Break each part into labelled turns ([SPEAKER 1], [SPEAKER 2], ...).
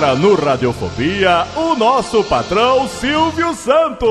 [SPEAKER 1] Agora
[SPEAKER 2] no Radiofobia, o nosso patrão Silvio Santos.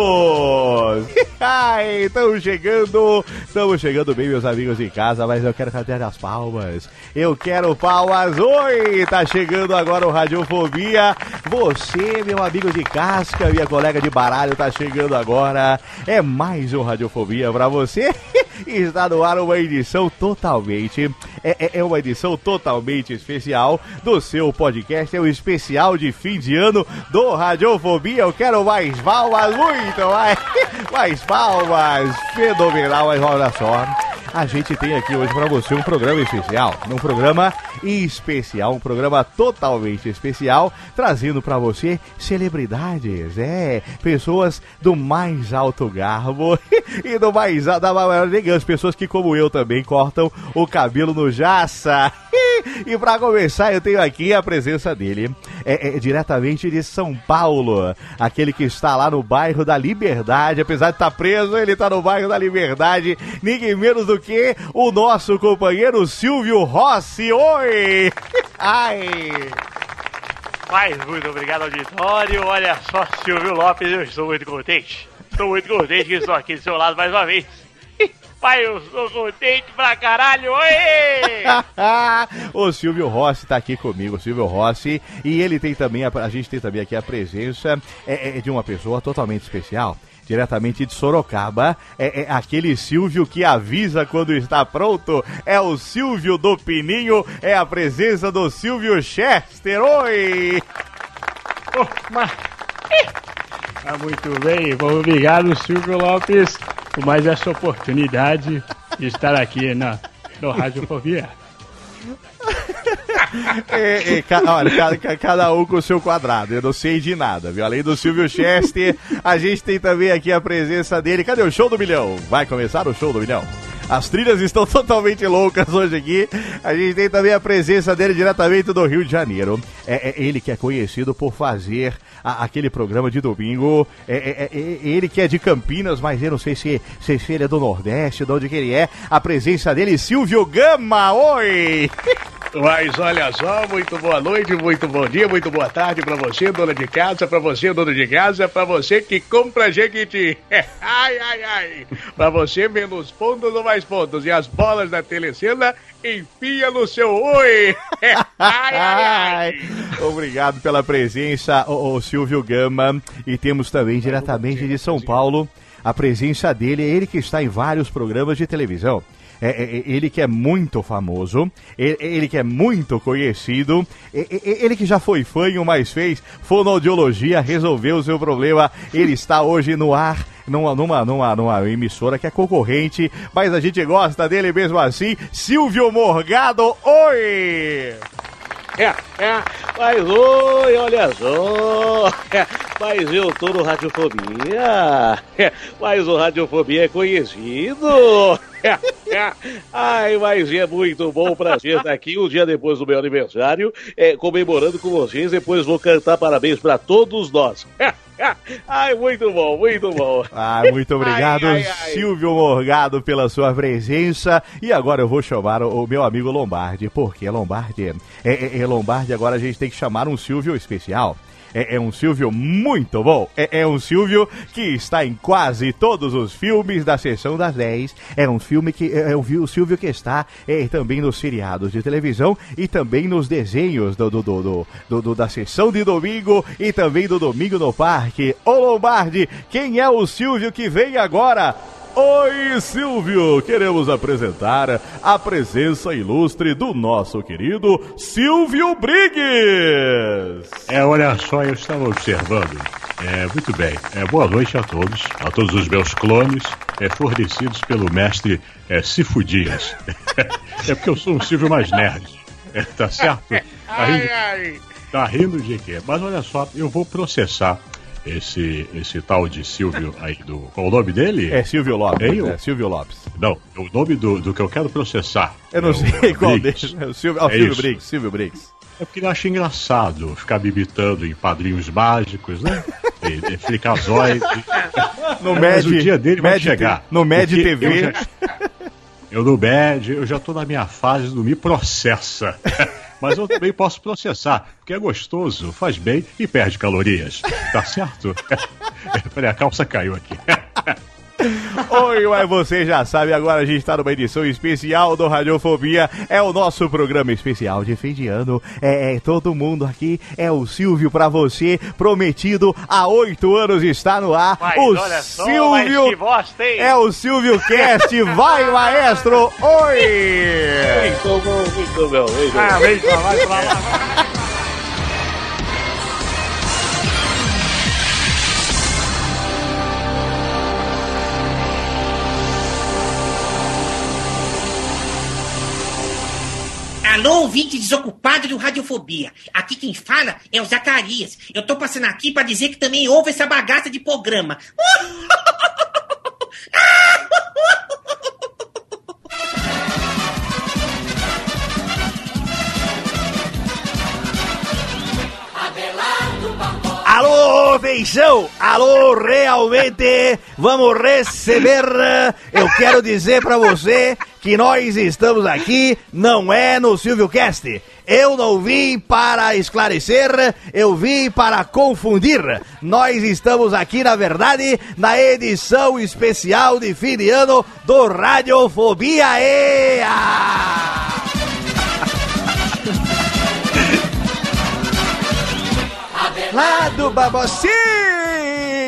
[SPEAKER 2] Estamos chegando, estamos chegando bem, meus amigos em casa, mas eu quero cadê as palmas? Eu quero palmas. Oi, tá chegando agora o Radiofobia. Você, meu amigo de casca, minha colega de baralho, tá chegando agora. É mais um Radiofobia pra você. Está no ar uma edição totalmente, é, é- é uma edição totalmente especial do seu podcast, é o especial de fim de ano do Radiofobia. Eu quero mais palmas, muito mais, mais palmas, fenomenal, mas olha só. A gente tem aqui hoje pra você um programa especial, um programa especial, um programa totalmente especial, trazendo pra você celebridades, é, pessoas do mais alto garbo e do mais da maior elegância, pessoas que como eu também cortam o cabelo no jaça. E pra começar, eu tenho aqui a presença dele, é, é, diretamente de São Paulo, aquele que está lá no bairro da Liberdade, apesar de estar preso, ele está no bairro da Liberdade, ninguém menos do que o nosso companheiro Silvio Rossi. Oi! Ai!
[SPEAKER 3] Mas muito obrigado, auditório. Olha só, Silvio Lopes, eu estou muito contente. Estou muito contente que estou aqui do seu lado mais uma vez. Pai, eu sou contente pra caralho. Oi!
[SPEAKER 2] o Silvio Rossi tá aqui comigo, o Silvio Rossi, e ele tem também, a, a gente tem também aqui a presença é, é, de uma pessoa totalmente especial. Diretamente de Sorocaba, é, é aquele Silvio que avisa quando está pronto. É o Silvio do Pininho, é a presença do Silvio Chester. Oi!
[SPEAKER 3] Oh, mas... Ah, muito bem, Bom, obrigado Silvio Lopes por mais essa oportunidade de estar aqui na, no Radiofobia.
[SPEAKER 2] É, é, olha, cada, ca- cada um com o seu quadrado, eu não sei de nada, viu? Além do Silvio Chester, a gente tem também aqui a presença dele. Cadê o show do milhão? Vai começar o show do milhão? As trilhas estão totalmente loucas hoje aqui. A gente tem também a presença dele diretamente do Rio de Janeiro. É, é ele que é conhecido por fazer a- aquele programa de domingo. É, é- é- é ele que é de Campinas, mas eu não sei se, se, ele é do Nordeste, de onde que ele é. A presença dele, Silvio Gama. Oi!
[SPEAKER 4] Mas olha só, muito boa noite, muito bom dia, muito boa tarde pra você, dona de casa, pra você, dono de casa, pra você que compra Jequiti. ai, ai, ai. Pra você, menos pontos ou mais pontos. E as bolas da telecena, enfia no seu oi. ai, ai, ai.
[SPEAKER 2] Obrigado pela presença, o, o Silvio Gama. E temos também diretamente de São Paulo a presença dele, ele que está em vários programas de televisão. É, é, é, ele que é muito famoso, ele, ele que é muito conhecido, ele que já foi fã e o mais fez fonoaudiologia, resolveu o seu problema. Ele está hoje no ar numa, numa, numa, numa emissora que é concorrente, mas a gente gosta dele mesmo assim. Silvio Morgado, oi!
[SPEAKER 4] Mas oi, olha só. Mas eu tô no Radiofobia. Mas o Radiofobia é conhecido. Ai, mas é muito bom prazer estar aqui um dia depois do meu aniversário, é, comemorando com vocês. Depois vou cantar parabéns para todos nós. Ai, muito bom, muito bom.
[SPEAKER 2] Ah, muito obrigado,
[SPEAKER 4] ai, ai.
[SPEAKER 2] Silvio Morgado, pela sua presença. E agora eu vou chamar o, o meu amigo Lombardi, porque Lombardi, é, é, é Lombardi, agora a gente tem que chamar um Silvio especial. É, é um Silvio muito bom. É, é um Silvio que está em quase todos os filmes da sessão das 10. É um filme que é, é o Vi- o Silvio que está é, também nos seriados de televisão e também nos desenhos do, do, do- do- do- da sessão de domingo e também do Domingo no Parque. Ô Lombardi, quem é o Silvio que vem agora? Oi, Silvio! Queremos apresentar a presença ilustre do nosso querido Silvio Briggs!
[SPEAKER 5] É, olha só, eu estava observando. É, muito bem. É, boa noite a todos, a todos os meus clones, é, fornecidos pelo mestre é, Cifudias. é porque eu sou um Silvio mais nerd. É, tá certo? Tá rindo, tá rindo de quê? Mas olha só, eu vou processar esse, esse tal de Silvio aí do. Qual o nome dele?
[SPEAKER 2] É Silvio Lopes. É
[SPEAKER 5] o-
[SPEAKER 2] Silvio Lopes.
[SPEAKER 5] Não, o nome do, do que eu quero processar.
[SPEAKER 2] Eu não
[SPEAKER 5] É o
[SPEAKER 2] sei qual deles. É o Silvio, ah, o
[SPEAKER 5] É
[SPEAKER 2] Silvio. Briggs. Silvio Briggs.
[SPEAKER 5] É porque ele acha engraçado ficar me imitando em padrinhos mágicos, né? E, e Fricazoide.
[SPEAKER 2] No
[SPEAKER 5] É,
[SPEAKER 2] Med,
[SPEAKER 5] mas o dia dele vai
[SPEAKER 2] Med-
[SPEAKER 5] chegar.
[SPEAKER 2] No Med TV.
[SPEAKER 5] Eu, já, eu no Med, eu já tô na minha fase do me processa. Mas eu também posso processar, porque é gostoso, faz bem e perde calorias. Tá certo? Peraí, a calça caiu aqui.
[SPEAKER 2] Oi, mas você já sabe, agora a gente está numa edição especial do Radiofobia. É o nosso programa especial de fim de ano. É, é todo mundo aqui. É o Silvio pra você, prometido há oito anos está no ar.
[SPEAKER 3] Mas
[SPEAKER 2] o
[SPEAKER 3] olha só, mas que
[SPEAKER 2] Silvio.
[SPEAKER 3] bosta?
[SPEAKER 2] É o Silvio Cast. Vai, maestro. Oi!
[SPEAKER 4] Muito bom, muito bom, muito bom.
[SPEAKER 3] Ah, vem pra lá, vai pra lá.
[SPEAKER 6] Alô, ouvinte desocupado do Radiofobia. Aqui quem fala é o Zacarias. Eu tô passando aqui pra dizer que também houve essa bagaça de programa.
[SPEAKER 2] Alô, atenção! Alô, realmente vamos receber. Eu quero dizer pra você que nós estamos aqui, não é no Silvio Cast. Eu não vim para esclarecer, eu vim para confundir. Nós estamos aqui, na verdade, na edição especial de fim de ano do Radiofobia EA! Lá do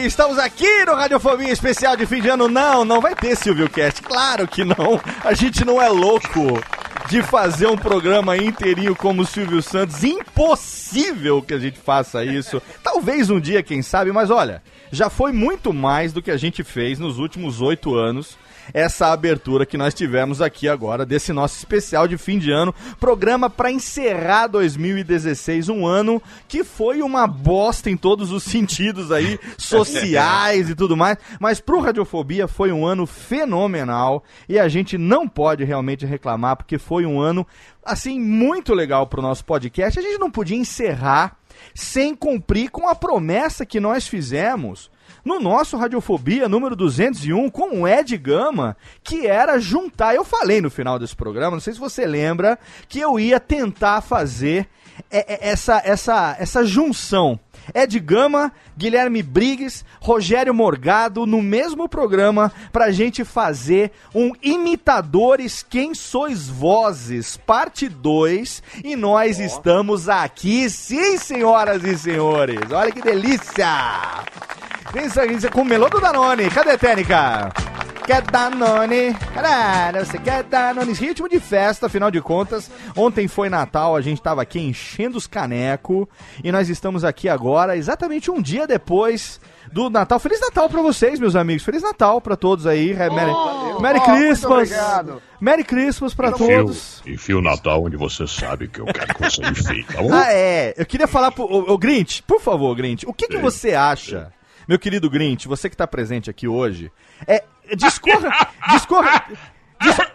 [SPEAKER 2] Estamos aqui no Radiofobia Especial de fim de ano. Não, não vai ter Silvio Cast. Claro que não. A gente não é louco de fazer um programa inteirinho como o Silvio Santos. Impossível que a gente faça isso. Talvez um dia, quem sabe, mas olha, já foi muito mais do que a gente fez nos últimos oito anos essa abertura que nós tivemos aqui agora desse nosso especial de fim de ano, programa para encerrar 2016, um ano que foi uma bosta em todos os sentidos aí, sociais e tudo mais, mas pro Radiofobia foi um ano fenomenal e a gente não pode realmente reclamar porque foi um ano assim muito legal pro nosso podcast. A gente não podia encerrar sem cumprir com a promessa que nós fizemos no nosso Radiofobia número 201 com o Ed Gama, que era juntar. Eu falei no final desse programa, não sei se você lembra, que eu ia tentar fazer é, é, essa, essa, essa junção. Ed Gama, Guilherme Briggs, Rogério Morgado no mesmo programa pra gente fazer um Imitadores Quem Sois Vozes, parte 2. E nós oh. estamos aqui, sim, senhoras e senhores. Olha que delícia! Vem com o melô do Danone. Cadê a técnica? Quer Danone? Caralho, você quer Danone? Ritmo de festa, afinal de contas. Ontem foi Natal, a gente tava aqui enchendo os caneco. E nós estamos aqui agora, exatamente um dia depois do Natal. Feliz Natal pra vocês, meus amigos. Feliz Natal pra todos aí. Oh, Merry, Merry oh, Christmas. Merry Christmas pra enfio, todos.
[SPEAKER 7] Enfia o Natal onde você sabe que eu quero que você enfie, tá bom?
[SPEAKER 2] Ah, é. Eu queria falar pro... O, o Grinch, por favor, Grinch. O que, que você acha... Meu querido Grinch, você que está presente aqui hoje, é, discorra, discorra,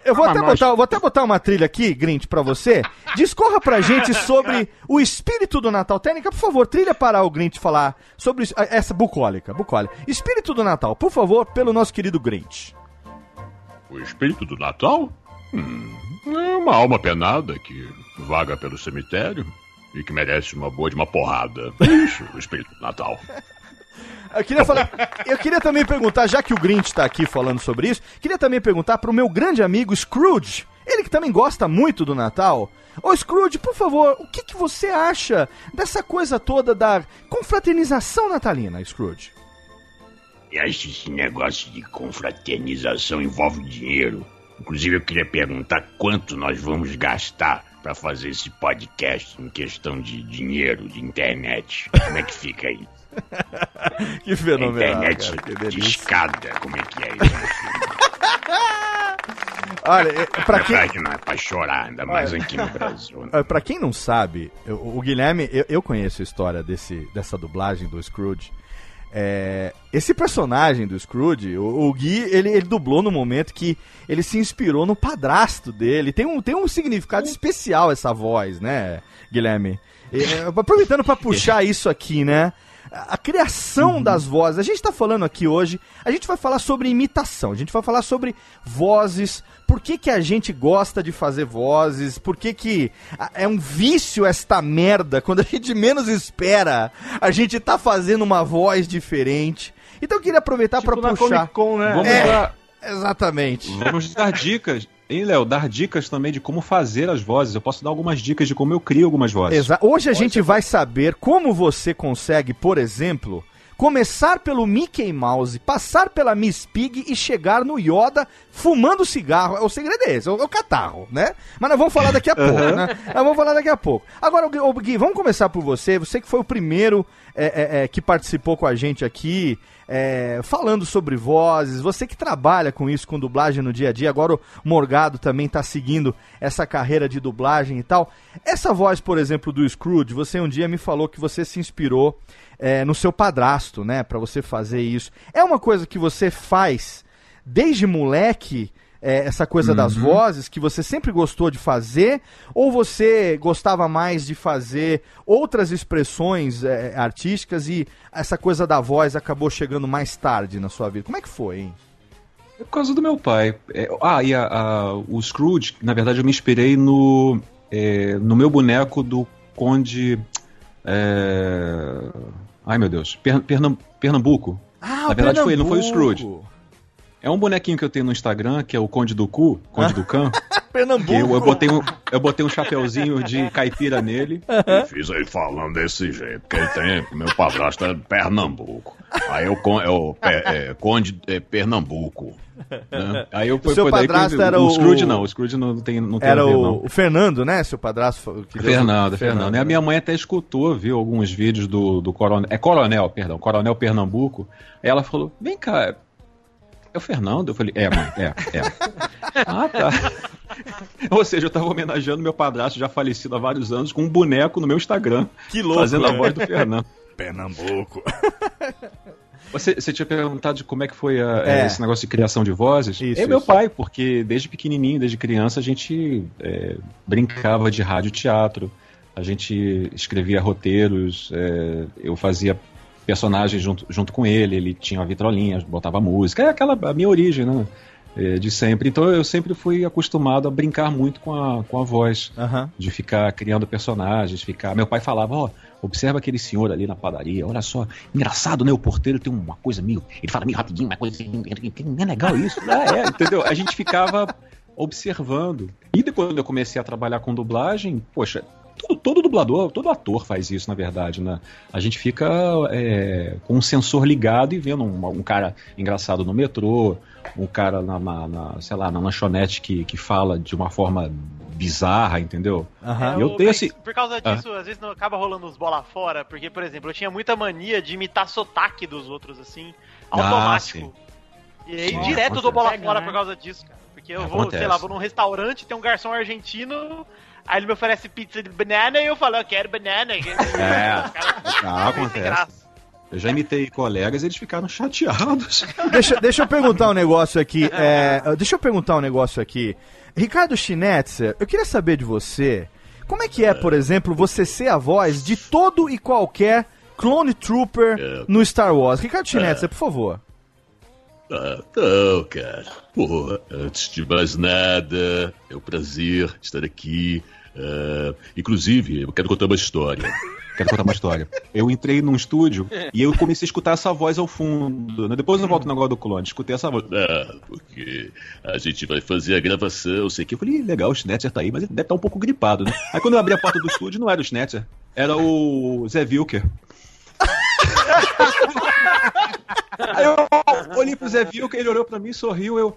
[SPEAKER 2] eu vou até, botar, vou até botar uma trilha aqui, Grinch, pra você. Discorra pra gente sobre o espírito do Natal. Técnica, por favor, trilha para o Grinch falar sobre essa bucólica. Bucólica. Espírito do Natal, por favor, pelo nosso querido Grinch.
[SPEAKER 7] O espírito do Natal? Hum, é uma alma penada que vaga pelo cemitério e que merece uma boa de uma porrada. Isso, o espírito do Natal.
[SPEAKER 2] Eu queria falar. Eu queria também perguntar, já que o Grinch está aqui falando sobre isso, queria também perguntar para o meu grande amigo Scrooge, ele que também gosta muito do Natal. Ô Scrooge, por favor, o que, que você acha dessa coisa toda da confraternização natalina, Scrooge?
[SPEAKER 8] Eu acho que esse negócio de confraternização envolve dinheiro. Inclusive, eu queria perguntar quanto nós vamos gastar para fazer esse podcast em questão de dinheiro, de internet. Como é que fica aí?
[SPEAKER 2] Que fenomenal.
[SPEAKER 8] Internet cara, que escada, como é que é isso?
[SPEAKER 2] Olha, pra quem...
[SPEAKER 8] É é pra chorar, ainda mais Olha. aqui no Brasil. Né?
[SPEAKER 2] Pra quem não sabe, o Guilherme, eu, eu conheço a história desse, dessa dublagem do Scrooge. É, esse personagem do Scrooge, o, o Gui, ele, ele, dublou no momento que ele se inspirou no padrasto dele. Tem um, tem um significado especial essa voz, né, Guilherme? É, aproveitando para puxar isso aqui, né? A criação uhum. das vozes. A gente está falando aqui hoje, a gente vai falar sobre imitação, a gente vai falar sobre vozes, por que, que a gente gosta de fazer vozes, por que, que é um vício esta merda, quando a gente menos espera, a gente tá fazendo uma voz diferente. Então eu queria aproveitar tipo para puxar. Comic
[SPEAKER 9] Con, né?
[SPEAKER 2] Vamos é, dar... Exatamente.
[SPEAKER 9] Vamos dar dicas Hein, Léo, dar dicas também de como fazer as vozes. Eu posso dar algumas dicas de como eu crio algumas vozes.
[SPEAKER 2] Exa Hoje a Pode gente ser... vai saber como você consegue, por exemplo, começar pelo Mickey Mouse, passar pela Miss Pig e chegar no Yoda fumando cigarro. O segredo é esse, é o, é catarro, né? Mas nós vamos falar daqui a pouco, uhum. né? Nós vamos falar daqui a pouco. Agora, Gui, vamos começar por você. Você que foi o primeiro é, é, é, que participou com a gente aqui é, falando sobre vozes, você que trabalha com isso, com dublagem no dia a dia, agora o Morgado também está seguindo essa carreira de dublagem e tal. Essa voz, por exemplo, do Scrooge, você um dia me falou que você se inspirou é, no seu padrasto, né, para você fazer isso. É uma coisa que você faz desde moleque? é, essa coisa uhum. das vozes que você sempre gostou de fazer? Ou você gostava mais de fazer outras expressões é, artísticas e essa coisa da voz acabou chegando mais tarde na sua vida? Como é que foi, hein?
[SPEAKER 9] É por causa do meu pai. É, ah, e a, a, o Scrooge, na verdade, eu me inspirei no, é, no meu boneco do Conde. É, ai meu Deus, Pernambuco.
[SPEAKER 2] Ah,
[SPEAKER 9] na verdade, foi, não foi o Scrooge. É um bonequinho que eu tenho no Instagram, que é o Conde do Cu, Conde do Cão.
[SPEAKER 2] Pernambuco.
[SPEAKER 9] eu, eu botei um, eu botei um chapeuzinho de caipira nele.
[SPEAKER 7] Fiz ele falando desse jeito, que ele tem. Meu padrasto é de Pernambuco. Aí eu, con- eu é, Conde é, Pernambuco.
[SPEAKER 9] Né? Aí eu
[SPEAKER 2] O seu padrasto era
[SPEAKER 9] o
[SPEAKER 2] o-
[SPEAKER 9] Scrooge não, o Scrooge não tem, não tem
[SPEAKER 2] Era
[SPEAKER 9] ver,
[SPEAKER 2] o,
[SPEAKER 9] não.
[SPEAKER 2] o Fernando, né? Seu padrasto. Que deu-
[SPEAKER 9] Fernando, Fernando. E a minha mãe até escutou, viu alguns vídeos do, do Coronel. É Coronel, perdão, Coronel Pernambuco. Aí ela falou: vem cá, é o Fernando? Eu falei: é, mãe, é, é. ah, tá. Ou seja, eu tava homenageando meu padrasto já falecido há vários anos com um boneco no meu Instagram.
[SPEAKER 2] Que louco,
[SPEAKER 9] Fazendo a
[SPEAKER 2] né?
[SPEAKER 9] voz do Fernando.
[SPEAKER 2] Pernambuco.
[SPEAKER 9] Você, você tinha perguntado de como é que foi a-
[SPEAKER 2] É.
[SPEAKER 9] esse negócio de criação de vozes?
[SPEAKER 2] Isso,
[SPEAKER 9] é meu
[SPEAKER 2] isso.
[SPEAKER 9] pai, porque desde pequenininho, desde criança, a gente é, brincava de rádio teatro, a gente escrevia roteiros, é, eu fazia personagens junto, junto com ele, ele tinha uma vitrolinha, botava música, é aquela a minha origem, né? É, de sempre. Então eu sempre fui acostumado a brincar muito com a, com a voz
[SPEAKER 2] Aham.
[SPEAKER 9] de ficar criando personagens, ficar. Meu pai falava, ó, observa aquele senhor ali na padaria, olha só, engraçado, né? O porteiro tem uma coisa meio. Ele fala meio rapidinho, uma coisa assim, não é legal isso. Ah, é, entendeu? A gente ficava observando. E depois quando eu comecei a trabalhar com dublagem, poxa. Todo, todo dublador, todo ator faz isso, na verdade, né? A gente fica é, com um sensor ligado e vendo um, um cara engraçado no metrô, um cara na, na- na, sei lá, na lanchonete que, que fala de uma forma bizarra, entendeu?
[SPEAKER 2] Aham.
[SPEAKER 9] E eu tenho esse.
[SPEAKER 3] Por causa
[SPEAKER 9] Ah.
[SPEAKER 3] disso, às vezes não acaba rolando os bola fora, porque, por exemplo, eu tinha muita mania de imitar sotaque dos outros, assim,
[SPEAKER 9] Ah,
[SPEAKER 3] automático. e aí
[SPEAKER 9] Sim,
[SPEAKER 3] direto
[SPEAKER 9] acontece.
[SPEAKER 3] dou bola
[SPEAKER 4] Pega,
[SPEAKER 3] fora
[SPEAKER 4] né?
[SPEAKER 3] por causa disso, cara. Porque eu vou,
[SPEAKER 9] Acontece.
[SPEAKER 3] sei lá, vou num restaurante, tem um garçom argentino, aí ele me oferece pizza de banana e eu falo, eu quero banana.
[SPEAKER 9] É. Ah,
[SPEAKER 3] Sem
[SPEAKER 9] acontece. Eu já imitei colegas eles ficaram chateados.
[SPEAKER 2] Deixa, deixa eu perguntar um negócio aqui. é, deixa eu perguntar um negócio aqui. Ricardo Schnetzer, eu queria saber de você. Como é que é, por exemplo, você ser a voz de todo e qualquer Clone Trooper no Star Wars? Ricardo Schnetzer, por favor.
[SPEAKER 7] Ah, não, cara. Pô, antes de mais nada, é um prazer estar aqui. Ah, inclusive, eu quero contar uma história.
[SPEAKER 9] Quero contar uma história. Eu entrei num estúdio e eu comecei a escutar essa voz ao fundo. né? Depois eu volto no negócio do clone. Escutei essa voz.
[SPEAKER 7] Ah, porque a gente vai fazer a gravação, sei que.
[SPEAKER 9] Eu falei, "Ih, legal, o Schnetzer tá aí, mas ele deve estar um pouco gripado, né? Aí quando eu abri a porta do estúdio, não era o Schnetzer, era o Zé Wilker. Aí eu olhei pro Zé Wilker, ele olhou pra mim, sorriu, eu.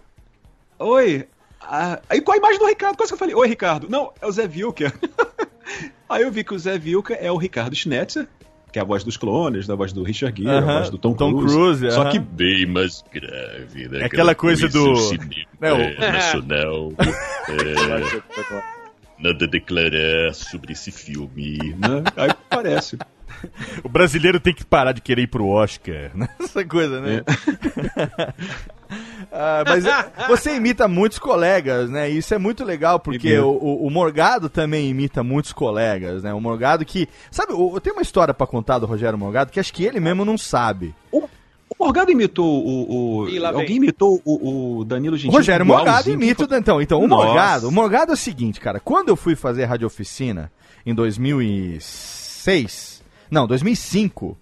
[SPEAKER 9] Oi. Ah, aí com a imagem do Ricardo, quase que eu falei, oi Ricardo. Não, é o Zé Wilker. Aí eu vi que o Zé Wilker é o Ricardo Schnetzer, que é a voz dos clones, da voz do Richard Gere, a
[SPEAKER 2] Aham,
[SPEAKER 9] voz do Tom,
[SPEAKER 2] Tom
[SPEAKER 9] Cruise.
[SPEAKER 2] Cruise,
[SPEAKER 9] Só
[SPEAKER 2] aham.
[SPEAKER 9] que
[SPEAKER 7] Bem mais grave, né?
[SPEAKER 2] É aquela coisa do- né, o-
[SPEAKER 7] é, nacional. é, nada a declarar sobre esse filme.
[SPEAKER 9] né, aí parece.
[SPEAKER 2] O brasileiro tem que parar de querer ir pro Oscar. né? Essa coisa, né? Ah, mas é, você imita muitos colegas, né? E isso é muito legal, porque o, o- o Morgado também imita muitos colegas, né? O Morgado que. Sabe, o- eu tenho uma história pra contar do Rogério Morgado que acho que ele mesmo não sabe.
[SPEAKER 9] O Morgado imitou o. o- alguém imitou o, o Danilo
[SPEAKER 2] O
[SPEAKER 9] Gentili.
[SPEAKER 2] Rogério Morgado imita o
[SPEAKER 9] foi-
[SPEAKER 2] Dantão. Então, o
[SPEAKER 9] Nossa.
[SPEAKER 2] Morgado, o Morgado é o seguinte, cara. Quando eu fui fazer Rádio Oficina em 2006, não, 2005,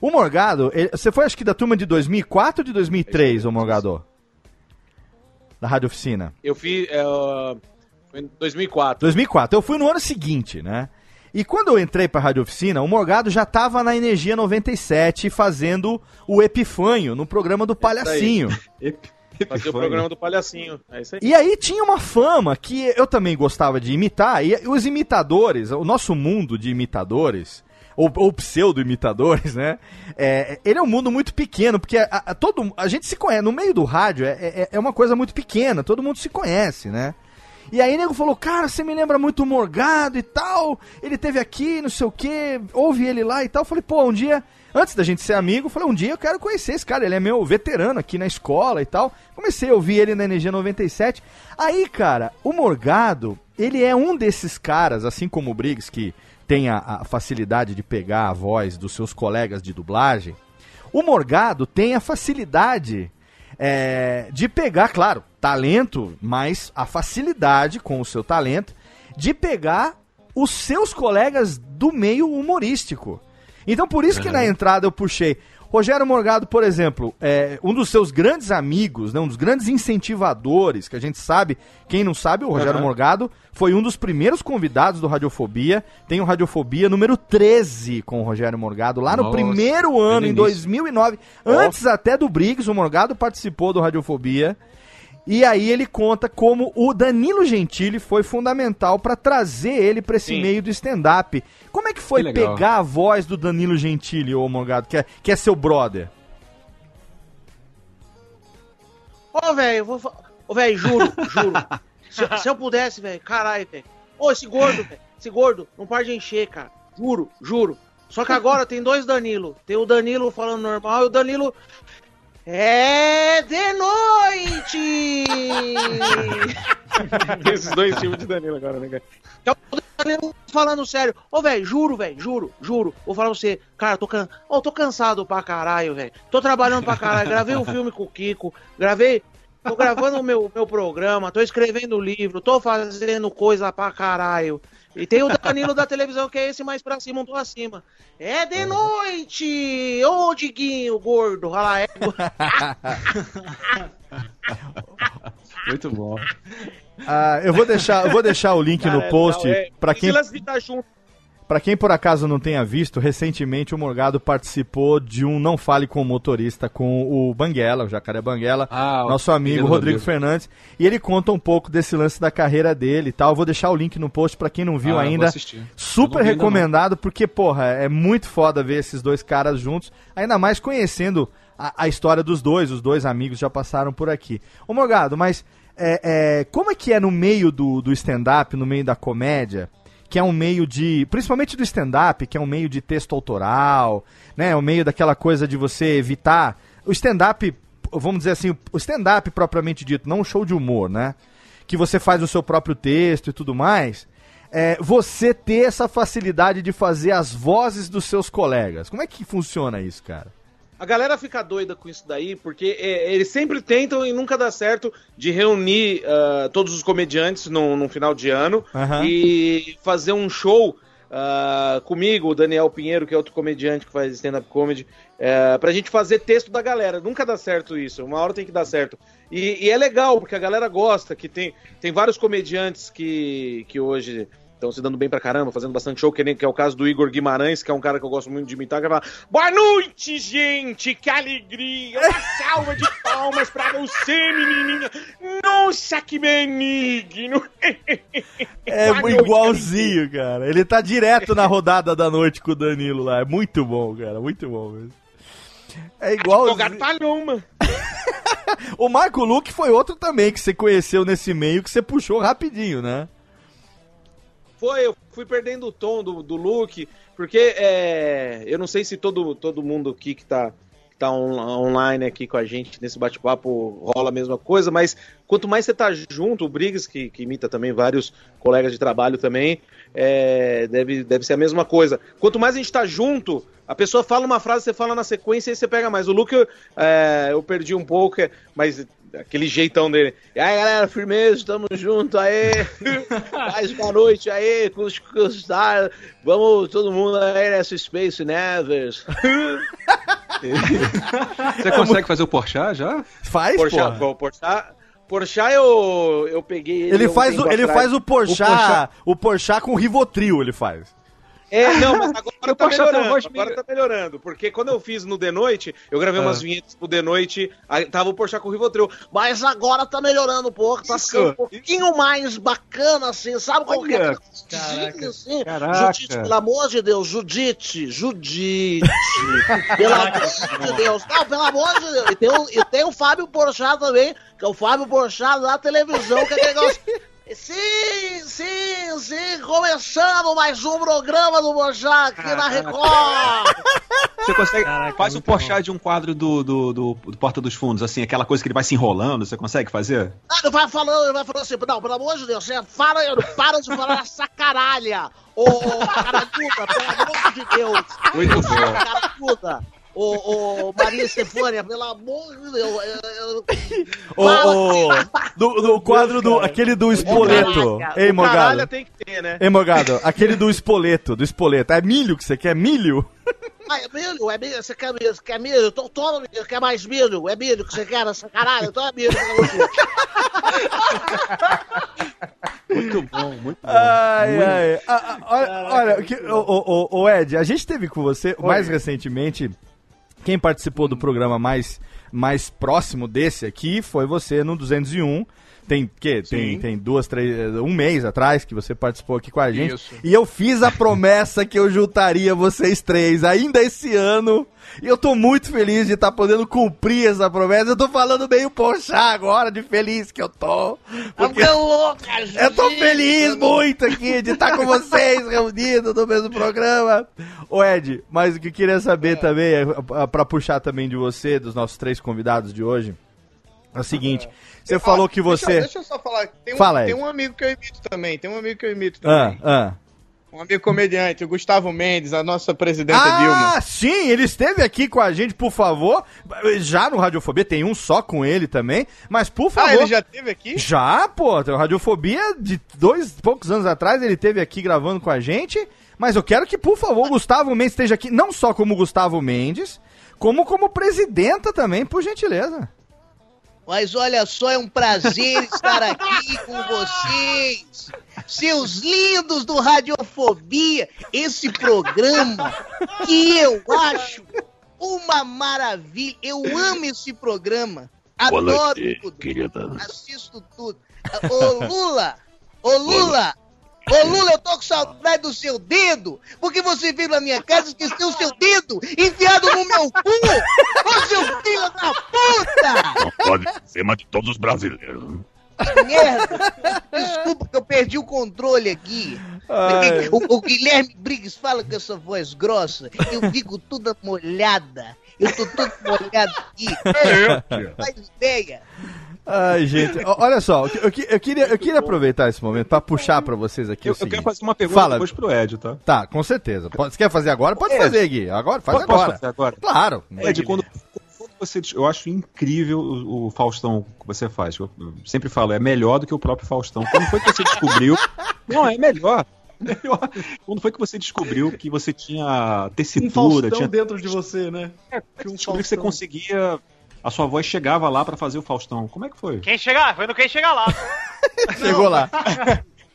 [SPEAKER 2] o Morgado, ele- você foi acho que da turma de 2004 ou de 2003, o Morgado? Da Rádio Oficina.
[SPEAKER 4] Eu fiz. é, foi em 2004.
[SPEAKER 2] 2004. Eu fui no ano seguinte, né? E quando eu entrei pra Rádio Oficina, o Morgado já tava na Energia 97 fazendo o Epifanho no programa do Palhacinho.
[SPEAKER 9] Ep-
[SPEAKER 4] Fazia o programa do Palhacinho. É isso aí.
[SPEAKER 2] E aí tinha uma fama que eu também gostava de imitar, e os imitadores, o nosso mundo de imitadores, ou, ou pseudo-imitadores, né? É, ele é um mundo muito pequeno, porque a, a- todo, a gente se conhece, no meio do rádio é, é, é uma coisa muito pequena, todo mundo se conhece, né? E aí nego falou, cara, você me lembra muito o Morgado e tal, ele teve aqui, não sei o que, ouve ele lá e tal. Eu falei, pô, um dia, antes da gente ser amigo, eu falei, um dia eu quero conhecer esse cara, ele é meu veterano aqui na escola e tal. Comecei a ouvir ele na Energia 97. Aí, cara, o Morgado, ele é um desses caras, assim como o Briggs, que tem a, a facilidade de pegar a voz dos seus colegas de dublagem. O Morgado tem a facilidade é, de pegar, claro, talento, mas a facilidade com o seu talento de pegar os seus colegas do meio humorístico. Então por isso que na entrada eu puxei. Rogério Morgado, por exemplo, é um dos seus grandes amigos, né, um dos grandes incentivadores, que a gente sabe, quem não sabe, o Rogério
[SPEAKER 4] Aham.
[SPEAKER 2] Morgado foi um dos primeiros convidados do Radiofobia. Tem o Radiofobia número 13 com o Rogério Morgado, lá no
[SPEAKER 9] Nossa,
[SPEAKER 2] primeiro ano, em
[SPEAKER 9] no
[SPEAKER 2] 2009. Antes até do Briggs, o Morgado participou do Radiofobia. E aí ele conta como o Danilo Gentili foi fundamental pra trazer ele pra esse
[SPEAKER 4] Sim.
[SPEAKER 2] meio do stand-up. Como é que foi
[SPEAKER 9] Que
[SPEAKER 2] pegar a voz do Danilo Gentili, ô Morgado, que é, que é seu brother?
[SPEAKER 10] Ô, velho, eu vou. Ô, velho, juro, juro. se, se eu pudesse, velho, caralho, velho. Ô, esse gordo, velho. Esse gordo, não pode encher, cara. Juro, juro. Só que agora tem dois Danilo. Tem o Danilo falando normal e o Danilo. É de noite!
[SPEAKER 4] Esses dois tipos de Danilo agora, né, cara?
[SPEAKER 10] Que é o Danilo falando sério. Ô, velho, juro, velho, juro, juro. Vou falar pra você, cara, tô, can... Ô, tô cansado pra caralho, velho. Tô trabalhando pra caralho. Gravei um filme com o Kiko, gravei. Tô gravando o meu, meu programa, tô escrevendo livro, tô fazendo coisa pra caralho. E tem o Danilo da televisão, que é esse mais pra cima, um tô acima. É de noite! Ô, Diguinho, gordo, olha lá, é.
[SPEAKER 9] Muito bom.
[SPEAKER 2] Ah, eu vou deixar, eu vou deixar o link
[SPEAKER 4] Cara,
[SPEAKER 2] no post
[SPEAKER 4] é.
[SPEAKER 2] pra
[SPEAKER 4] Esse
[SPEAKER 2] quem
[SPEAKER 4] junto.
[SPEAKER 2] Para quem por acaso não tenha visto, recentemente o Morgado participou de um Não Fale com o Motorista com o Banguela, o Jacaré Banguela,
[SPEAKER 9] Ah,
[SPEAKER 2] nosso amigo Rodrigo
[SPEAKER 9] Rodrigo.
[SPEAKER 2] Fernandes, e ele conta um pouco desse lance da carreira dele e tal. Eu vou deixar o link no post para quem não viu
[SPEAKER 9] Ah,
[SPEAKER 2] ainda. Super
[SPEAKER 9] vi ainda
[SPEAKER 2] recomendado, porque, porra, é muito foda ver esses dois caras juntos, ainda mais conhecendo a, a história dos dois, os dois amigos já passaram por aqui. Ô Morgado, mas é, é, como é que é no meio do, do stand-up, no meio da comédia, que é um meio de. Principalmente do stand-up, que é um meio de texto autoral, né? O meio daquela coisa de você evitar. O stand-up, vamos dizer assim, o stand-up propriamente dito, não um show de humor, né? Que você faz o seu próprio texto e tudo mais. É, você ter essa facilidade de fazer as vozes dos seus colegas. Como é que funciona isso, cara?
[SPEAKER 4] A galera fica doida com isso daí, porque é, eles sempre tentam e nunca dá certo de reunir ah, todos os comediantes no, no final de ano
[SPEAKER 2] Aham.
[SPEAKER 4] e fazer um show ah, comigo, o Daniel Pinheiro, que é outro comediante que faz stand-up comedy, é, pra gente fazer texto da galera. Nunca dá certo isso, uma hora tem que dar certo. E, e é legal, porque a galera gosta, que tem, tem vários comediantes que, que hoje estão se dando bem pra caramba, fazendo bastante show, que, nem, que é o caso do Igor Guimarães, que é um cara que eu gosto muito de imitar, que vai falar, Boa noite, gente! Que alegria! Uma salva de palmas pra você, menininha! Nossa, que benigno!
[SPEAKER 2] É
[SPEAKER 4] Boa noite,
[SPEAKER 2] igualzinho, cara. Ele tá direto na rodada da noite com o Danilo lá. É muito bom, cara. Muito bom mesmo. É igual.
[SPEAKER 4] Advogado Palhoma!
[SPEAKER 2] O Marco Luque foi outro também que você conheceu nesse meio que você puxou rapidinho, né?
[SPEAKER 4] Foi, eu fui perdendo o tom do, do look, porque é, eu não sei se todo, todo mundo aqui que tá, que tá on- online aqui com a gente nesse bate-papo rola a mesma coisa, mas quanto mais você tá junto, o Briggs, que, que imita também vários colegas de trabalho também, é, deve, deve ser a mesma coisa. Quanto mais a gente tá junto, a pessoa fala uma frase, você fala na sequência e você pega mais. O Luke eu, é, eu perdi um pouco, é, mas aquele jeitão dele. E aí, galera, firmeza, tamo junto aí. Mais boa noite aí, com os custar. Vamos todo mundo aí nessa Space Nevers.
[SPEAKER 9] Você consegue fazer o Porchat já?
[SPEAKER 2] Faz,
[SPEAKER 4] Porchat, pô, Porchat, Porchat eu, eu peguei ele.
[SPEAKER 2] Ele
[SPEAKER 4] um
[SPEAKER 2] faz, o, ele
[SPEAKER 4] atrás.
[SPEAKER 2] faz o Porchat, o Porchat com Rivotril, ele faz.
[SPEAKER 4] É, não, mas agora
[SPEAKER 9] Eu
[SPEAKER 4] tá melhorando. Agora
[SPEAKER 9] meio-
[SPEAKER 4] tá melhorando. Porque quando eu fiz no The Noite, eu gravei
[SPEAKER 9] Ah.
[SPEAKER 4] umas vinhetas pro The Noite, aí tava o Porchat com o Rivotril.
[SPEAKER 10] Mas agora tá melhorando um pouco, tá
[SPEAKER 4] Isso,
[SPEAKER 10] ficando um pouquinho mais bacana, assim, sabe qual que é? Judite, assim?
[SPEAKER 9] caraca.
[SPEAKER 10] Judite, pelo amor de Deus, Judite, Judite, pelo amor de Deus, não, pelo amor de Deus. E tem, o, e tem o Fábio Porchat também, que é o Fábio Porchat da televisão, que é negócio... Sim, sim, sim, começando mais um programa do Porchat aqui na Record.
[SPEAKER 9] Você consegue.
[SPEAKER 11] Caraca,
[SPEAKER 9] faz o Porchat de um quadro do, do, do, do Porta dos Fundos, assim, aquela coisa que ele vai se enrolando, você consegue fazer?
[SPEAKER 10] Ah, Ele vai falando, ele vai falando assim, não, pelo amor de Deus, você fala, para de falar essa caralha, ô caralhuda, pelo amor de Deus.
[SPEAKER 9] Muito bom.
[SPEAKER 10] Ô, ô, Maria Estefânia, pelo amor de Deus. eu- eu-
[SPEAKER 2] O, o- do, do quadro do. Aquele do Espoleto. Ei,
[SPEAKER 4] O caralho
[SPEAKER 2] Morgado.
[SPEAKER 4] tem que ter, né?
[SPEAKER 2] Ei, Morgado, aquele do Espoleto, do Espoleto. É milho que você quer? Milho?
[SPEAKER 12] Ah, é milho? É milho? Você quer milho? Você quer milho? Então toma milho. Quer mais milho? É milho que você quer nessa caralho? Então é milho.
[SPEAKER 9] Muito bom, muito bom.
[SPEAKER 2] Ai,
[SPEAKER 9] Muito-
[SPEAKER 2] ai. Ah, ah, olha, olha, o, o- o- o Ed, a gente teve com você mais recentemente. Quem participou do programa mais, mais próximo desse aqui foi você no 201. Tem que tem, tem duas, três, um mês atrás que você participou aqui com a gente.
[SPEAKER 13] Isso.
[SPEAKER 2] E eu fiz a promessa que eu juntaria vocês três ainda esse ano. E eu tô muito feliz de estar podendo cumprir essa promessa. Eu tô falando meio poxa agora, de feliz que eu tô. Porque eu tô feliz muito aqui de estar com vocês reunidos no mesmo programa. Ô Ed, mas o que eu queria saber também, é, é, pra puxar também de você, dos nossos três convidados de hoje, é o seguinte. Você falou que
[SPEAKER 13] Deixa-
[SPEAKER 2] você...
[SPEAKER 13] Deixa, eu só falar. Tem um,
[SPEAKER 2] Fala,
[SPEAKER 13] tem um amigo que eu imito também. Tem um amigo que eu imito
[SPEAKER 2] Ah,
[SPEAKER 13] também.
[SPEAKER 2] ah.
[SPEAKER 13] Um amigo comediante, o Gustavo Mendes, a nossa presidenta Dilma.
[SPEAKER 2] Ah, sim, ele esteve aqui com a gente, por favor. Já no Radiofobia tem um só com ele também, mas por favor.
[SPEAKER 13] Ah, ele já teve aqui?
[SPEAKER 2] Já, pô, Radiofobia de dois poucos anos atrás, ele teve aqui gravando com a gente. Mas eu quero que, por favor, o Gustavo Mendes esteja aqui, não só como Gustavo Mendes, como como presidenta também, por gentileza.
[SPEAKER 12] Mas olha só, é um prazer estar aqui com vocês. Seus lindos do Radiofobia, esse programa que eu acho uma maravilha. Eu amo esse programa. Adoro
[SPEAKER 8] noite,
[SPEAKER 12] tudo.
[SPEAKER 8] querida.
[SPEAKER 12] Assisto tudo. Ô Lula! Ô Lula! Ô Lula, eu tô com saudade do seu dedo, porque você veio na minha casa e esqueceu o seu dedo enfiado no meu cu! Ô seu filho da puta!
[SPEAKER 8] Não pode ser mais de todos os brasileiros.
[SPEAKER 12] Merda! Desculpa que eu perdi o controle aqui. O, o Guilherme Briggs fala com essa voz grossa, eu fico toda molhada. Eu tô todo molhado aqui.
[SPEAKER 2] É,
[SPEAKER 12] Faz ideia.
[SPEAKER 2] Ai, gente, olha só, eu, que- eu queria, eu queria aproveitar esse momento pra puxar pra vocês aqui
[SPEAKER 9] Eu,
[SPEAKER 2] o
[SPEAKER 9] eu
[SPEAKER 2] seguinte.
[SPEAKER 9] quero fazer uma pergunta
[SPEAKER 2] Fala.
[SPEAKER 9] depois pro Ed, tá?
[SPEAKER 2] Tá, com certeza. Pode- Você quer fazer agora? Pode
[SPEAKER 9] Ed,
[SPEAKER 2] fazer, Gui. Agora, faz
[SPEAKER 9] Posso-
[SPEAKER 2] agora.
[SPEAKER 9] fazer agora?
[SPEAKER 2] Claro.
[SPEAKER 9] Ed, quando, quando você. Eu acho incrível o, o Faustão que você faz. Eu, eu sempre falo, é melhor do que o próprio Faustão. Quando foi que você descobriu. Não, é melhor. melhor. Quando foi que você descobriu que você tinha
[SPEAKER 14] Um
[SPEAKER 9] tessitura,
[SPEAKER 14] Faustão
[SPEAKER 9] tinha.
[SPEAKER 14] dentro de você, né?
[SPEAKER 9] Você descobriu que você conseguia. A sua voz chegava lá pra fazer o Faustão. Como é que foi?
[SPEAKER 3] Quem chegar? Foi no quem chegar lá.
[SPEAKER 2] Chegou lá.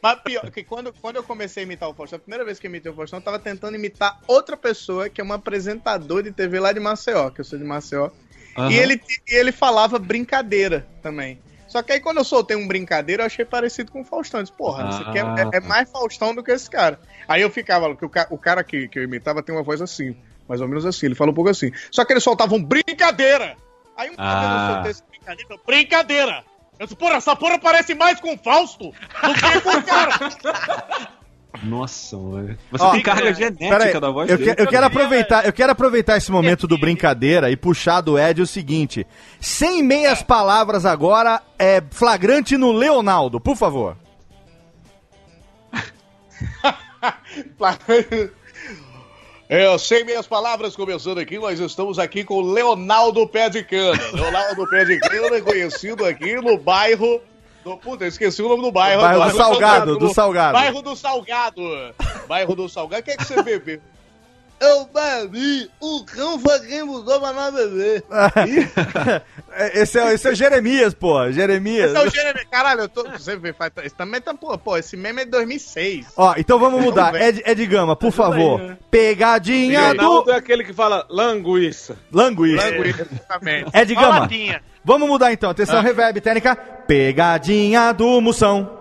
[SPEAKER 13] Mas pior, que quando, quando eu comecei a imitar o Faustão, a primeira vez que eu imitei o Faustão, eu tava tentando imitar outra pessoa, que é uma apresentadora de TV lá de Maceió, que eu sou de Maceió.
[SPEAKER 9] Aham.
[SPEAKER 13] E ele, e ele falava brincadeira também. Só que aí quando eu soltei um brincadeira, eu achei parecido com o Faustão. Eu disse, porra, isso aqui é,
[SPEAKER 9] Ah.
[SPEAKER 13] é- é mais Faustão do que esse cara. Aí eu ficava, que o, o cara que, que eu imitava tem uma voz assim, mais ou menos assim, ele fala um pouco assim. Só que ele soltava um brincadeira! Aí um
[SPEAKER 9] Ah.
[SPEAKER 13] esse brincadeira, brincadeira! Eu disse, porra, essa porra parece mais com o Fausto do que com o cara!
[SPEAKER 9] Nossa, mano. Você
[SPEAKER 2] Ó,
[SPEAKER 9] tem carga
[SPEAKER 2] pera
[SPEAKER 9] genética
[SPEAKER 2] aí,
[SPEAKER 9] da voz
[SPEAKER 2] eu,
[SPEAKER 9] dele.
[SPEAKER 2] que- eu quero aproveitar, eu quero aproveitar esse momento do brincadeira e puxar do Ed o seguinte: sem meias palavras agora é flagrante no Leonardo, por favor.
[SPEAKER 13] Eu sei minhas palavras começando aqui, nós estamos aqui com o Leonardo Pé de Cana. Leonardo Pé de Cana é conhecido aqui no bairro. Do, puta, esqueci o nome do bairro.
[SPEAKER 2] Bairro do
[SPEAKER 13] agora.
[SPEAKER 2] Salgado, do Salgado.
[SPEAKER 13] Bairro do Salgado. Bairro do Salgado. O que é que você bebeu?
[SPEAKER 12] Eu bebi o cão foi quem mudou pra nós beber.
[SPEAKER 2] esse, é, esse é o Jeremias, pô. Jeremias.
[SPEAKER 13] Esse é o Jeremy. Caralho, eu tô. Você vê, faz, esse também tá. Pô, pô, esse meme é de 2006.
[SPEAKER 2] Ó, então vamos mudar.
[SPEAKER 13] Ver.
[SPEAKER 2] Ed, Ed Gama, por favor.
[SPEAKER 13] aí, né?
[SPEAKER 2] Pegadinha do.
[SPEAKER 4] É aquele que fala languiça.
[SPEAKER 2] Languiça.
[SPEAKER 13] Languiça, exatamente.
[SPEAKER 2] Ed Gama. Vamos mudar então. Atenção, reverb técnica. Pegadinha do Moção.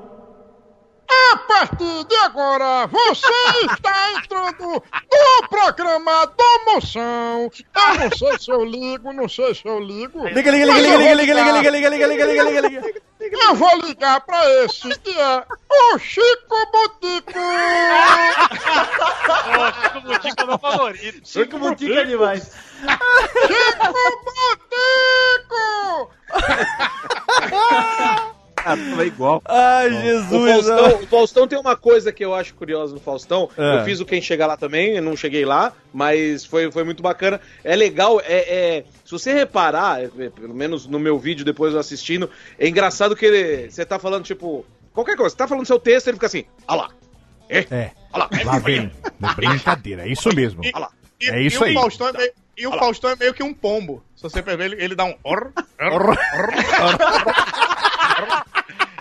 [SPEAKER 11] A partir de agora, você está entrando no programa da moção. Eu não sei se eu ligo, não sei se eu ligo.
[SPEAKER 2] Liga, liga, liga, liga,
[SPEAKER 11] eu vou
[SPEAKER 2] liga, liga, liga, liga, liga, liga, liga, liga, liga, liga.
[SPEAKER 11] Eu vou ligar pra esse que é o Chico Botico.
[SPEAKER 3] Chico Butico é meu favorito.
[SPEAKER 14] Chico Butico é demais.
[SPEAKER 11] Chico Botico!
[SPEAKER 9] Ah, foi igual.
[SPEAKER 2] Ai,
[SPEAKER 4] O
[SPEAKER 2] Jesus.
[SPEAKER 4] Faustão, o Faustão tem uma coisa que eu acho curiosa no Faustão.
[SPEAKER 2] É.
[SPEAKER 4] Eu fiz o Quem Chegar Lá também, eu não cheguei lá, mas foi, foi muito bacana. É legal, é, é- se você reparar, é, é, pelo menos no meu vídeo depois eu assistindo, é engraçado que ele- você tá falando, tipo, qualquer coisa, você tá falando seu texto, ele fica assim, olha lá.
[SPEAKER 2] É.
[SPEAKER 4] Olha lá.
[SPEAKER 2] Lá vem. Brincadeira, é isso mesmo.
[SPEAKER 4] Olha lá.
[SPEAKER 13] E,
[SPEAKER 2] É isso
[SPEAKER 13] e
[SPEAKER 2] aí.
[SPEAKER 13] O Faustão é meio, e o Faustão é meio que um pombo. Se você perceber, ele, ele dá um. Or, or,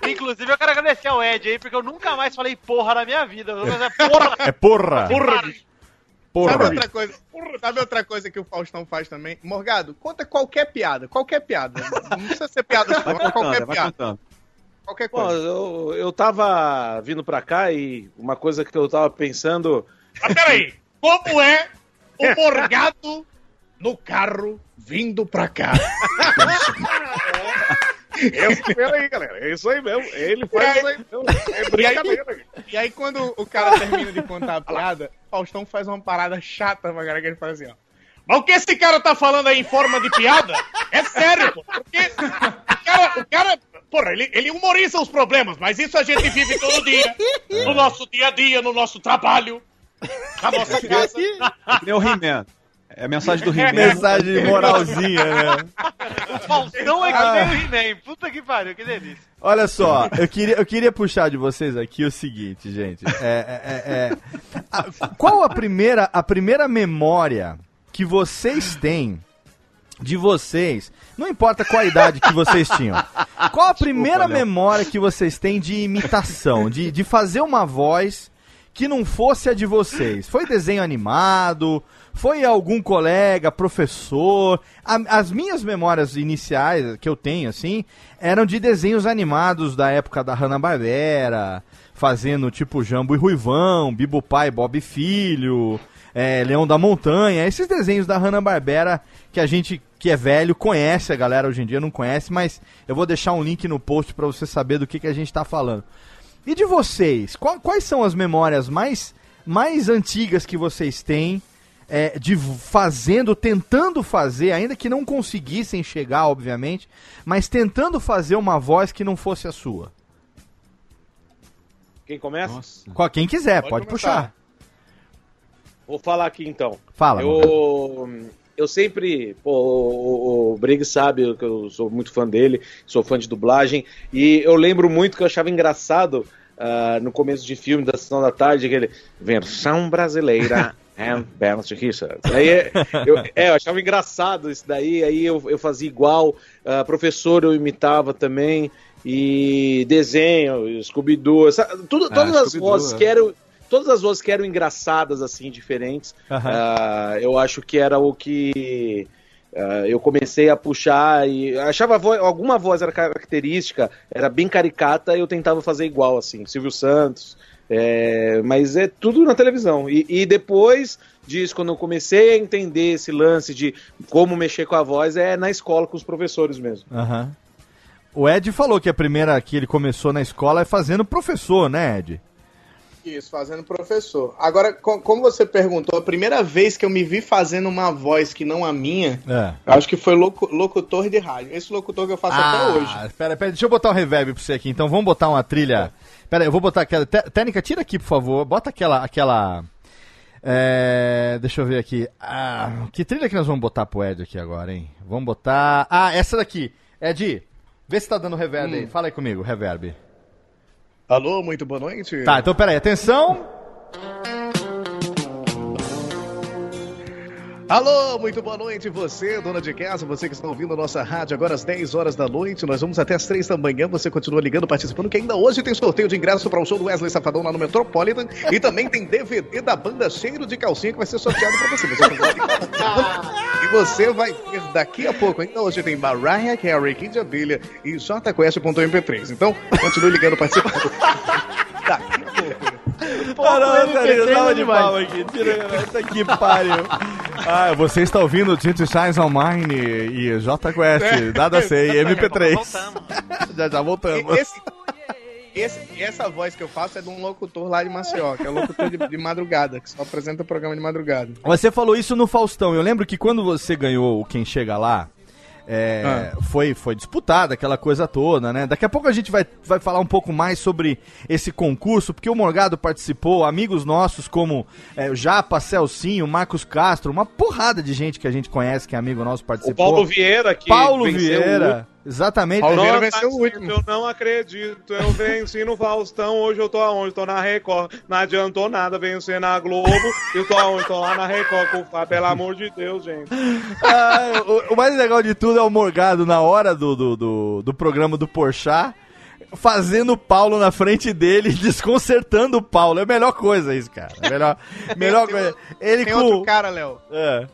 [SPEAKER 3] Inclusive, eu quero agradecer ao Ed aí, porque eu nunca mais falei porra na minha vida. Fazer porra.
[SPEAKER 2] É porra.
[SPEAKER 3] Porra.
[SPEAKER 2] Porra.
[SPEAKER 13] Sabe outra coisa? Sabe outra coisa que o Faustão faz também? Morgado, conta qualquer piada, qualquer piada. Não precisa ser piada
[SPEAKER 4] Vai
[SPEAKER 13] qualquer
[SPEAKER 4] contando, vai
[SPEAKER 13] piada.
[SPEAKER 4] contando.
[SPEAKER 13] Qualquer
[SPEAKER 4] Pô,
[SPEAKER 13] coisa.
[SPEAKER 4] eu, eu tava vindo pra cá e uma coisa que eu tava pensando.
[SPEAKER 13] Mas peraí, como é o Morgado no carro vindo pra cá?
[SPEAKER 4] Esse, peraí, galera. É isso aí mesmo. Ele faz isso aí mesmo. É brincadeira.
[SPEAKER 13] E aí, quando o cara termina de contar a piada, Faustão faz uma parada chata pra galera que ele faz assim, ó. Mas o que esse cara tá falando aí em forma de piada é sério, pô. Porque o cara, o cara porra, ele, ele humoriza os problemas, mas isso a gente vive todo dia. No nosso dia a dia, no nosso trabalho, na nossa casa.
[SPEAKER 9] É nem o He-Man. É a mensagem do He-Man.
[SPEAKER 2] Mensagem de moralzinha, né?
[SPEAKER 3] O Faustão é que nem o He-Man. Puta que pariu, que delícia.
[SPEAKER 2] Olha só, eu queria, eu queria puxar de vocês aqui o seguinte, gente. É, é, é, é, a- qual a primeira, a primeira memória que vocês têm de vocês? Não importa qual a idade que vocês tinham. Qual a primeira
[SPEAKER 9] Léo.
[SPEAKER 2] memória que vocês têm de imitação, de, de fazer uma voz que não fosse a de vocês? Foi desenho animado? Foi algum colega, professor? A- as minhas memórias iniciais que eu tenho, assim, eram de desenhos animados da época da Hanna-Barbera, fazendo tipo Jambo e Ruivão, Bibo Pai, Bob Filho, é, Leão da Montanha, esses desenhos da Hanna-Barbera que a gente que é velho conhece, a galera hoje em dia não conhece, mas eu vou deixar um link no post pra você saber do que, que a gente tá falando. E de vocês, qual- quais são as memórias mais, mais antigas que vocês têm é, de fazendo, tentando fazer, ainda que não conseguissem chegar, obviamente, mas tentando fazer uma voz que não fosse a sua?
[SPEAKER 4] Quem começa?
[SPEAKER 2] Qual- Quem quiser, pode, puxar.
[SPEAKER 4] Vou falar aqui então.
[SPEAKER 2] Fala,
[SPEAKER 4] Eu, eu sempre. Pô, o, o, o Briggs sabe que eu sou muito fã dele, sou fã de dublagem. E eu lembro muito que eu achava engraçado ah, no começo de filme da Sessão da Tarde, aquele. Versão brasileira. And Bernard Richard. Aí eu, é, eu achava engraçado isso daí, aí eu, eu fazia igual, ah, professor eu imitava também, e desenho, Scooby-Doo,
[SPEAKER 9] Ah,
[SPEAKER 4] todas as
[SPEAKER 9] Scooby-Doo,
[SPEAKER 4] vozes
[SPEAKER 9] é.
[SPEAKER 4] que eram todas as vozes que eram engraçadas, assim, diferentes,
[SPEAKER 2] Aham.
[SPEAKER 4] ah, eu acho que era o que ah, eu comecei a puxar e achava voz- alguma voz era característica, era bem caricata, eu tentava fazer igual, assim, Silvio Santos, é, mas é tudo na televisão. E, e depois disso, quando eu comecei a entender esse lance de como mexer com a voz, é na escola com os professores mesmo.
[SPEAKER 2] Aham. O Ed falou que a primeira que ele começou na escola é fazendo professor, né, Ed?
[SPEAKER 13] Isso, fazendo professor. Agora, co- como você perguntou, a primeira vez que eu me vi fazendo uma voz que não a minha,
[SPEAKER 2] É.
[SPEAKER 13] eu acho que foi locu- locutor de rádio. Esse locutor que eu faço até hoje.
[SPEAKER 2] Ah, Pera, pera, deixa eu botar um reverb pra você aqui. Então vamos botar uma trilha. Pera, aí, eu vou botar aquela. Té- Técnica, tira aqui, por favor. Bota aquela. aquela é, deixa eu ver aqui. Ah, que trilha que nós vamos botar pro Ed aqui agora, hein? Vamos botar. Ah, essa daqui. Ed, vê se tá dando reverb aí. Fala aí comigo, reverb.
[SPEAKER 13] Alô, muito boa noite.
[SPEAKER 2] Tá, então pera aí, atenção.
[SPEAKER 13] Alô, muito boa noite, você, dona de casa, você que está ouvindo a nossa rádio agora às 10 horas da noite. Nós vamos até às 3 da manhã. Você continua ligando, participando, que ainda hoje tem sorteio de ingresso para o show do Wesley Safadão lá no Metropolitan. E também tem DVD da banda Cheiro de Calcinha que vai ser sorteado para você. Você. E você vai ver daqui a pouco. Ainda hoje tem Mariah Carey, Kid Abelha e JQuest.mp3. Então, continue ligando, participando. daqui a pouco.
[SPEAKER 2] Parou, cara, salva de palma aqui. Tira, puta que pariu. Ah, você está ouvindo Tint Shines Online e J Quest, nada sei, MP3. já já voltamos.
[SPEAKER 13] Esse, esse- essa voz que eu faço é de um locutor lá de Maceió, que é locutor de, de madrugada, que só apresenta programa de madrugada.
[SPEAKER 2] Você falou isso no Faustão. Eu lembro que quando você ganhou o Quem Chega Lá, é, foi, foi disputada aquela coisa toda, né? Daqui a pouco a gente vai, vai falar um pouco mais sobre esse concurso, porque o Morgado participou, amigos nossos como é, o Japa, Celcinho, Marcos Castro, uma porrada de gente que a gente conhece, que é amigo nosso,
[SPEAKER 4] O
[SPEAKER 2] participou.
[SPEAKER 4] Paulo Vieira, que
[SPEAKER 2] Paulo Vieira, Exatamente.
[SPEAKER 13] Palmeiras
[SPEAKER 4] Nossa,
[SPEAKER 13] venceu o último.
[SPEAKER 4] Eu não acredito. Eu venci no Faustão. Hoje eu tô aonde? Tô na Record. Não adiantou nada vencer na Globo. Eu tô aonde? Tô lá na Record com o Fábio. Pelo amor de Deus, gente.
[SPEAKER 2] Ah, o, o mais legal de tudo é o Morgado na hora do, do, do, do programa do Porchat. Fazendo o Paulo na frente dele, desconcertando o Paulo. É a melhor coisa isso, cara. É a melhor, melhor
[SPEAKER 13] Tem
[SPEAKER 2] coisa. Ele
[SPEAKER 13] Tem
[SPEAKER 2] com.
[SPEAKER 13] outro cara, Léo.
[SPEAKER 2] É.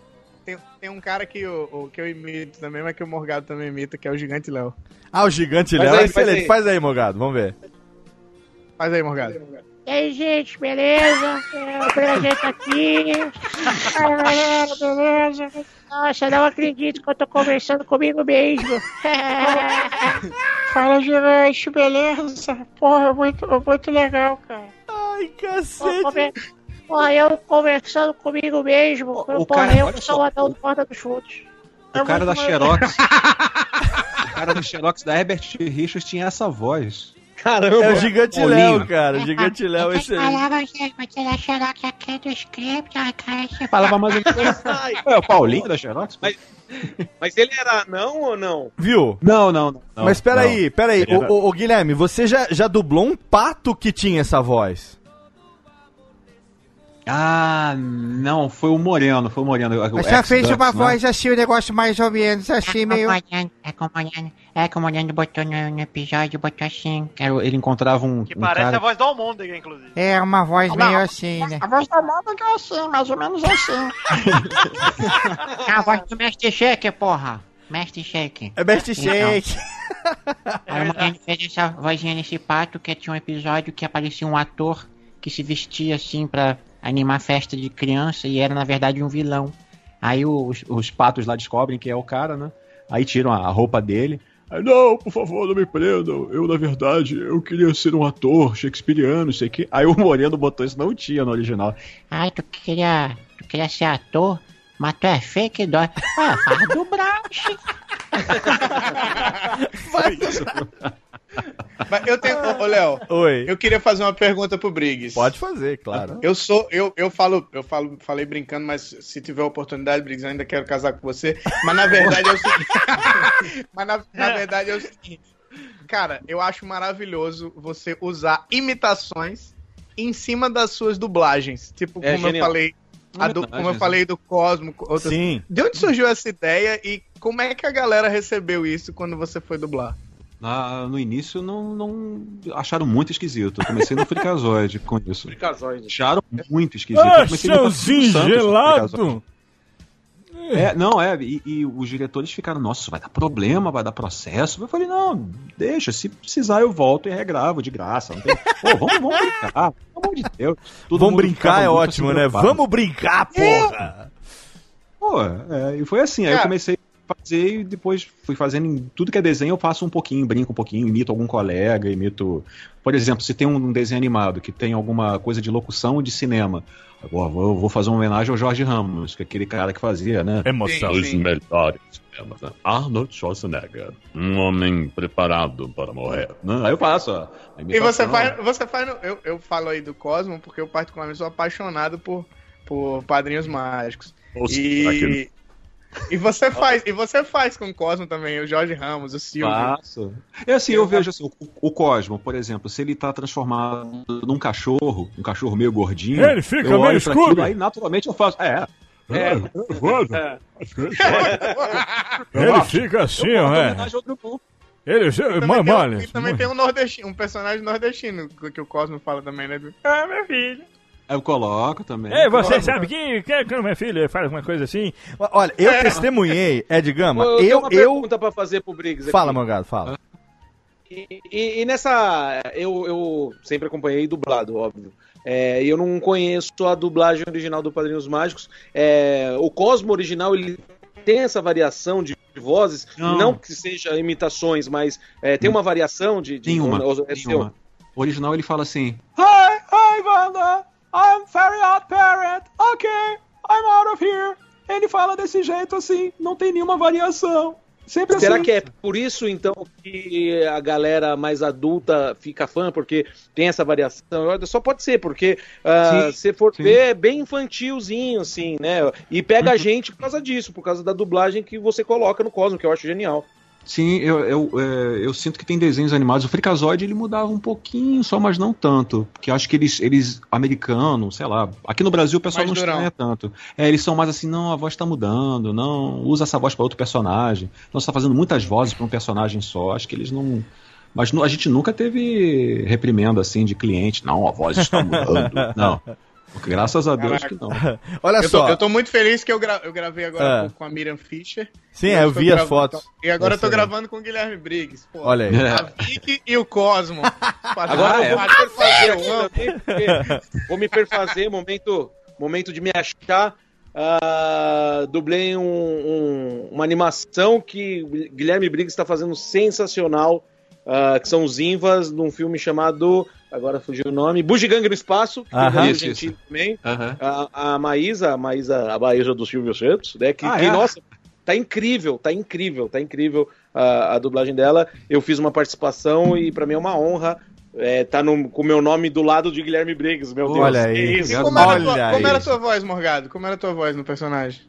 [SPEAKER 13] Tem, um cara que eu, o- que eu imito também, mas que o Morgado também imita, que é o Gigante Léo.
[SPEAKER 2] Ah, o gigante Léo.
[SPEAKER 13] aí,
[SPEAKER 2] Excelente.
[SPEAKER 13] faz aí.
[SPEAKER 2] Faz aí, Morgado. Vamos ver.
[SPEAKER 13] Faz aí, Morgado.
[SPEAKER 15] E aí, gente, beleza? É, o prazer tá aqui. Ai, galera, beleza? Nossa, não acredito que eu tô conversando comigo mesmo. Fala, gigante, beleza? Porra, muito, muito legal, cara.
[SPEAKER 2] Ai,
[SPEAKER 15] cacete. Porra, eu conversando comigo mesmo.
[SPEAKER 9] o
[SPEAKER 15] Porra,
[SPEAKER 9] cara-
[SPEAKER 15] eu sou o Adão do Porta dos Fundos.
[SPEAKER 9] O cara da Xerox. o cara da Xerox da Herbert Richards tinha essa voz.
[SPEAKER 2] É o Gigante. Léo, cara. O Gigante Léo é excelente.
[SPEAKER 15] Falava, vai tirar aqui do script, a cara
[SPEAKER 9] Falava mais ou menos. É o Paulinho da Xerox?
[SPEAKER 4] Mas, mas ele era não ou não?
[SPEAKER 2] Viu?
[SPEAKER 9] Não, não, não.
[SPEAKER 2] Mas peraí, peraí.
[SPEAKER 9] Ele era-
[SPEAKER 2] Ô, ô, ô, Guilherme, você já, já dublou um pato que tinha essa voz?
[SPEAKER 9] Ah, não, foi o Moreno, foi o Moreno. o
[SPEAKER 16] já fez uma
[SPEAKER 9] né?
[SPEAKER 16] voz assim, um negócio mais ou menos assim, meio.
[SPEAKER 15] É como o Mariano, é como o Mariano botou no, no episódio, botou assim.
[SPEAKER 9] Era- Ele encontrava um,
[SPEAKER 3] Que
[SPEAKER 9] um
[SPEAKER 3] parece
[SPEAKER 9] cara...
[SPEAKER 3] a voz do Almôndega, inclusive.
[SPEAKER 16] É uma voz
[SPEAKER 15] Não,
[SPEAKER 16] meio assim, né?
[SPEAKER 15] A voz da Mônica é assim, mais ou menos assim. é a voz do Mestre Shake, porra. Mestre Shake.
[SPEAKER 2] É Mestre Shake.
[SPEAKER 15] Aí o Mariano fez essa vozinha nesse pato, que tinha um episódio que aparecia um ator que se vestia assim pra animar festa de criança e era na verdade um vilão.
[SPEAKER 9] Aí os, os patos lá descobrem que é o cara, né? Aí tiram a roupa dele. Aí, não, por favor, não me prendam. Eu, na verdade, eu queria ser um ator shakespeariano, sei que. Aí o Moreno botou isso, não tinha no original.
[SPEAKER 15] Ai, tu queria, tu queria ser ator, mas tu é fake dói. Ah, faz do Brauch.
[SPEAKER 13] Mas eu tenho. Ô, Léo.
[SPEAKER 2] Oi.
[SPEAKER 13] Eu queria fazer uma pergunta pro Briggs.
[SPEAKER 2] Pode fazer, claro.
[SPEAKER 13] Eu sou. Eu, eu falo, eu falo, falei brincando, mas se tiver oportunidade, Briggs, eu ainda quero casar com você. Mas na verdade é o seguinte. mas na, na verdade é o seguinte. Cara, eu acho maravilhoso você usar imitações em cima das suas dublagens. Tipo,
[SPEAKER 4] É
[SPEAKER 13] como eu
[SPEAKER 4] genial.
[SPEAKER 13] falei. a do- como eu falei do Cosmo. outras-
[SPEAKER 2] Sim.
[SPEAKER 13] De onde surgiu essa ideia e como é que a galera recebeu isso quando você foi dublar?
[SPEAKER 9] Na- no início não, não acharam muito esquisito. Eu comecei no Fricazoide com isso.
[SPEAKER 4] Fricazoide.
[SPEAKER 9] Acharam muito esquisito.
[SPEAKER 2] Ah, chãozinho gelado.
[SPEAKER 9] É, não, é, e, e os diretores ficaram, nossa, isso vai dar problema, vai dar processo. Eu falei, não, deixa, se precisar eu volto e regravo de graça. Não tem... Pô, vamos, vamos brincar, pelo amor de Deus. Todo
[SPEAKER 2] Vamos brincar é ótimo, né? Vamos brincar, porra!
[SPEAKER 9] Pô, é, e foi assim, aí eu comecei fazer e depois fui fazendo em tudo que é desenho, eu faço um pouquinho, brinco um pouquinho, imito algum colega, imito. Por exemplo, se tem um desenho animado que tem alguma coisa de locução de cinema. Agora vou, vou fazer uma homenagem ao Jorge Ramos, que é aquele cara que fazia, né?
[SPEAKER 7] Emoção. Os melhores cinemas, né? Arnold Schwarzenegger, um homem preparado para morrer.
[SPEAKER 9] Não, aí eu faço a
[SPEAKER 13] E você faz, você faz no- eu, eu falo aí do Cosmo porque eu particularmente sou apaixonado por, por padrinhos mágicos.
[SPEAKER 7] Ou
[SPEAKER 13] E, e você faz, e você faz com o Cosmo também, o Jorge Ramos, o Silvio.
[SPEAKER 9] Faço. É assim, eu vejo assim, o, o Cosmo, por exemplo, se ele tá transformado num cachorro, um cachorro meio gordinho.
[SPEAKER 2] Ele fica
[SPEAKER 9] eu
[SPEAKER 2] meio
[SPEAKER 9] pra aquilo. Aí naturalmente eu faço. É.
[SPEAKER 2] É.
[SPEAKER 9] É.
[SPEAKER 2] Ele fica assim, ó, é. Ele,
[SPEAKER 13] Também,
[SPEAKER 2] mano,
[SPEAKER 13] tem, e também tem um nordestino, um personagem nordestino que que o Cosmo fala também, né? Ah, meu filho.
[SPEAKER 9] Eu coloco também.
[SPEAKER 2] Ei, você
[SPEAKER 9] Coloco.
[SPEAKER 2] sabe que, que quando minha filha faz uma coisa assim. Olha, eu
[SPEAKER 4] É.
[SPEAKER 2] testemunhei, Ed Gama,
[SPEAKER 4] eu, tenho
[SPEAKER 2] eu.
[SPEAKER 4] uma
[SPEAKER 2] eu...
[SPEAKER 4] pergunta pra fazer pro Briggs.
[SPEAKER 2] Fala,
[SPEAKER 4] aqui.
[SPEAKER 2] Morgado, fala.
[SPEAKER 4] E, e- e nessa. Eu, eu sempre acompanhei dublado, óbvio. É, e eu não conheço a dublagem original do Padrinhos Mágicos. É, o Cosmo original ele tem essa variação de vozes,
[SPEAKER 9] Não.
[SPEAKER 4] não, que seja imitações, mas é, tem uma variação de. de
[SPEAKER 9] Nenhuma.
[SPEAKER 4] é seu?
[SPEAKER 9] nenhuma. O original ele fala assim: Hi, hi, Wanda. I'm very odd parent. Ok, I'm out of here. Ele fala desse jeito assim, não tem nenhuma variação. Sempre
[SPEAKER 4] Será
[SPEAKER 9] assim.
[SPEAKER 4] que é por isso, então, que a galera mais adulta fica fã? Porque tem essa variação? Só pode ser, porque
[SPEAKER 9] Sim,
[SPEAKER 4] se for
[SPEAKER 9] sim.
[SPEAKER 4] ver, é bem infantilzinho, assim, né? E pega
[SPEAKER 9] Uhum.
[SPEAKER 4] a gente por causa disso, por causa da dublagem que você coloca no Cosmo, que eu acho genial.
[SPEAKER 9] Sim, eu, eu, é, eu sinto que tem desenhos animados. O Freakazoid ele mudava um pouquinho só, mas não tanto. Porque acho que eles, eles americanos, sei lá. Aqui no Brasil o pessoal
[SPEAKER 11] Mais
[SPEAKER 9] não
[SPEAKER 11] durão.
[SPEAKER 9] estranha tanto. É, eles são mais assim, não, a voz tá mudando, não, usa essa voz pra outro personagem. Não, você tá fazendo muitas vozes pra um personagem só. Acho que eles não. Mas a gente nunca teve reprimenda assim de cliente. Não, a voz está mudando. não. Graças a Deus que não.
[SPEAKER 2] Olha
[SPEAKER 11] eu
[SPEAKER 2] só.
[SPEAKER 11] Tô, eu tô muito feliz que eu, gra- eu gravei agora
[SPEAKER 2] Ah.
[SPEAKER 11] pouco com a Miriam Fischer.
[SPEAKER 2] Sim, é, eu vi as fotos.
[SPEAKER 11] E agora eu tô gravando com o Guilherme Briggs. Pô,
[SPEAKER 2] Olha aí.
[SPEAKER 11] A Vicky e o Cosmo.
[SPEAKER 4] Agora eu vou me perfazer vou me perfazer, momento, momento de me achar. Ah, dublei um- um- uma animação que o Guilherme Briggs está fazendo sensacional, ah, que são os Invas, num filme chamado, agora fugiu o nome, Bugiganga do Espaço, que o Danilo
[SPEAKER 9] Isso,
[SPEAKER 4] Gentili também.
[SPEAKER 9] Aham.
[SPEAKER 4] A, a Maísa, a Maísa, a Maísa do Silvio Santos, né? Que,
[SPEAKER 9] Ah,
[SPEAKER 4] que,
[SPEAKER 9] é?
[SPEAKER 4] nossa, tá incrível, tá incrível, tá incrível a, a dublagem dela. Eu fiz uma participação e pra mim é uma honra é, tá no, com o meu nome do lado de Guilherme Briggs, meu Deus.
[SPEAKER 2] Olha
[SPEAKER 4] Que
[SPEAKER 2] aí.
[SPEAKER 4] isso?
[SPEAKER 11] E como era, tua, como era a
[SPEAKER 2] isso.
[SPEAKER 11] tua voz, Morgado? Como era a tua voz no personagem?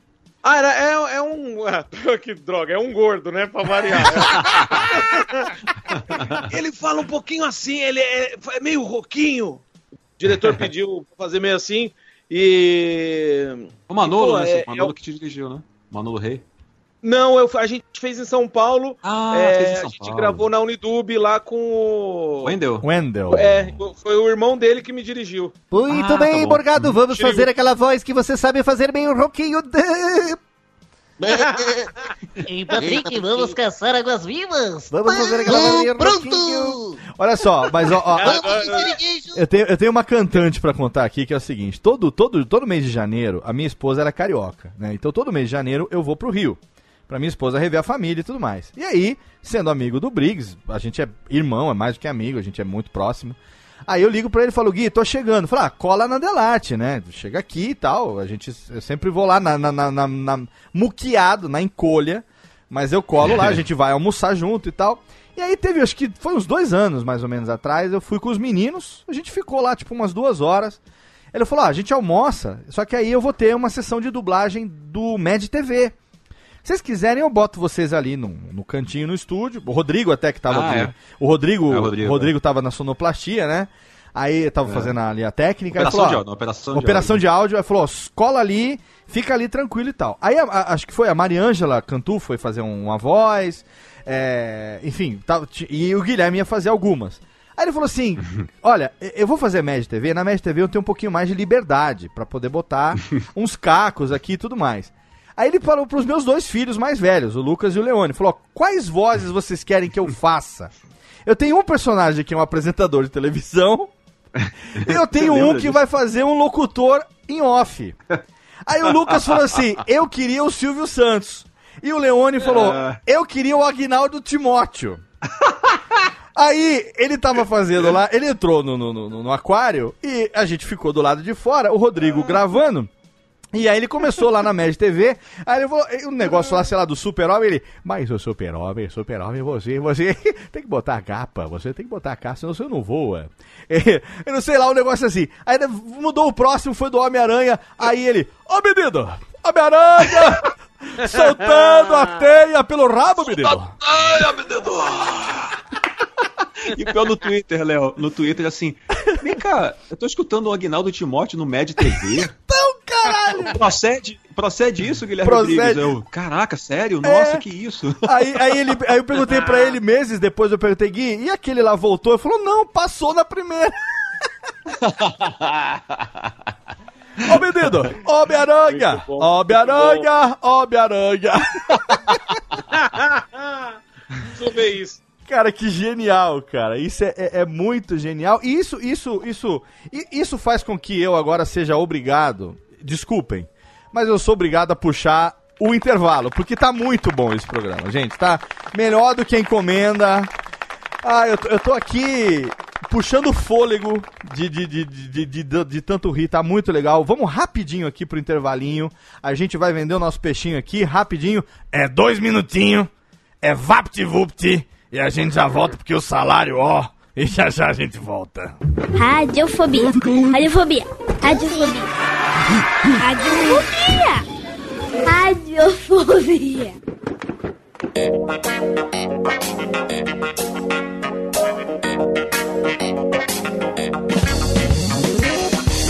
[SPEAKER 4] Ah, era, é, é um. ah, que droga, é um gordo, né? Pra variar. ele fala um pouquinho assim, ele é, é meio roquinho. O diretor pediu pra fazer meio assim. E.
[SPEAKER 9] O Manolo,
[SPEAKER 4] Pô,
[SPEAKER 9] né?
[SPEAKER 4] é-
[SPEAKER 9] o Manolo
[SPEAKER 4] é
[SPEAKER 9] que te dirigiu, né? Manolo Rei.
[SPEAKER 4] Não, eu, a gente fez em São Paulo.
[SPEAKER 9] Ah,
[SPEAKER 4] é,
[SPEAKER 9] fez em São
[SPEAKER 4] a gente
[SPEAKER 9] Paulo.
[SPEAKER 4] gravou na Unidub lá com o.
[SPEAKER 9] Wendel.
[SPEAKER 2] Wendel.
[SPEAKER 4] É, foi o irmão dele que me dirigiu.
[SPEAKER 17] Muito
[SPEAKER 9] Ah,
[SPEAKER 17] bem,
[SPEAKER 9] tá bom.
[SPEAKER 17] Morgado, vamos fazer aquela voz que você sabe fazer bem o roquinho.
[SPEAKER 15] Ei, Patrick, vamos caçar águas vivas.
[SPEAKER 17] Vamos fazer aquela voz bem roquinho.
[SPEAKER 2] Olha só, mas ó, ó, eu, tenho, eu tenho uma cantante pra contar aqui que é o seguinte: todo, todo, todo mês de janeiro, a minha esposa era carioca, né? Então todo mês de janeiro eu vou pro Rio. Pra minha esposa rever a família e tudo mais. E aí, sendo amigo do Briggs, a gente é irmão, é mais do que amigo, a gente é muito próximo. Aí eu ligo pra ele e falo, Gui, tô chegando. Fala, ah, cola na Delarte, né? Chega aqui e tal. A gente, eu sempre vou lá na, na, na, na- na- muqueado, na encolha. Mas eu colo lá, a gente vai almoçar junto e tal. E aí teve, acho que foi uns dois anos mais ou menos atrás, eu fui com os meninos, a gente ficou lá tipo umas duas horas. Ele falou: ah, a gente almoça, só que aí eu vou ter uma sessão de dublagem do Med TV. Se vocês quiserem, eu boto vocês ali no, no cantinho no estúdio. O Rodrigo até que tava
[SPEAKER 9] Ah,
[SPEAKER 2] aqui.
[SPEAKER 9] é.
[SPEAKER 2] O Rodrigo,
[SPEAKER 9] É, o
[SPEAKER 2] o
[SPEAKER 9] Rodrigo,
[SPEAKER 2] Rodrigo, tava na sonoplastia, né? Aí tava fazendo ali a técnica.
[SPEAKER 9] Operação
[SPEAKER 2] falou,
[SPEAKER 9] de
[SPEAKER 2] ó,
[SPEAKER 9] áudio, operação de
[SPEAKER 2] operação
[SPEAKER 9] áudio.
[SPEAKER 2] de áudio. Aí falou, ó, cola ali, fica ali tranquilo e tal. Aí a- a- acho que foi a Mariângela Cantu foi fazer um- uma voz. é, enfim, tava- ti- e o Guilherme ia fazer algumas. Aí ele falou assim: Olha, eu vou fazer Med TV. Na Med TV eu tenho um pouquinho mais de liberdade pra poder botar uns cacos aqui e tudo mais. Aí ele falou pros meus dois filhos mais velhos, o Lucas e o Leone: Falou, quais vozes vocês querem que eu faça? Eu tenho um personagem que é um apresentador de televisão. e eu tenho um que
[SPEAKER 9] disso?
[SPEAKER 2] vai fazer um locutor em off. Aí o Lucas falou assim: Eu queria o Silvio Santos. E o Leone falou:
[SPEAKER 9] Ah.
[SPEAKER 2] Eu queria o Agnaldo Timóteo. Aí ele tava fazendo lá, ele entrou no, no, no- no aquário e a gente ficou do lado de fora, o Rodrigo gravando. E aí ele começou lá na Med TV, aí ele falou, um negócio lá, sei lá, do super-homem, ele, mas o super-homem, super-homem, você, você tem que botar a capa, você tem que botar a capa, senão você não voa. Eu não sei lá, um negócio assim. Aí mudou o próximo, foi do Homem-Aranha, aí ele, ô menino, Homem-Aranha, soltando a teia pelo rabo, menino.
[SPEAKER 9] E o pior no Twitter, Léo, no Twitter assim, vem cá, eu tô escutando o Agnaldo Timóteo no Med TV.
[SPEAKER 2] Então, caralho!
[SPEAKER 9] Procede, procede isso, Guilherme
[SPEAKER 2] Procede.
[SPEAKER 9] Briggs? Eu, caraca, sério? Nossa,
[SPEAKER 2] É.
[SPEAKER 9] que isso?
[SPEAKER 2] Aí, aí, ele, aí eu perguntei pra ele meses depois, eu perguntei, Gui, e aquele lá voltou? Ele falou, não, passou na primeira. Ô menino, Homem-Aranha, Homem-Aranha, Homem-Aranha.
[SPEAKER 4] Deixa eu ver isso.
[SPEAKER 2] Cara, que genial, cara. Isso é, é- é muito genial. E isso, isso, isso, isso faz com que eu agora seja obrigado. Desculpem, mas eu sou obrigado a puxar o intervalo, porque tá muito bom esse programa, gente. Tá melhor do que a encomenda. Ah, eu, eu tô aqui puxando fôlego de, de, de, de- de tanto rir, tá muito legal. Vamos rapidinho aqui pro intervalinho. A gente vai vender o nosso peixinho aqui, rapidinho. É dois minutinhos. É vapt-vupt. E a gente já volta porque o salário, ó. E já já a gente volta.
[SPEAKER 18] Radiofobia. Radiofobia. Radiofobia. Radiofobia. Radiofobia.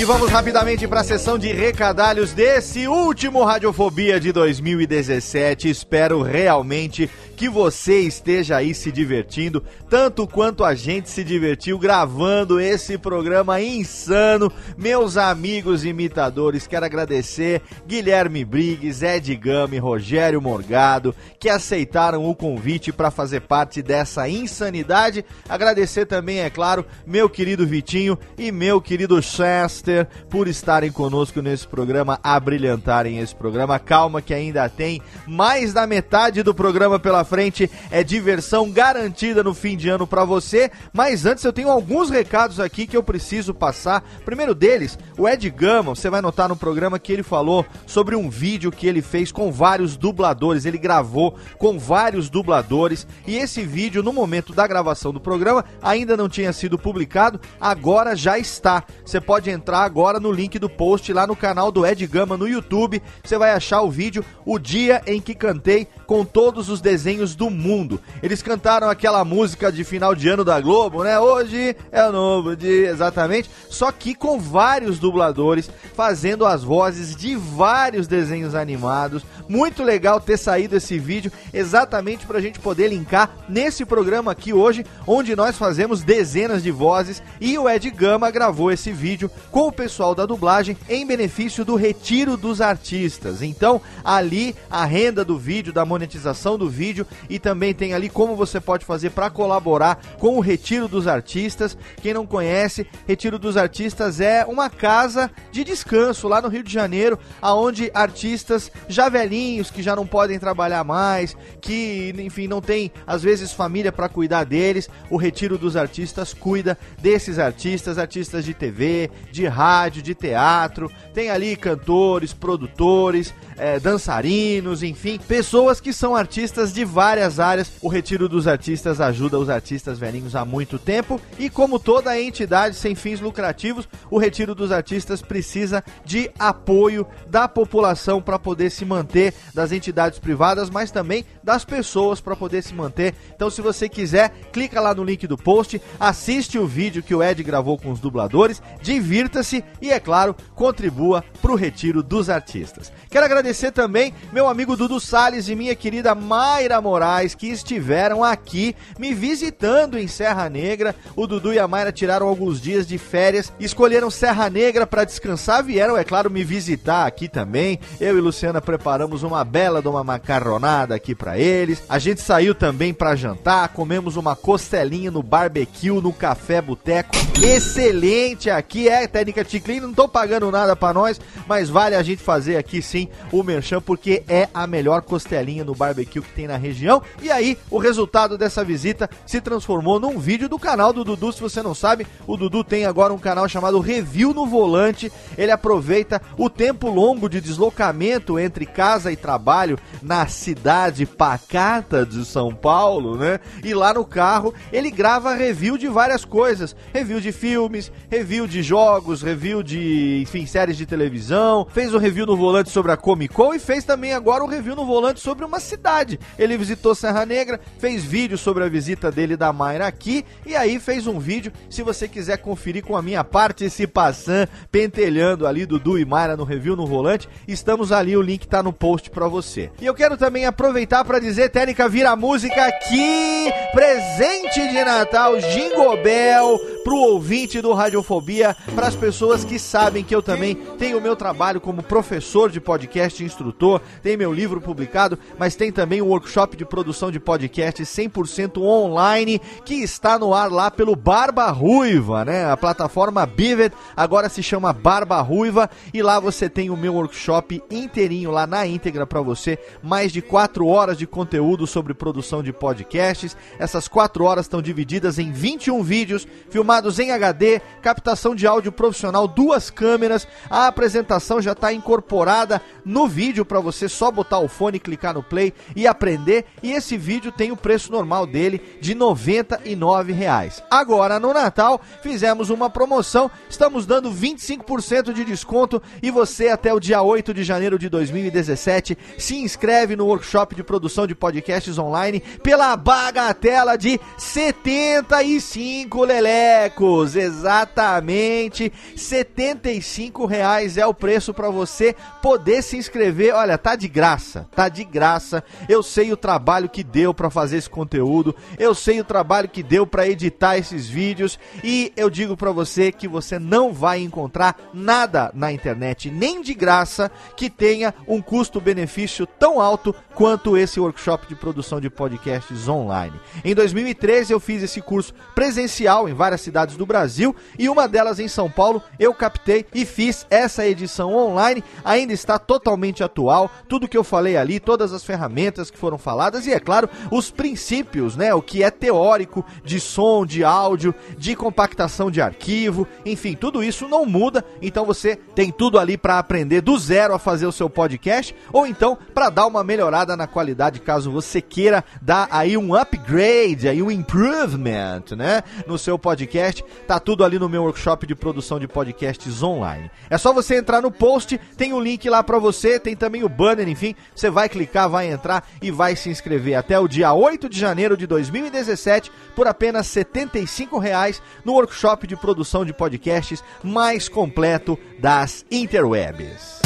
[SPEAKER 2] E vamos rapidamente para a sessão de recadalhos desse último Radiofobia de 2017. Espero realmente que você esteja aí se divertindo, tanto quanto a gente se divertiu gravando esse programa insano. Meus amigos imitadores, quero agradecer Guilherme Briggs, Ed Gama e Rogério Morgado, que aceitaram o convite para fazer parte dessa insanidade. Agradecer também, é claro, meu querido Vitinho e meu querido Chester por estarem conosco nesse programa, a brilhantarem esse programa. Calma que ainda tem mais da metade do programa pela frente. É diversão garantida no fim de ano para você. Mas antes eu tenho alguns recados aqui que eu preciso passar. Primeiro deles, o Ed Gama, você vai notar no programa que ele falou sobre um vídeo que ele fez com vários dubladores. Ele gravou com vários dubladores e esse vídeo no momento da gravação do programa ainda não tinha sido publicado, agora já está. Você pode entrar agora no link do post lá no canal do Ed Gama no YouTube. Você vai achar o vídeo O Dia em que Cantei com todos os desenhos do mundo. Eles cantaram aquela música de final de ano da Globo, né? Hoje é o novo dia, exatamente. Só que com vários dubladores fazendo as vozes de vários desenhos animados. Muito legal ter saído esse vídeo exatamente para a gente poder linkar nesse programa aqui hoje, onde nós fazemos dezenas de vozes e o Ed Gama gravou esse vídeo com o pessoal da dublagem em benefício do retiro dos artistas. Então, ali a renda do vídeo, da monetização do vídeo e também tem ali como você pode fazer para colaborar com o Retiro dos Artistas. Quem não conhece, Retiro dos Artistas é uma casa de descanso lá no Rio de Janeiro, aonde artistas já velhinhos que já não podem trabalhar mais, que enfim não tem às vezes família para cuidar deles, o Retiro dos Artistas cuida desses artistas, artistas de TV, de rádio, de teatro, tem ali cantores, produtores, eh, dançarinos, enfim, pessoas que são artistas de várias áreas. O Retiro dos Artistas ajuda os artistas velhinhos há muito tempo e, como toda entidade sem fins lucrativos, o Retiro dos Artistas precisa de apoio da população para poder se manter, das entidades privadas, mas também das pessoas para poder se manter. Então, se você quiser, clica lá no link do post, assiste o vídeo que o Ed gravou com os dubladores, divirta-se e, é claro, contribua para o Retiro dos Artistas. Quero agradecer também meu amigo Dudu Salles e minha querida Mayra Moraes, que estiveram aqui me visitando em Serra Negra. O Dudu e a Mayra tiraram alguns dias de férias, escolheram Serra Negra para descansar, vieram, é claro, me visitar aqui também. Eu e Luciana preparamos uma bela de uma macarronada aqui para eles. A gente saiu também para jantar, comemos uma costelinha no barbecue, no café boteco. Excelente aqui, é técnica Ticlin, não tô pagando nada para nós, mas vale a gente fazer aqui sim o merchan porque é a melhor costelinha no barbecue que tem na região. E aí, o resultado dessa visita se transformou num vídeo do canal do Dudu. Se você não sabe, o Dudu tem agora um canal chamado Review no Volante. Ele aproveita o tempo longo de deslocamento entre casa e trabalho na cidade pacata de São Paulo, né? E lá no carro ele grava review de várias coisas: review de filmes, review de jogos, review de, enfim, séries de televisão. Fez um review no volante sobre a Comic Con e fez também agora um review no volante sobre uma cidade. Ele visitou Serra Negra, fez vídeo sobre a visita dele da Mayra aqui e aí fez um vídeo. Se você quiser conferir com a minha participação, pentelhando ali Dudu e Mayra no review no volante, estamos ali, o link tá no post pra você. E eu quero também aproveitar para dizer, Técnica, vira música aqui, presente de Natal, Jingle Bell, pro ouvinte do Radiofobia, para as pessoas que sabem que eu também tenho o meu trabalho como professor de podcast instrutor, tem meu livro publicado, mas tem também um workshop de produção de podcast 100% online que está no ar lá pelo Barba Ruiva, né? A plataforma Bivet agora se chama Barba Ruiva e lá você tem o meu workshop inteirinho lá na íntegra para você, mais de 4 horas de conteúdo sobre produção de podcasts. Essas 4 horas estão divididas em 21 vídeos filmados em HD, captação de áudio profissional, duas câmeras. A apresentação já está incorporada no vídeo para você só botar o fone, clicar no play e aprender E esse vídeo tem o preço normal dele de 99 reais. Agora no Natal fizemos uma promoção, estamos dando 25% de desconto e você até o dia 8 de janeiro de 2017 se inscreve no workshop de produção de podcasts online pela bagatela de 75 lelecos, exatamente 75 reais é o preço para você poder se inscrever. Olha, tá de graça, tá de graça. Eu sei o trabalho que deu para fazer esse conteúdo, eu sei o trabalho que deu para editar esses vídeos e eu digo para você que você não vai encontrar nada na internet, nem de graça, que tenha um custo-benefício tão alto quanto esse workshop de produção de podcasts online. Em 2013 eu fiz esse curso presencial em várias cidades do Brasil e uma delas em São Paulo eu captei e fiz essa edição online. Ainda está totalmente atual, tudo que eu falei ali, todas as ferramentas que foram faladas e é claro, os princípios, né, o que é teórico de som, de áudio, de compactação de arquivo, enfim, tudo isso não muda. Então você tem tudo ali para aprender do zero a fazer o seu podcast ou então para dar uma melhorada na qualidade, caso você queira dar aí um upgrade, aí um improvement, né, no seu podcast. Tá tudo ali no meu workshop de produção de podcasts online. É só você entrar no post, tem o um link lá para você, tem também o banner, enfim, você vai clicar, vai entrar e vai se inscrever até o dia 8 de janeiro de 2017 por apenas 75 reais no workshop de produção de podcasts mais completo das interwebs.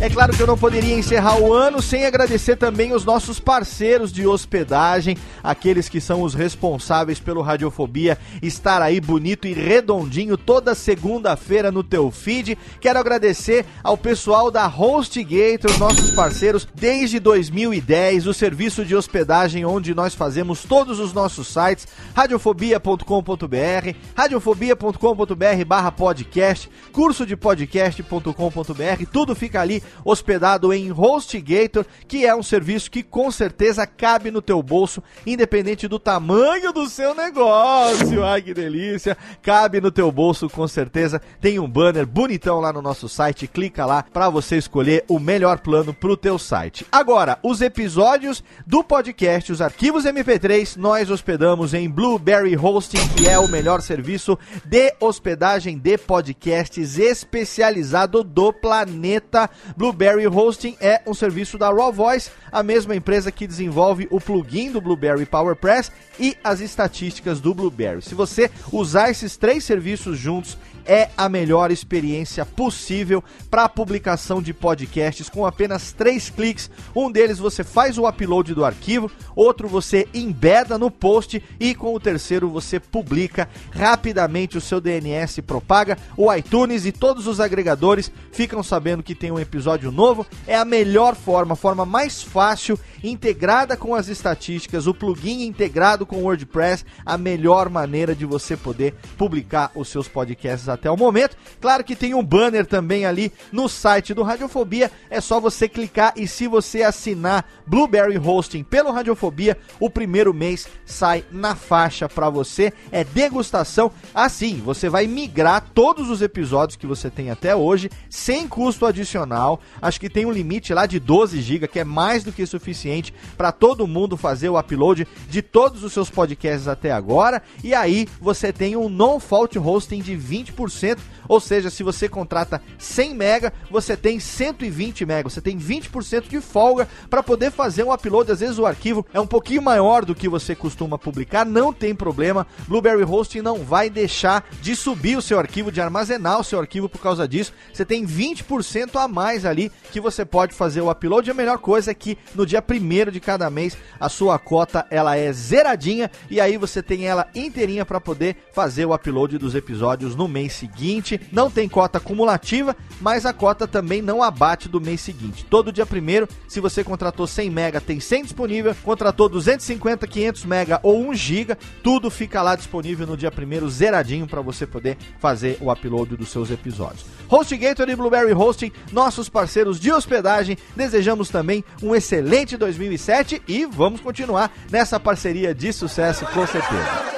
[SPEAKER 2] É claro que eu não poderia encerrar o ano sem agradecer também os nossos parceiros de hospedagem, aqueles que são os responsáveis pelo Radiofobia estar aí bonito e redondinho toda segunda-feira no teu feed. Quero agradecer ao pessoal da HostGator, nossos parceiros desde 2010, o serviço de hospedagem onde nós fazemos todos os nossos sites, radiofobia.com.br, radiofobia.com.br/podcast, curso de podcast.com.br, tudo fica ali hospedado em HostGator, que é um serviço que com certeza cabe no teu bolso, independente do tamanho do seu negócio. Ai, que delícia! Cabe no teu bolso com certeza. Tem um banner bonitão lá no nosso site, clica lá para você escolher o melhor plano pro teu site. Agora, os episódios do podcast, os arquivos MP3, nós hospedamos em Blueberry Hosting, que é o melhor serviço de hospedagem de podcasts especializado do planeta. Blueberry Hosting é um serviço da Raw Voice, a mesma empresa que desenvolve o plugin do Blueberry PowerPress e as estatísticas do Blueberry. Se você usar esses três serviços juntos, é a melhor experiência possível para a publicação de podcasts com apenas três cliques. Um deles você faz o upload do arquivo, outro você embeda no post e com o terceiro você publica rapidamente o seu DNS propaga, o iTunes e todos os agregadores ficam sabendo que tem um episódio novo. É a melhor forma, a forma mais fácil, integrada com as estatísticas, o plugin integrado com o WordPress, a melhor maneira de você poder publicar os seus podcasts até o momento. Claro que tem um banner também ali no site do Radiofobia, é só você clicar e se você assinar Blueberry Hosting pelo Radiofobia, o primeiro mês sai na faixa para você. É degustação. Assim, você vai migrar todos os episódios que você tem até hoje sem custo adicional. Acho que tem um limite lá de 12 GB, que é mais do que suficiente para todo mundo fazer o upload de todos os seus podcasts até agora. E aí você tem um non-fault hosting de 20% ou seja, se você contrata 100 mega, você tem 120 mega, você tem 20% de folga para poder fazer um upload. Às vezes o arquivo é um pouquinho maior do que você costuma publicar, não tem problema. Blueberry Hosting não vai deixar de subir o seu arquivo, de armazenar o seu arquivo por causa disso. Você tem 20% a mais ali que você pode fazer o upload. A melhor coisa é que no dia primeiro de cada mês a sua cota ela é zeradinha e aí você tem ela inteirinha para poder fazer o upload dos episódios no mês seguinte. Não tem cota cumulativa, mas a cota também não abate do mês seguinte. Todo dia primeiro, se você contratou 100 mega, tem 100 disponível. Contratou 250, 500 mega ou 1 giga, tudo fica lá disponível no dia primeiro zeradinho para você poder fazer o upload dos seus episódios. HostGator e Blueberry Hosting, nossos parceiros de hospedagem. Desejamos também um excelente 2007 e vamos continuar nessa parceria de sucesso, com certeza.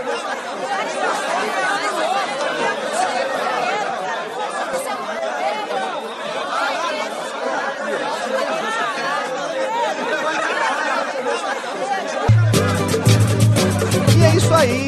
[SPEAKER 2] E é isso aí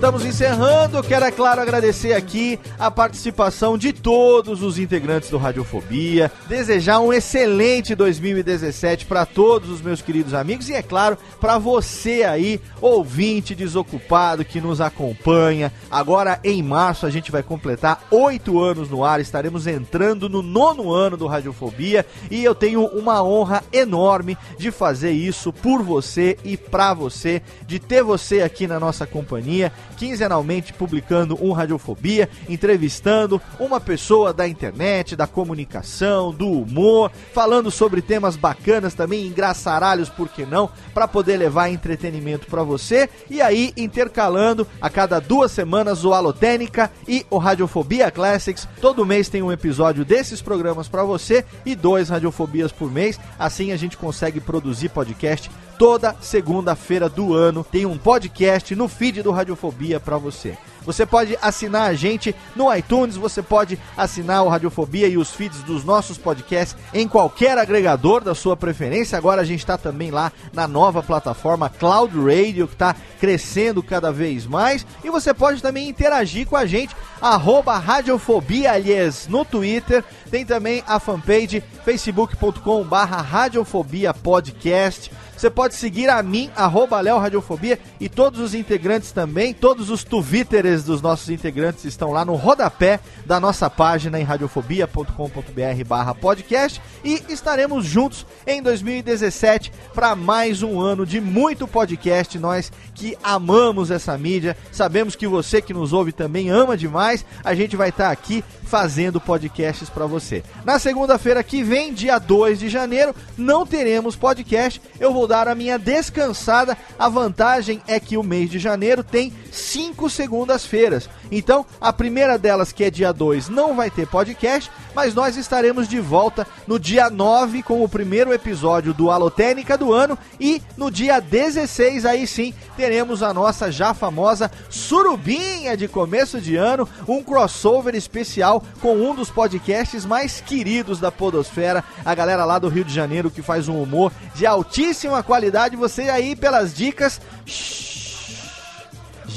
[SPEAKER 2] estamos encerrando. Quero, é claro, agradecer aqui a participação de todos os integrantes do Radiofobia. Desejar um excelente 2017 para todos os meus queridos amigos e, é claro, para você aí, ouvinte desocupado que nos acompanha. Agora, em março, a gente vai completar oito anos no ar. Estaremos entrando no nono ano do Radiofobia e eu tenho uma honra enorme de fazer isso por você e para você, de ter você aqui na nossa companhia, quinzenalmente publicando um Radiofobia, entrevistando uma pessoa da internet, da comunicação, do humor, falando sobre temas bacanas também, engraçaralhos, por que não, para poder levar entretenimento para você e aí intercalando a cada duas semanas o Alotênica e o Radiofobia Classics. Todo mês tem um episódio desses programas para você e dois Radiofobias por mês. Assim a gente consegue produzir podcast toda segunda-feira do ano. Tem um podcast no feed do Radiofobia para você. Você pode assinar a gente no iTunes, você pode assinar o Radiofobia e os feeds dos nossos podcasts em qualquer agregador da sua preferência. Agora a gente está também lá na nova plataforma Cloud Radio, que está crescendo cada vez mais. E você pode também interagir com a gente, arroba Radiofobia, aliás, no Twitter. Tem também a fanpage facebook.com barra Radiofobia Podcast. Você pode seguir a mim, arroba Léo Radiofobia, e todos os integrantes também, todos os twitteres dos nossos integrantes estão lá no rodapé da nossa página em radiofobia.com.br barra podcast e estaremos juntos em 2017 para mais um ano de muito podcast. Nós que amamos essa mídia, sabemos que você que nos ouve também ama demais. A gente vai estar aqui fazendo podcasts para você. Na segunda-feira que vem, dia 2 de janeiro, não teremos podcast. Eu vou dar a minha descansada. A vantagem é que o mês de janeiro tem cinco segundas-feiras. Então, a primeira delas, que é dia 2, não vai ter podcast, mas nós estaremos de volta no dia 9 com o primeiro episódio do Alotênica do ano e no dia 16, aí sim, teremos a nossa já famosa surubinha de começo de ano, um crossover especial com um dos podcasts mais queridos da podosfera, a galera lá do Rio de Janeiro que faz um humor de altíssima qualidade. Você aí pelas dicas,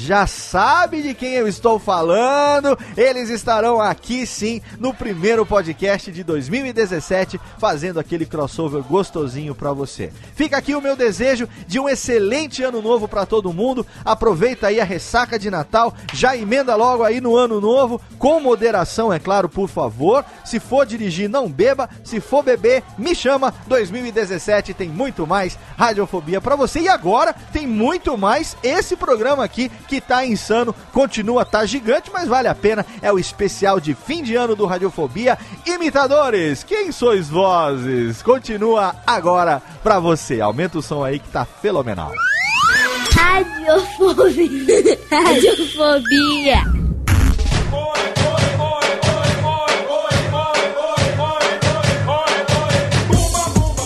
[SPEAKER 2] já sabe de quem eu estou falando. Eles estarão aqui sim no primeiro podcast de 2017, fazendo aquele crossover gostosinho para você. Fica aqui o meu desejo de um excelente ano novo para todo mundo. Aproveita aí a ressaca de Natal, já emenda logo aí no ano novo, com moderação, é claro, por favor. Se for dirigir, não beba. Se for beber, me chama. 2017 tem muito mais radiofobia para você. E agora tem muito mais esse programa aqui que tá insano, continua tá gigante, mas vale a pena. É o especial de fim de ano do Radiofobia. Imitadores, quem sois vozes? Continua agora pra você. Aumenta o som aí que tá fenomenal.
[SPEAKER 18] Radiofobia. Radiofobia.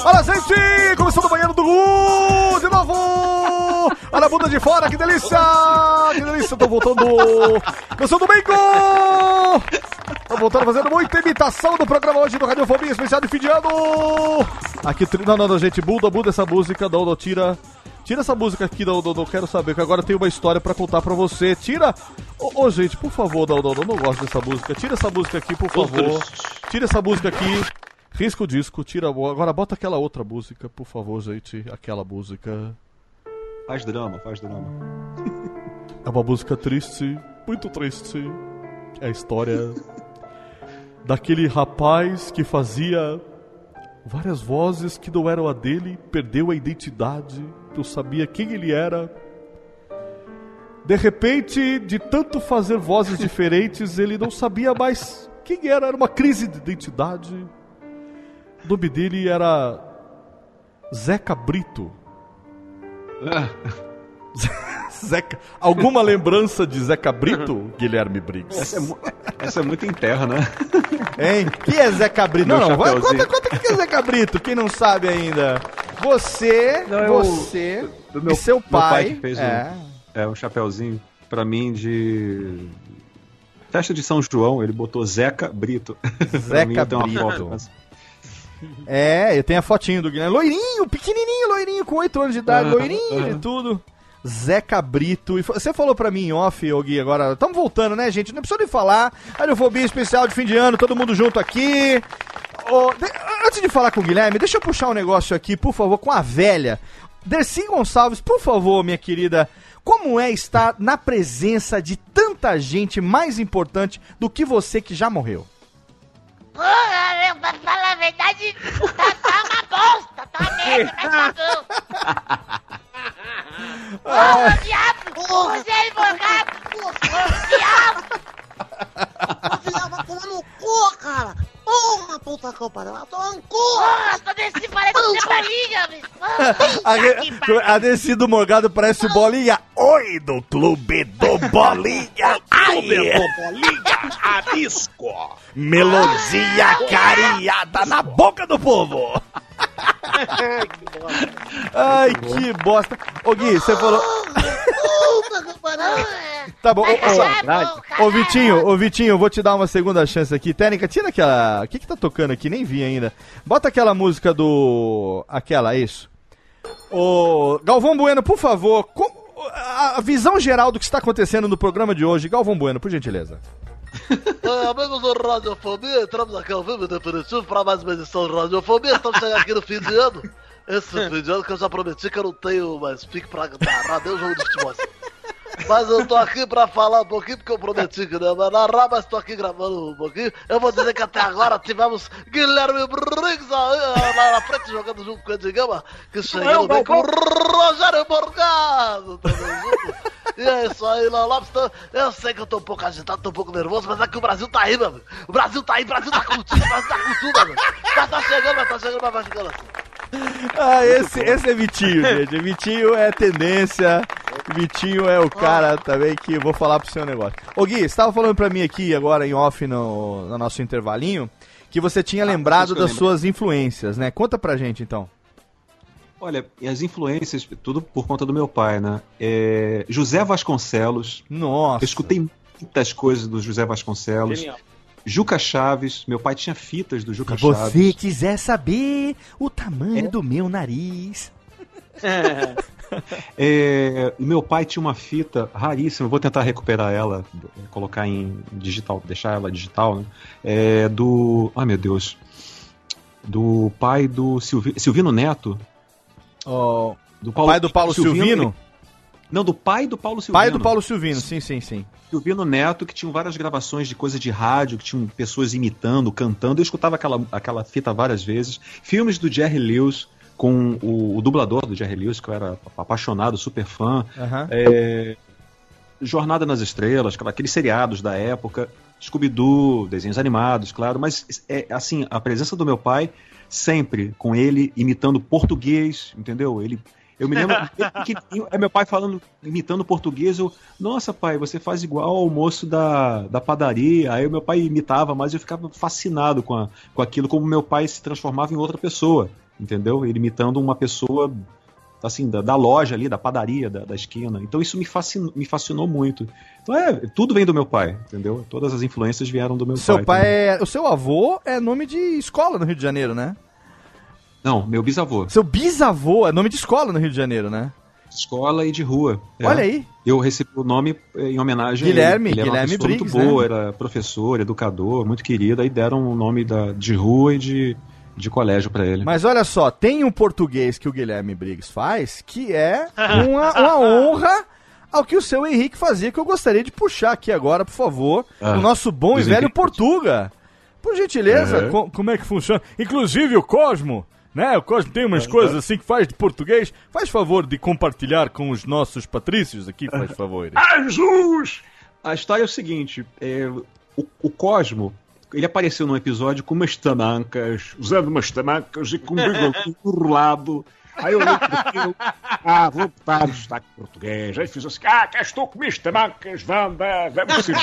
[SPEAKER 2] Olha, gente! Começando o banheiro do Gu de novo! Olha a bunda de fora, que delícia! Que delícia, tô voltando! Começando bem, Gu! Tô voltando fazendo muita imitação do programa hoje do Radiofobia Especial de fim de ano! Aqui, não, não, não, gente, muda, muda essa música, não, não, tira... Tira essa música aqui, não, não, não quero saber, que agora tem uma história pra contar pra você. Tira... Ô, ô, gente, por favor, não, não, não, não gosto dessa música. Tira essa música aqui, por favor. Tira essa música aqui. Risca o disco, tira. Agora bota aquela outra música, por favor, gente. Aquela música.
[SPEAKER 9] Faz drama, faz drama.
[SPEAKER 2] É uma música triste, muito triste. É a história daquele rapaz que fazia várias vozes que não eram a dele, perdeu a identidade, não sabia quem ele era. De repente, de tanto fazer vozes diferentes, ele não sabia mais quem era, era uma crise de identidade. O nome dele era Zeca Brito. Zeca, alguma lembrança de Zeca Brito, Guilherme Briggs?
[SPEAKER 9] Essa é, mu- essa é muito em terra, né?
[SPEAKER 2] Hein? Que é Zeca Brito? Não,
[SPEAKER 9] Meu
[SPEAKER 2] não, vai, conta, conta o que é Zeca Brito, quem não sabe ainda. Você,
[SPEAKER 9] Não, eu-
[SPEAKER 2] você
[SPEAKER 9] do
[SPEAKER 2] e seu
[SPEAKER 9] meu
[SPEAKER 2] pai.
[SPEAKER 9] que fez
[SPEAKER 2] é.
[SPEAKER 9] um, é, um chapeuzinho pra mim de. Festa de São João, ele botou Zeca Brito.
[SPEAKER 2] Zeca
[SPEAKER 9] mim,
[SPEAKER 2] Brito.
[SPEAKER 9] foto, mas-
[SPEAKER 2] É, eu tenho a fotinho do Guilherme. Loirinho, pequenininho, loirinho, com 8 anos de idade, loirinho e tudo. Zeca Brito. E você falou pra mim em off, ô Gui, agora. Estamos voltando, né, gente? Não precisa nem falar. Radiofobia especial de fim de ano, todo mundo junto aqui. Ô, de- antes de falar com o Guilherme, deixa eu puxar um negócio aqui, por favor, com a velha. Dercy Gonçalves, por favor, minha querida. Como é estar na presença de tanta gente mais importante do que você que já morreu?
[SPEAKER 1] Porra, meu, pra falar a verdade, tá, tá uma bosta, tá uma merda, mas tá bom. Porra, diabo! Rogério Morgado! Diabo!
[SPEAKER 12] Tomar no cu, cara! Porra, puta que eu pariu! Vai tomar no cu!
[SPEAKER 1] Porra, tô desse parece cebolinha, bicho!
[SPEAKER 2] A, a do Morgado parece o Bolinha. Oi, do Clube do Bolinha.
[SPEAKER 7] Clube
[SPEAKER 2] Ai,
[SPEAKER 7] do Bolinha, arisco.
[SPEAKER 2] melodia cariada na boca do povo. Ai, que bosta. Ô, Gui, você falou...
[SPEAKER 12] Puta que pariu!
[SPEAKER 2] Tá bom, ô, ô, ô Vitinho, ô Vitinho, eu vou te dar uma segunda chance aqui. Técnica, tira aquela. O que que tá tocando aqui? Nem vi ainda. Bota aquela música do. Aquela, isso. Ô. Galvão Bueno, por favor, co- a visão geral do que está acontecendo no programa de hoje. Galvão Bueno, por gentileza.
[SPEAKER 19] É, amigos do Radiofobia, entramos aqui ao vivo e definitivo para mais uma edição do Radiofobia. Estamos chegando aqui no fim de ano. Esse de ano que eu já prometi que eu não tenho mais pique pra narrar nenhum jogo de futebol. Mas eu tô aqui pra falar um pouquinho, porque eu prometi que não ia narrar, mas tô aqui gravando um pouquinho. Eu vou dizer que até agora tivemos Guilherme Briggs ah, lá na frente jogando junto com o Ed Gama, que chegando bem com o Rogério Morgado também junto. E é isso aí, Léo Lopes. Tô- Eu sei que eu tô um pouco agitado, tô um pouco nervoso, mas é que o Brasil tá aí, meu amigo. O Brasil tá aí, o Brasil tá curtindo, o Brasil tá com tudo, meu amigo. Mas tá chegando, mas tá chegando, mas vai chegando assim.
[SPEAKER 2] Ah, esse, esse é Vitinho, gente. Vitinho é tendência. Vitinho é o cara também que eu vou falar pro seu negócio. Ô Gui, você tava falando pra mim aqui agora em off no, no nosso intervalinho que você tinha lembrado
[SPEAKER 9] que eu
[SPEAKER 2] das suas influências, né? Conta pra gente então.
[SPEAKER 9] Olha, e as influências, tudo por conta do meu pai, né? É, José Vasconcelos.
[SPEAKER 2] Nossa.
[SPEAKER 9] Eu escutei muitas coisas do José Vasconcelos.
[SPEAKER 2] Genial.
[SPEAKER 9] Juca Chaves. Meu pai tinha fitas do Juca
[SPEAKER 2] Se você
[SPEAKER 9] Chaves.
[SPEAKER 2] quiser saber o tamanho
[SPEAKER 9] É.
[SPEAKER 2] do meu nariz.
[SPEAKER 9] É, e meu pai tinha uma fita raríssima, vou tentar recuperar ela, colocar em digital, deixar ela digital, né? É, do. Ai meu Deus. Do pai do Silvi, Silvino Neto.
[SPEAKER 2] Ó,
[SPEAKER 9] do
[SPEAKER 2] pai do Paulo Silvino?
[SPEAKER 9] Não, do pai do Paulo Silvino.
[SPEAKER 2] Pai do Paulo Silvino, sim, sim, sim.
[SPEAKER 9] Silvino Neto, que tinham várias gravações de coisa de rádio, que tinham pessoas imitando, cantando. Eu escutava aquela, aquela fita várias vezes. Filmes do Jerry Lewis, com o, o dublador do Jerry Lewis, que eu era apaixonado, super fã.
[SPEAKER 2] Aham.
[SPEAKER 9] É, Jornada nas Estrelas, aqueles seriados da época. Scooby-Doo, desenhos animados, claro. Mas, é, assim, a presença do meu pai, sempre com ele imitando português, entendeu? Ele... Eu me lembro que é meu pai falando, imitando português. Eu, nossa, pai, você faz igual ao moço da, da padaria. Aí o meu pai imitava, mas eu ficava fascinado com, a, com aquilo, como meu pai se transformava em outra pessoa, entendeu? Ele imitando uma pessoa, assim, da, da loja ali, da padaria, da, da esquina. Então isso me fascinou, me fascinou muito. Então é, tudo vem do meu pai, entendeu? Todas as influências vieram do meu
[SPEAKER 2] Seu
[SPEAKER 9] pai.
[SPEAKER 2] pai
[SPEAKER 9] também.
[SPEAKER 2] é. O seu avô é nome de escola no Rio de Janeiro, né?
[SPEAKER 9] Não, meu bisavô.
[SPEAKER 2] Seu bisavô é nome de escola no Rio de Janeiro, né?
[SPEAKER 9] Escola e de rua. É.
[SPEAKER 2] Olha aí.
[SPEAKER 9] Eu recebi o nome eh, em homenagem
[SPEAKER 2] Guilherme,
[SPEAKER 9] a ele. Ele era uma
[SPEAKER 2] Guilherme
[SPEAKER 9] pessoa
[SPEAKER 2] Briggs,
[SPEAKER 9] muito boa,
[SPEAKER 2] né?
[SPEAKER 9] era professor, educador, muito querido. Aí deram o nome da, de rua e de, de colégio pra ele.
[SPEAKER 2] Mas olha só, tem um português que o Guilherme Briggs faz que é uma, uma honra ao que o seu Henrique fazia, que eu gostaria de puxar aqui agora, por favor.
[SPEAKER 20] Ah,
[SPEAKER 2] o nosso bom e velho. Portuga. Por gentileza,
[SPEAKER 20] É.
[SPEAKER 2] co- como é que funciona? Inclusive o Cosmo, né? O Cosmo tem umas coisas assim que faz de português. Faz favor de compartilhar com os nossos patrícios aqui, faz favor.
[SPEAKER 9] Ah, Jesus! A história é o seguinte: é, o, o Cosmo. Ele apareceu num episódio com umas tamancas, usando umas tamancas e com um bigode enrolado. Aí eu olhei aquilo, ah, vou botar o sotaque português. Aí fiz assim, ah, cá estou com as tamancas, vanda, vamos ser.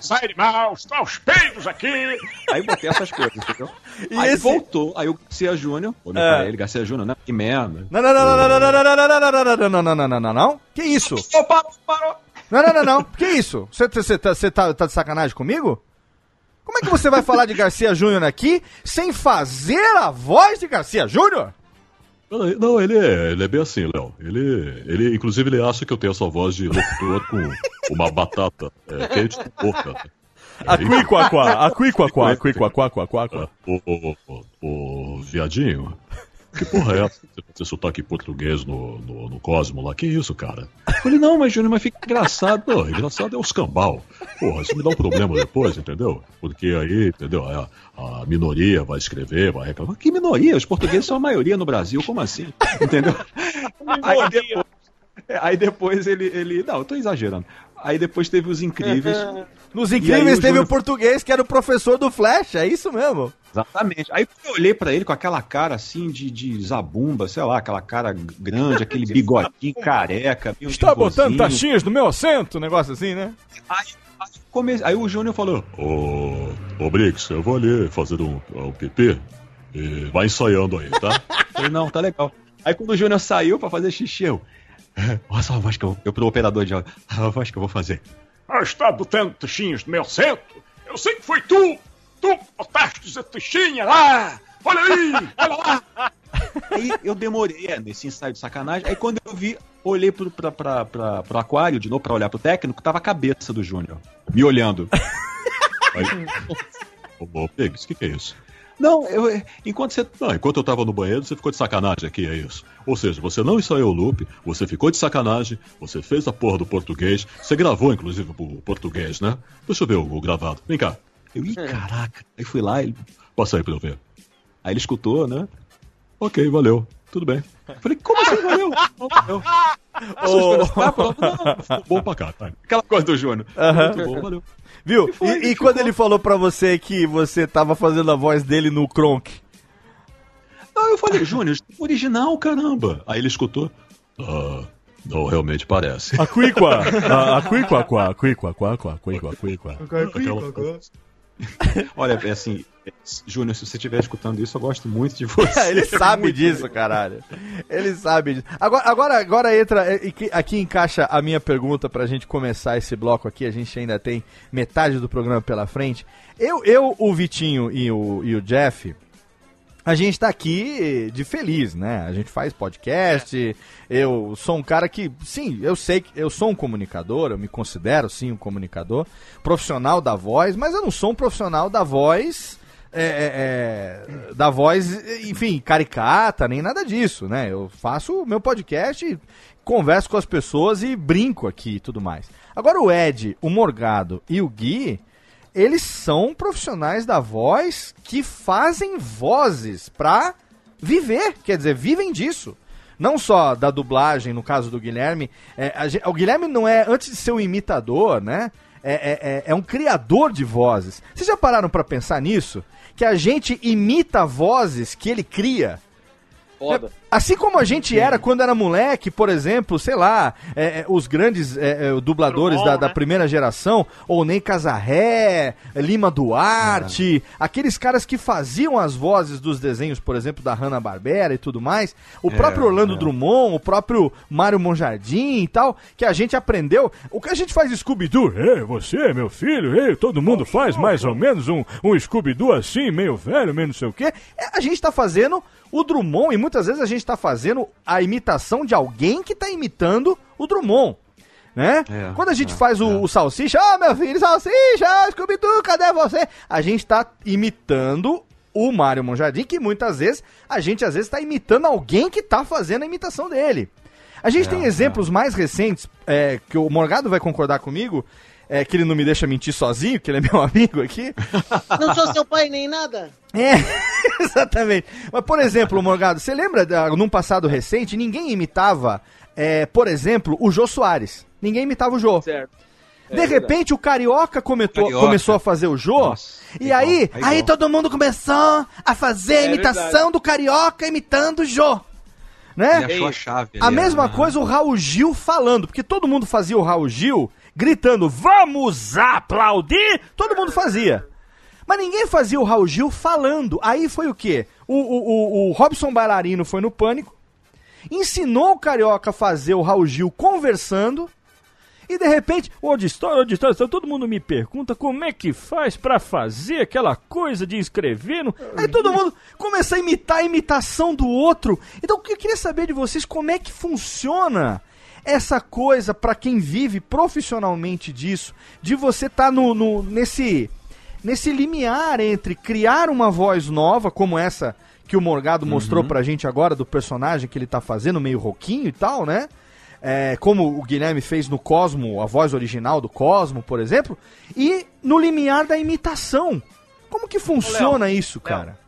[SPEAKER 9] Sai de mal, estão os peidos aqui. Aí botei essas coisas, entendeu?
[SPEAKER 2] E
[SPEAKER 9] aí
[SPEAKER 2] esse-
[SPEAKER 9] voltou, aí o Garcia Júnior, olhei
[SPEAKER 2] É.
[SPEAKER 9] pra ele, Garcia Júnior, né? Que merda.
[SPEAKER 2] Não, não, não, não, não, não, não, não, não, não, não, não, não, não, não, não, não, não, não. Que isso?
[SPEAKER 9] Parou, parou.
[SPEAKER 2] Não, não, não, não. Que isso? Você, tá, você tá, tá de sacanagem comigo? Como é que você vai falar de Garcia Júnior aqui sem fazer a voz de Garcia Júnior?
[SPEAKER 7] Não, ele é, ele é bem assim, Léo. Ele, ele, inclusive, ele acha que eu tenho essa voz de locutor com uma batata é, quente na boca.
[SPEAKER 13] Aquiquaquá, aquiquaquá, aquiquaquá, aquiquaquá.
[SPEAKER 7] Ô, ô, ô, ô, viadinho, que porra é essa? Você sotaque português no, no, no Cosmo lá? Que isso, cara? Eu falei, não, mas Júnior, mas fica engraçado. Não, engraçado é os cambal. Porra, isso me dá um problema depois, entendeu? Porque aí, entendeu? A, a minoria vai escrever, vai reclamar. Que minoria? Os portugueses são a maioria no Brasil, como assim? Entendeu? Aí depois, aí depois ele, ele. Não, eu tô exagerando. Aí depois teve os incríveis.
[SPEAKER 2] Nos
[SPEAKER 7] aí
[SPEAKER 2] incríveis
[SPEAKER 7] o
[SPEAKER 2] teve
[SPEAKER 7] Júnior-
[SPEAKER 2] o português, que era o professor do Flash, é isso mesmo.
[SPEAKER 9] Exatamente. Aí eu olhei pra ele com aquela cara assim de, de zabumba, sei lá, aquela cara grande, aquele bigodinho careca. meio
[SPEAKER 13] Está botando
[SPEAKER 9] nervosinho.
[SPEAKER 13] taxinhas no meu assento, um negócio assim, né?
[SPEAKER 9] Come- Aí o Júnior falou:
[SPEAKER 7] Ô, ô Briggs, eu vou ali fazer um, um PP e vai ensaiando aí, tá?
[SPEAKER 9] Falei, não, tá legal. Aí quando o Júnior saiu pra fazer xixi, eu. "É, Olha só a voz que eu, eu pro operador de áudio. A voz que eu vou fazer.
[SPEAKER 21] Ah, está botando taxinhas no meu assento? Eu sei que foi tu! Tu botaste a taxinha lá! Olha aí! Olha lá!
[SPEAKER 9] Aí eu demorei é, nesse ensaio de sacanagem. Aí quando eu vi, olhei pro, pra, pra, pra- pro aquário de novo pra olhar pro técnico, tava a cabeça do Júnior. Me olhando.
[SPEAKER 7] Aí, ô, ô Briggs, o que, que é isso?
[SPEAKER 9] Não, eu, enquanto você.
[SPEAKER 7] Não, enquanto eu tava no banheiro, você ficou de sacanagem aqui, é isso. Ou seja, você não ensaiou o loop, você ficou de sacanagem, você fez a porra do português, você gravou, inclusive, o português, né? Deixa eu ver o, o gravado. Vem cá.
[SPEAKER 9] Eu, ih, caraca. Aí fui lá, ele.
[SPEAKER 7] Passa aí pra eu ver.
[SPEAKER 9] Aí ele escutou, né?
[SPEAKER 7] Ok, valeu. Tudo bem.
[SPEAKER 9] Falei, como assim, valeu? Valeu. Ficou bom pra cá, tá? Aquela coisa do Júnior.
[SPEAKER 2] Aham.
[SPEAKER 9] Muito bom, valeu.
[SPEAKER 2] Viu? E, e quando ele falou pra você que você tava fazendo a voz dele no Kronk?
[SPEAKER 9] Não, eu falei, Júnior, original, caramba.
[SPEAKER 7] Aí ele escutou. Ah, não, realmente parece.
[SPEAKER 13] Aquiqua, aquiquaquá, aquiquaquá, aquiquaquá.
[SPEAKER 9] Olha, é assim, Júnior, se você estiver escutando isso, eu gosto muito de você.
[SPEAKER 2] ele sabe
[SPEAKER 9] Muito
[SPEAKER 2] disso, caralho. Ele sabe disso. Agora, agora, agora entra. é, Aqui encaixa a minha pergunta pra gente começar esse bloco aqui. A gente ainda tem metade do programa pela frente. Eu, eu o Vitinho e o, e o Jeff. A gente tá aqui de feliz, né? A gente faz podcast. Eu sou um cara que, sim, eu sei que eu sou um comunicador, eu me considero sim um comunicador, profissional da voz, mas eu não sou um profissional da voz. é, é, é, da voz, enfim, caricata, nem nada disso, né? Eu faço o meu podcast, converso com as pessoas e brinco aqui e tudo mais. Agora o Ed, o Morgado e o Gui, eles são profissionais da voz que fazem vozes pra viver, quer dizer, vivem disso. Não só da dublagem, no caso do Guilherme. é, a o Guilherme não é, antes de ser um imitador, né? É, é- é- é um criador de vozes. Vocês já pararam pra pensar nisso? Que a gente imita vozes que ele cria.
[SPEAKER 4] Foda.
[SPEAKER 2] Assim como a gente era quando era moleque, por exemplo, sei lá, é, é, os grandes é, é, dubladores da, da primeira geração, ou Ney Casarré, Lima Duarte, aqueles caras que faziam as vozes dos desenhos, por exemplo, da Hanna-Barbera e tudo mais, o
[SPEAKER 9] É,
[SPEAKER 2] próprio Orlando
[SPEAKER 9] é.
[SPEAKER 2] Drummond, o próprio Mário Monjardim e tal, que a gente aprendeu. O que a gente faz Scooby-Doo?
[SPEAKER 13] Ei, você, meu filho, ei, todo mundo faz mais ou menos um, um Scooby-Doo assim, meio velho, meio não sei o quê.
[SPEAKER 2] É, a gente tá fazendo o Drummond e muitas vezes a gente tá fazendo a imitação de alguém que tá imitando o Drummond. Né?
[SPEAKER 9] É,
[SPEAKER 2] Quando a gente faz o, o Salsicha, ah, meu filho, Salsicha, Scooby-Doo, cadê você? A gente tá imitando o Mário Monjardim, que muitas vezes a gente às vezes tá imitando alguém que tá fazendo a imitação dele. A gente
[SPEAKER 9] É,
[SPEAKER 2] tem exemplos mais recentes, é, que o Morgado vai concordar comigo, é, que ele não me deixa mentir sozinho, que ele é meu amigo aqui.
[SPEAKER 10] Não sou seu pai nem nada.
[SPEAKER 2] É, exatamente. Mas, por exemplo, Morgado, você lembra, da- num passado recente, ninguém imitava, é, por exemplo, o Jô Soares. Ninguém imitava o Jô.
[SPEAKER 4] Certo. É
[SPEAKER 2] De repente, o Carioca, comentou-
[SPEAKER 4] Carioca.
[SPEAKER 2] começou a fazer o Jô. e aí,
[SPEAKER 22] é
[SPEAKER 2] aí
[SPEAKER 22] igual.
[SPEAKER 2] todo mundo começou a fazer a
[SPEAKER 22] É
[SPEAKER 2] imitação do Carioca imitando o Jô. Né?
[SPEAKER 9] Ele achou a chave
[SPEAKER 2] A mesma
[SPEAKER 9] ah.
[SPEAKER 2] coisa o Raul Gil falando, porque todo mundo fazia o Raul Gil gritando, vamos aplaudir! Todo mundo fazia. Mas ninguém fazia o Raul Gil falando. Aí foi o quê? O, o, o, o Robson Bailarino foi no pânico, ensinou o Carioca a fazer o Raul Gil conversando,
[SPEAKER 23] E de repente, onde está, onde está, está, todo mundo me pergunta como é que faz pra fazer aquela coisa de escrever. No...
[SPEAKER 2] Aí todo mundo começa a imitar a imitação do outro. Então eu queria saber de vocês como é que funciona essa coisa pra quem vive profissionalmente disso, de você estar no, no- nesse nesse limiar entre criar uma voz nova como essa que o Morgado mostrou
[SPEAKER 9] Uhum.
[SPEAKER 2] pra gente agora do personagem que ele tá fazendo meio roquinho e tal, né? É, como o Guilherme fez no Cosmo, a voz original do Cosmo, por exemplo, e no limiar da imitação. Como que funciona isso, cara?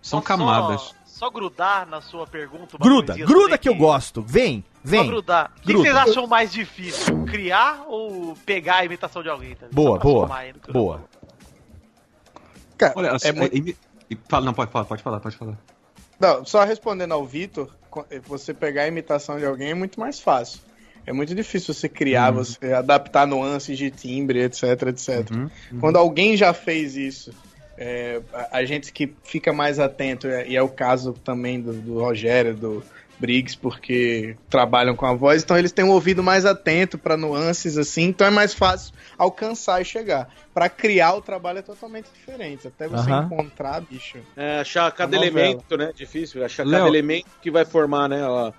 [SPEAKER 9] São camadas.
[SPEAKER 3] Só, só grudar na sua pergunta.
[SPEAKER 2] Gruda, gruda que eu gosto. Vem,
[SPEAKER 3] Só
[SPEAKER 2] vem.
[SPEAKER 3] grudar. O que, vocês acham mais difícil? Criar ou pegar a imitação de alguém? Tá?
[SPEAKER 2] Boa,
[SPEAKER 3] Só
[SPEAKER 2] boa, boa.
[SPEAKER 9] Olha, assim,
[SPEAKER 11] é muito-
[SPEAKER 9] é- imi- fala, não, pode, pode, pode falar, pode falar.
[SPEAKER 11] Não, só respondendo ao Vitor, co- você pegar a imitação de alguém é muito mais fácil. É muito difícil você criar,
[SPEAKER 9] Uhum.
[SPEAKER 11] você adaptar nuances de timbre, etc, etc.
[SPEAKER 9] Uhum,
[SPEAKER 11] Quando alguém já fez isso, é, a, a gente que fica mais atento, é- e é o caso também do, do Rogério, do Briggs, porque trabalham com a voz, então eles têm um ouvido mais atento para nuances assim, então é mais fácil alcançar e chegar. Para criar o trabalho é totalmente diferente, até você encontrar, bicho.
[SPEAKER 4] É, achar cada
[SPEAKER 11] novela.
[SPEAKER 4] elemento, né? Difícil, achar
[SPEAKER 9] Léo-
[SPEAKER 4] cada elemento que vai formar, né? a- a-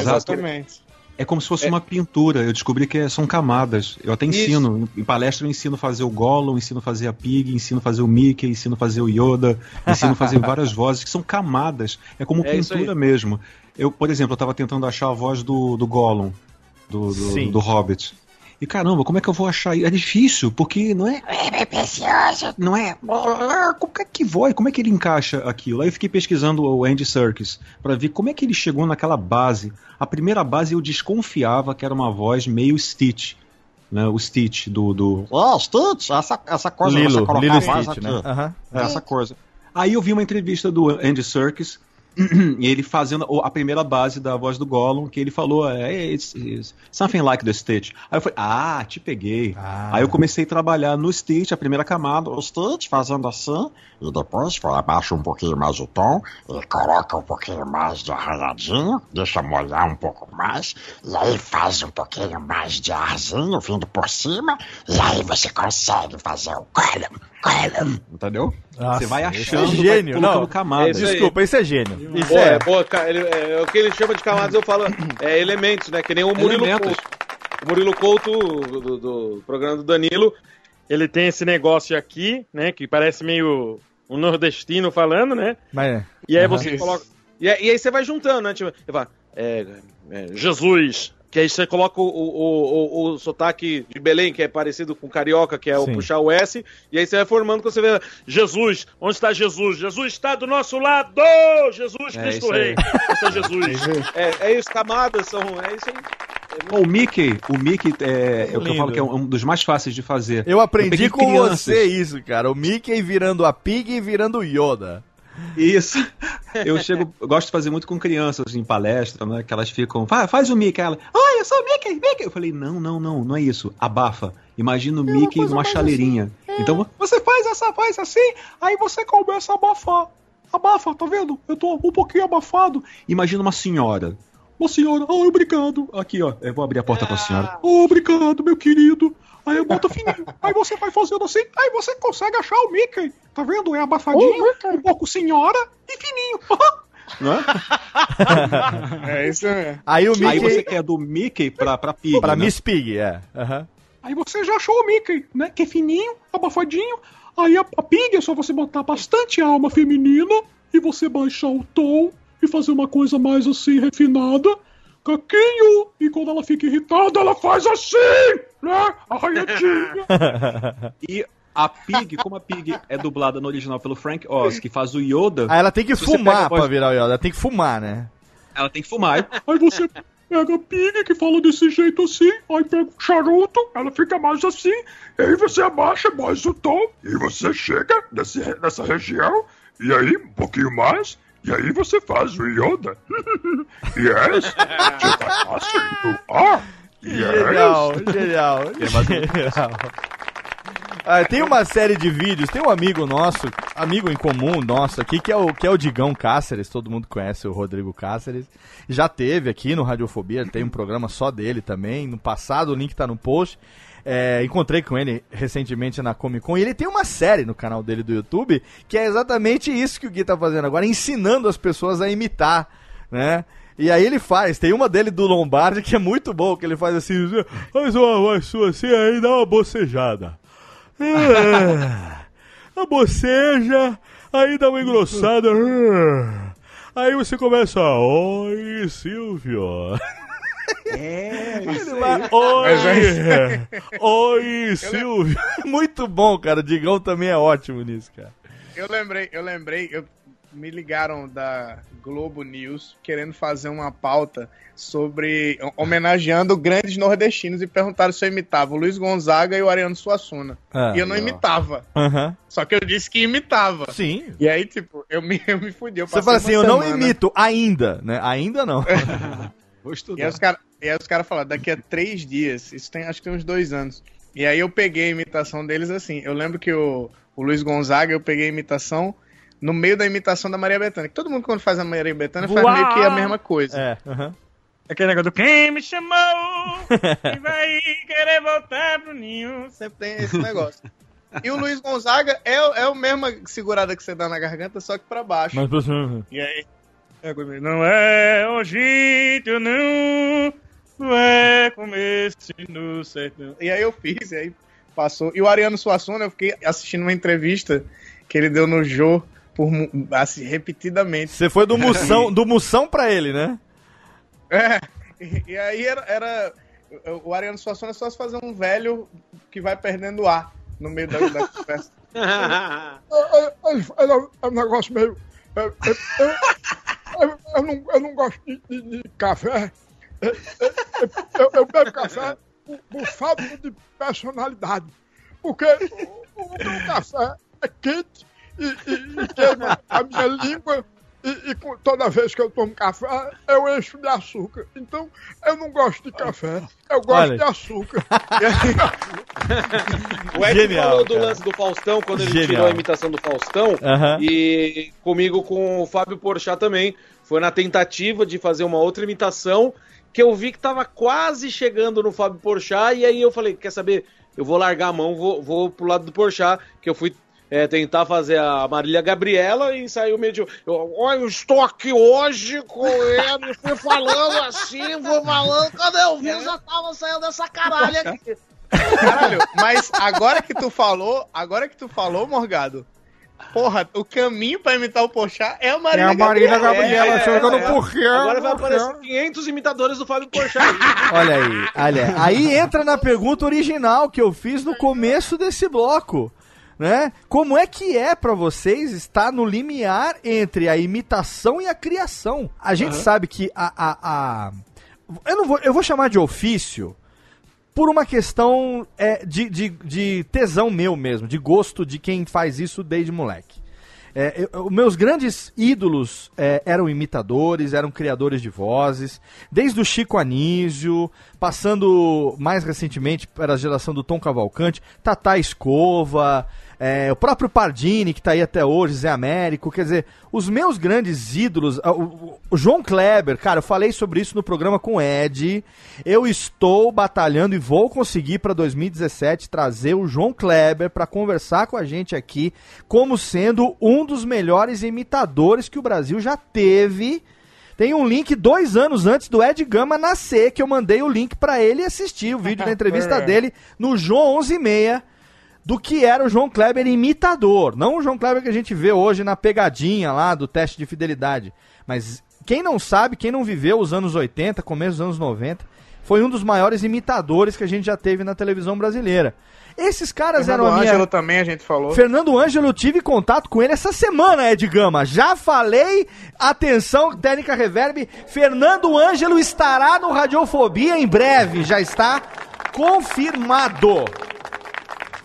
[SPEAKER 9] Exatamente. É como se fosse uma pintura. Eu descobri que é- são camadas. Eu até
[SPEAKER 4] Isso.
[SPEAKER 9] ensino. Em palestra eu ensino a fazer o Gollum, ensino a fazer a Pig, ensino a fazer o Mickey, ensino a fazer o Yoda, ensino a fazer várias vozes que são camadas. É como
[SPEAKER 4] É isso
[SPEAKER 9] pintura mesmo. Eu, por exemplo, eu tava tentando achar a voz do, do Gollum, do, do, do Hobbit. E caramba, como é que eu vou achar? isso? É difícil, porque não é. É precioso, não é? Como é que voz? Como é que ele encaixa aquilo? Aí eu fiquei pesquisando o Andy Serkis pra ver como é que ele chegou naquela base. A primeira base eu desconfiava que era uma voz meio Stitch. Né, o Stitch do. do...
[SPEAKER 17] Ó, Stitch, essa, essa coisa
[SPEAKER 9] Lilo, Lilo Stitch, né? É essa coisa. Aí eu vi uma entrevista do Andy Serkis e ele fazendo a primeira base da voz do Gollum, que ele falou, é, it's, it's something like the Stitch. Aí eu falei, ah, te peguei. Aí eu comecei a trabalhar no Stitch, a primeira camada, o Stitch fazendo assim,
[SPEAKER 17] E depois foi abaixa um pouquinho mais o tom, e coloca um pouquinho mais de arranhadinho, deixa molhar um pouco mais, e aí faz um pouquinho mais de arzinho vindo por cima, e aí você consegue fazer o column.
[SPEAKER 9] Entendeu?
[SPEAKER 2] Nossa,
[SPEAKER 9] Você vai achando,
[SPEAKER 2] é gênio,
[SPEAKER 9] vai colocando
[SPEAKER 2] não.
[SPEAKER 9] camadas.
[SPEAKER 4] É.
[SPEAKER 2] Desculpa, isso é gênio. Isso
[SPEAKER 4] Boa,
[SPEAKER 2] é.
[SPEAKER 4] é boa, ele- é, o que ele chama de camadas, eu falo, é elementos, né? Que nem o Murilo
[SPEAKER 9] Elementos.
[SPEAKER 4] Couto. O Murilo Couto, do, do- do programa do Danilo,
[SPEAKER 24] Ele tem esse negócio aqui, né? Que parece meio um nordestino falando, né?
[SPEAKER 2] Mas,
[SPEAKER 24] E aí você coloca.
[SPEAKER 4] E, aí- e aí você vai juntando, né? Tipo, você fala, é, é, Jesus. Que aí você coloca o, o, o, o sotaque de Belém, que é parecido com carioca, que é o
[SPEAKER 24] Sim.
[SPEAKER 4] puxar o S. E aí você vai formando quando você vê Jesus. Onde está Jesus? Jesus está do nosso lado! Jesus
[SPEAKER 9] É,
[SPEAKER 4] Cristo. Rei! Está Jesus? é, é isso, camadas são. É isso aí.
[SPEAKER 9] O Mickey, o Mickey é, é o que eu falo que é um dos mais fáceis de fazer.
[SPEAKER 2] Eu aprendi
[SPEAKER 9] peguei
[SPEAKER 2] com
[SPEAKER 9] crianças.
[SPEAKER 2] você isso, cara. O Mickey virando a Pig e virando o Yoda.
[SPEAKER 9] Isso. Eu chego, eu gosto de fazer muito com crianças em palestra, né? Que elas ficam, "Fa- faz o Mickey. Ela, eu sou o Mickey, Mickey. Eu falei, não, não, não, não é isso. Abafa. Imagina o Mickey numa chaleirinha. Então você faz essa voz assim, aí você começa a abafar. Abafa, tá vendo? Eu tô um pouquinho abafado. Imagina uma senhora. Uma senhora, oh, obrigado. Aqui, ó, eu vou abrir a porta pra senhora. Oh, obrigado, meu querido. Aí eu boto fininho. Aí você vai fazendo assim, aí você consegue achar o Mickey. Tá vendo? É abafadinho, um pouco senhora e fininho. Não é?
[SPEAKER 11] É isso mesmo.
[SPEAKER 2] Aí o
[SPEAKER 9] Aí
[SPEAKER 2] Mickey-
[SPEAKER 9] você quer do Mickey pra, pra Pig.
[SPEAKER 2] Pra
[SPEAKER 9] né?
[SPEAKER 2] Miss Pig, é. Aham.
[SPEAKER 9] Aí você já achou o Mickey, né? Que é fininho, abafadinho. Aí a, a Pig é só você botar bastante alma feminina e você baixar o tom e fazer uma coisa mais assim, refinada. Caquinho! E quando ela fica irritada, ela faz assim, né? Arranhadinha. e a Pig, como a Pig é dublada no original pelo Frank Oz, que faz o Yoda.
[SPEAKER 2] Aí ela tem que fumar
[SPEAKER 9] voz-
[SPEAKER 2] pra virar o Yoda. Ela tem que fumar, né?
[SPEAKER 9] Ela tem que fumar. Aí você pega a Pig que fala desse jeito assim, aí pega o charuto, ela fica mais assim, e aí você abaixa mais o tom,
[SPEAKER 25] E você chega nesse, nessa região, e aí um pouquinho mais, e aí você faz o Yoda. yes, você tá fácil. Ah, yes.
[SPEAKER 2] Genial, genial, genial. Ah, tem uma série de vídeos, tem um amigo nosso, amigo em comum nosso aqui, que é o, que é o Digão Cáceres, todo mundo conhece o Rodrigo Cáceres. Já teve aqui no Radiofobia, tem um programa só dele também. No passado, o link tá no post. É, encontrei com ele recentemente na Comic Con e ele tem uma série no canal dele do YouTube que é exatamente isso que o Gui tá fazendo agora, ensinando as pessoas a imitar, né? E aí ele faz, tem uma dele do Lombardi que é muito bom, que ele faz assim, faz uma voz sua assim, aí dá uma bocejada. É, a boceja, aí dá uma engrossada. é. Aí você começa, oi Silvio.
[SPEAKER 4] É,
[SPEAKER 2] Oi,
[SPEAKER 11] é-
[SPEAKER 2] oi Silvio. Muito bom, cara. Digão também é ótimo nisso, cara.
[SPEAKER 13] Eu lembrei, eu lembrei, eu, me ligaram da Globo News querendo fazer uma pauta sobre homenageando grandes nordestinos e perguntaram se eu imitava o Luiz Gonzaga e o Ariano Suassuna.
[SPEAKER 2] Ah,
[SPEAKER 13] e eu não
[SPEAKER 2] ó.
[SPEAKER 13] imitava.
[SPEAKER 2] Aham.
[SPEAKER 13] Só que eu disse que imitava.
[SPEAKER 2] Sim.
[SPEAKER 13] E aí, tipo, eu me, eu me fudi. Eu
[SPEAKER 2] Você fala assim, eu não
[SPEAKER 13] semana-
[SPEAKER 2] imito ainda, né? Ainda não.
[SPEAKER 9] Vou
[SPEAKER 13] E aí os caras cara falaram, daqui a três dias, isso tem, acho que tem uns dois anos. E aí eu peguei a imitação deles assim. Eu lembro que o, o Luiz Gonzaga, eu peguei a imitação no meio da imitação da Maria Bethânia. Que todo mundo quando faz a Maria Bethânia faz
[SPEAKER 23] Uau!
[SPEAKER 13] meio que a mesma coisa.
[SPEAKER 2] É, aham.
[SPEAKER 23] Aquele negócio do quem me chamou e vai querer voltar pro ninho.
[SPEAKER 13] Sempre tem esse negócio. E o Luiz Gonzaga é, é a mesma segurada que você dá na garganta, só que pra baixo.
[SPEAKER 23] Mas você...
[SPEAKER 13] E aí, é
[SPEAKER 23] Não é hoje, não, não é começo no sertão.
[SPEAKER 13] E aí eu fiz, e aí passou. E o Ariano Suassuna, eu fiquei assistindo uma entrevista que ele deu no Jô por, assim, repetidamente.
[SPEAKER 2] Você foi do Moção, do Moção pra ele, né?
[SPEAKER 13] É, e, e aí era, era- O Ariano Suassuna é só se fazer um velho que vai perdendo ar no meio da, da conversa.
[SPEAKER 25] É, é, é, é um negócio meio. Eu, eu, eu não, eu não gosto de, de- de café. É, eu, eu bebo café por, por falta de personalidade. Porque o, o meu café é quente e, e, e queima a minha língua. E, e toda vez que eu tomo café, eu encho de açúcar. Então, eu não gosto de café, eu gosto
[SPEAKER 4] Olha.
[SPEAKER 25] de açúcar.
[SPEAKER 4] O Ed
[SPEAKER 2] Genial,
[SPEAKER 4] falou do
[SPEAKER 2] cara.
[SPEAKER 4] lance do Faustão, quando ele
[SPEAKER 2] Genial.
[SPEAKER 4] tirou a imitação do Faustão. E comigo com o Fábio Porchat também. Foi na tentativa de fazer uma outra imitação que eu vi que tava quase chegando no Fábio Porchat. E aí eu falei, quer saber? Eu vou largar a mão, vou, vou pro lado do Porchat, que eu fui é, tentar fazer a Marília Gabriela e saiu meio de... Eu, Olha, eu estou aqui hoje com ele, fui falando assim, fui falando... Quando eu vi, eu já tava saindo dessa caralho aqui.
[SPEAKER 13] Caralho, mas agora que tu falou, agora que tu falou, Morgado, porra, o caminho pra imitar o Porchat é a Marília
[SPEAKER 25] É a Marília
[SPEAKER 13] Gabriela.
[SPEAKER 25] Gabriela
[SPEAKER 13] É,
[SPEAKER 25] chegando
[SPEAKER 13] é, é.
[SPEAKER 25] por quê?
[SPEAKER 4] Agora vai aparecer 500 imitadores do Fábio Porchat.
[SPEAKER 2] Olha aí, olha. Aí entra na pergunta original que eu fiz no começo desse bloco. Né? Como é que é pra vocês estar no limiar entre a imitação e a criação? A gente
[SPEAKER 26] Aham.
[SPEAKER 2] sabe que a, a, a- eu não vou, eu vou chamar de ofício por uma questão é, de, de, de tesão meu mesmo, de gosto de quem faz isso desde moleque. É, eu- meus grandes ídolos é, eram imitadores, eram criadores de vozes, desde o Chico Anísio, passando mais recentemente para a geração do Tom Cavalcante, Tata Escova, é, o próprio Pardini, que está aí até hoje, Zé Américo, quer dizer, os meus grandes ídolos, ah, o, o- João Kleber, cara, eu falei sobre isso no programa com o Ed, eu estou batalhando e vou conseguir para 2017 trazer o João Kleber para conversar com a gente aqui, como sendo um dos melhores imitadores que o Brasil já teve. Tem um link dois anos antes do Ed Gama nascer, que eu mandei o link para ele assistir o vídeo da entrevista
[SPEAKER 26] É.
[SPEAKER 2] dele no João 11:30 do que era o João Kleber imitador. Não o João Kleber que a gente vê hoje na pegadinha lá do teste de fidelidade. Mas quem não sabe, quem não viveu os anos 80, começo dos anos 90, foi um dos maiores imitadores que a gente já teve na televisão brasileira. Esses caras
[SPEAKER 13] Fernando
[SPEAKER 2] eram a minha...
[SPEAKER 13] Ângelo também a gente falou.
[SPEAKER 2] Fernando Ângelo, eu tive contato com ele essa semana, Ed Gama. Já falei, atenção, técnica reverb. Fernando Ângelo estará no Radiofobia em breve, já está confirmado.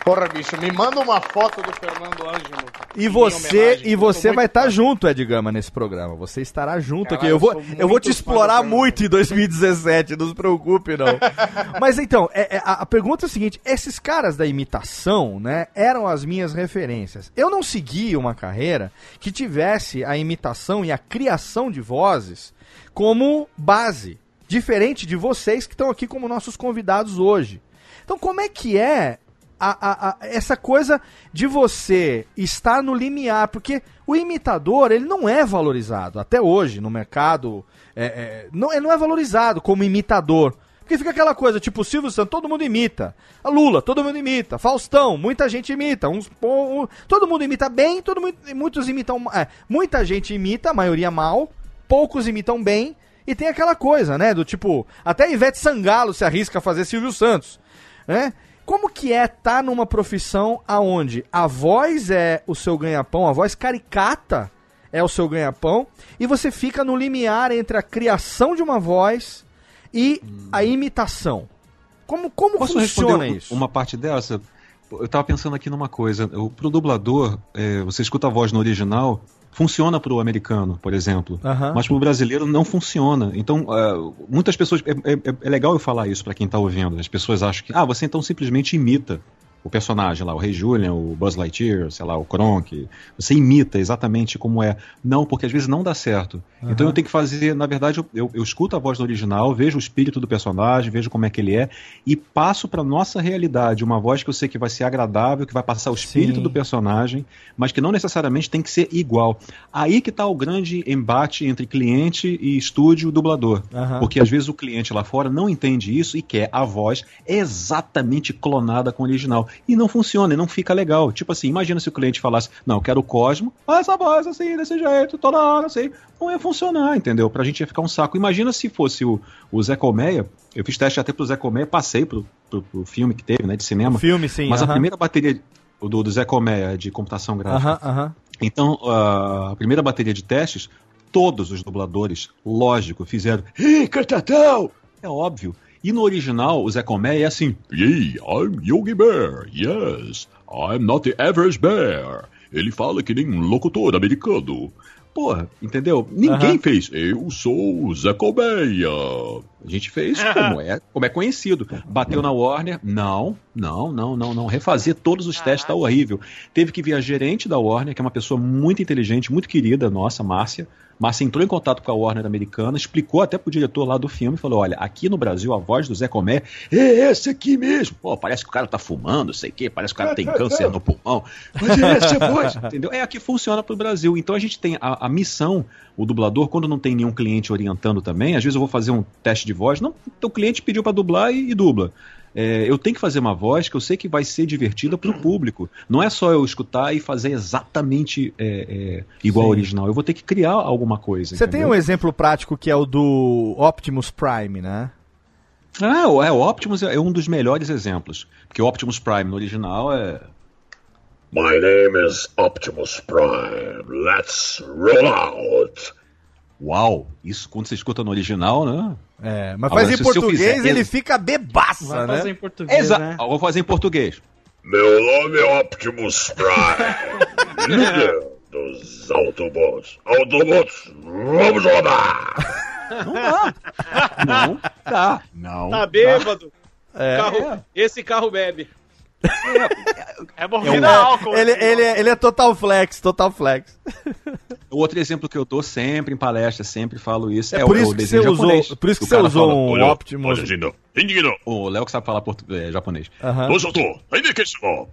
[SPEAKER 13] Porra, bicho, me manda uma foto do Fernando Ângelo.
[SPEAKER 2] E você, e você vai estar
[SPEAKER 13] fã.
[SPEAKER 2] junto, Ed Gama, nesse programa. Você estará junto
[SPEAKER 13] Caralho,
[SPEAKER 2] aqui. Eu vou,
[SPEAKER 13] eu
[SPEAKER 2] eu vou te explorar muito em 2017, não se preocupe, não. Mas então, é- é- a, a pergunta é a seguinte: esses caras da imitação, né, eram as minhas referências. Eu não segui uma carreira que tivesse a imitação e a criação de vozes como base. Diferente de vocês que estão aqui como nossos convidados hoje. Então, como é que é a- a- a- essa coisa de você estar no limiar? Porque o imitador, ele não é valorizado até hoje no mercado. é, é, não, ele não é valorizado como imitador. Porque fica aquela coisa, tipo, Silvio Santos, todo mundo imita. A Lula, todo mundo imita. Faustão, muita gente imita. Uns, um- um- todo mundo imita bem, todo mundo, muitos imitam. é, muita gente imita, a maioria mal. Poucos imitam bem. E tem aquela coisa, né? Do tipo, até Ivete Sangalo se arrisca a fazer Silvio Santos. Né? Como que é estar numa profissão aonde a voz é o seu ganha-pão, a voz caricata é o seu ganha-pão, e você fica no limiar entre a criação de uma voz e a imitação. Como, como
[SPEAKER 9] Posso
[SPEAKER 2] funciona isso?
[SPEAKER 9] uma parte dessa? Eu tava pensando aqui numa coisa. O, pro dublador, é, você escuta a voz no original, funciona pro americano, por exemplo. Mas pro brasileiro não funciona. Então, é, muitas pessoas. É, é- é legal eu falar isso pra quem tá ouvindo. As pessoas acham que, ah, você então simplesmente imita o personagem lá, o Rei Julian, o Buzz Lightyear, sei lá, o Kronk. Você imita exatamente como é. Não, porque às vezes não dá certo. Então
[SPEAKER 2] Aham.
[SPEAKER 9] eu tenho que fazer, na verdade, eu, eu, eu escuto a voz do original, vejo o espírito do personagem, vejo como é que ele é e passo pra nossa realidade uma voz que eu sei que vai ser agradável, que vai passar o espírito
[SPEAKER 2] Sim.
[SPEAKER 9] do personagem, mas que não necessariamente tem que ser igual. Aí que tá o grande embate entre cliente e estúdio dublador.
[SPEAKER 2] Aham.
[SPEAKER 9] Porque às vezes o cliente lá fora não entende isso e quer a voz exatamente clonada com o original. E não funciona, e não fica legal. Tipo assim, imagina se o cliente falasse, não, eu quero o Cosmo, ah, essa voz assim, desse jeito, toda hora, assim. Não ia funcionar, entendeu? Pra gente ia ficar um saco. Imagina se fosse o, o Zé Colmeia, eu fiz teste até pro Zé Colmeia, passei pro, pro, pro filme que teve, né, de cinema.
[SPEAKER 2] O filme, sim,
[SPEAKER 9] Mas a
[SPEAKER 2] aham.
[SPEAKER 9] primeira bateria do, do Zé Colmeia, de computação gráfica,
[SPEAKER 2] Aham, aham.
[SPEAKER 9] então, ah, a primeira bateria de testes, todos os dubladores, lógico, fizeram Ei, Catatão! É óbvio. E no original, o Zé Comé é assim:
[SPEAKER 7] Yay, I'm Yogi Bear. Yes, I'm not the average bear. Ele fala que nem um locutor americano.
[SPEAKER 9] Porra, entendeu? Ninguém fez. Eu sou o Zé Colmeia. A gente fez como é, como é conhecido. Bateu na Warner? Não, não, não, não, não. Refazer todos os testes tá horrível. Teve que vir a gerente da Warner, que é uma pessoa muito inteligente, muito querida, nossa, Márcia. Márcia entrou em contato com a Warner americana, explicou até pro diretor lá do filme, falou: olha, aqui no Brasil a voz do Zé Comé é esse aqui mesmo. Pô, parece que o cara tá fumando, sei o quê, parece que o cara tem câncer no pulmão. Mas é essa a voz, entendeu? É aqui funciona pro Brasil. Então a gente tem a, a missão, o dublador, quando não tem nenhum cliente orientando também, às vezes eu vou fazer um teste de voz, não, o cliente pediu para dublar e, e dubla. É, eu tenho que fazer uma voz que eu sei que vai ser divertida pro público. Não é só eu escutar e fazer exatamente é, é, igual ao original. Eu vou ter que criar alguma coisa.
[SPEAKER 2] Você tem
[SPEAKER 9] entendeu?
[SPEAKER 2] um exemplo prático que é o do Optimus Prime, né?
[SPEAKER 9] Ah, o- é, o Optimus é é um dos melhores exemplos. Porque o Optimus Prime no original é.
[SPEAKER 7] My name is Optimus Prime. Let's roll out.
[SPEAKER 9] Uau! Isso quando você escuta no original, né?
[SPEAKER 2] É, mas
[SPEAKER 9] Agora,
[SPEAKER 2] faz em português
[SPEAKER 9] fizer-
[SPEAKER 2] ele fica bebaça,
[SPEAKER 9] Vai
[SPEAKER 2] né?
[SPEAKER 9] fazer em Exa- Eu vou fazer em português.
[SPEAKER 7] Meu nome é Optimus Prime. líder dos Autobots. Autobots, vamos rodar.
[SPEAKER 9] Não dá. Não dá. Não.
[SPEAKER 4] Tá bêbado.
[SPEAKER 2] É.
[SPEAKER 4] Carro- Esse carro bebe.
[SPEAKER 3] É
[SPEAKER 9] morfina
[SPEAKER 3] álcool.
[SPEAKER 2] Ele, ele, é- ele é total flex, total flex.
[SPEAKER 9] O outro exemplo que eu dou sempre em palestra, sempre falo isso,
[SPEAKER 2] É
[SPEAKER 9] é,
[SPEAKER 2] por
[SPEAKER 9] o,
[SPEAKER 2] isso
[SPEAKER 9] o
[SPEAKER 2] que
[SPEAKER 9] desenho
[SPEAKER 2] você usou-
[SPEAKER 9] japonês.
[SPEAKER 2] por isso que
[SPEAKER 9] O
[SPEAKER 2] você usou
[SPEAKER 9] fala,
[SPEAKER 2] um
[SPEAKER 9] "Olha,
[SPEAKER 2] Optimus."
[SPEAKER 9] olha, O Léo que sabe falar portu... é, japonês.
[SPEAKER 7] Indicação.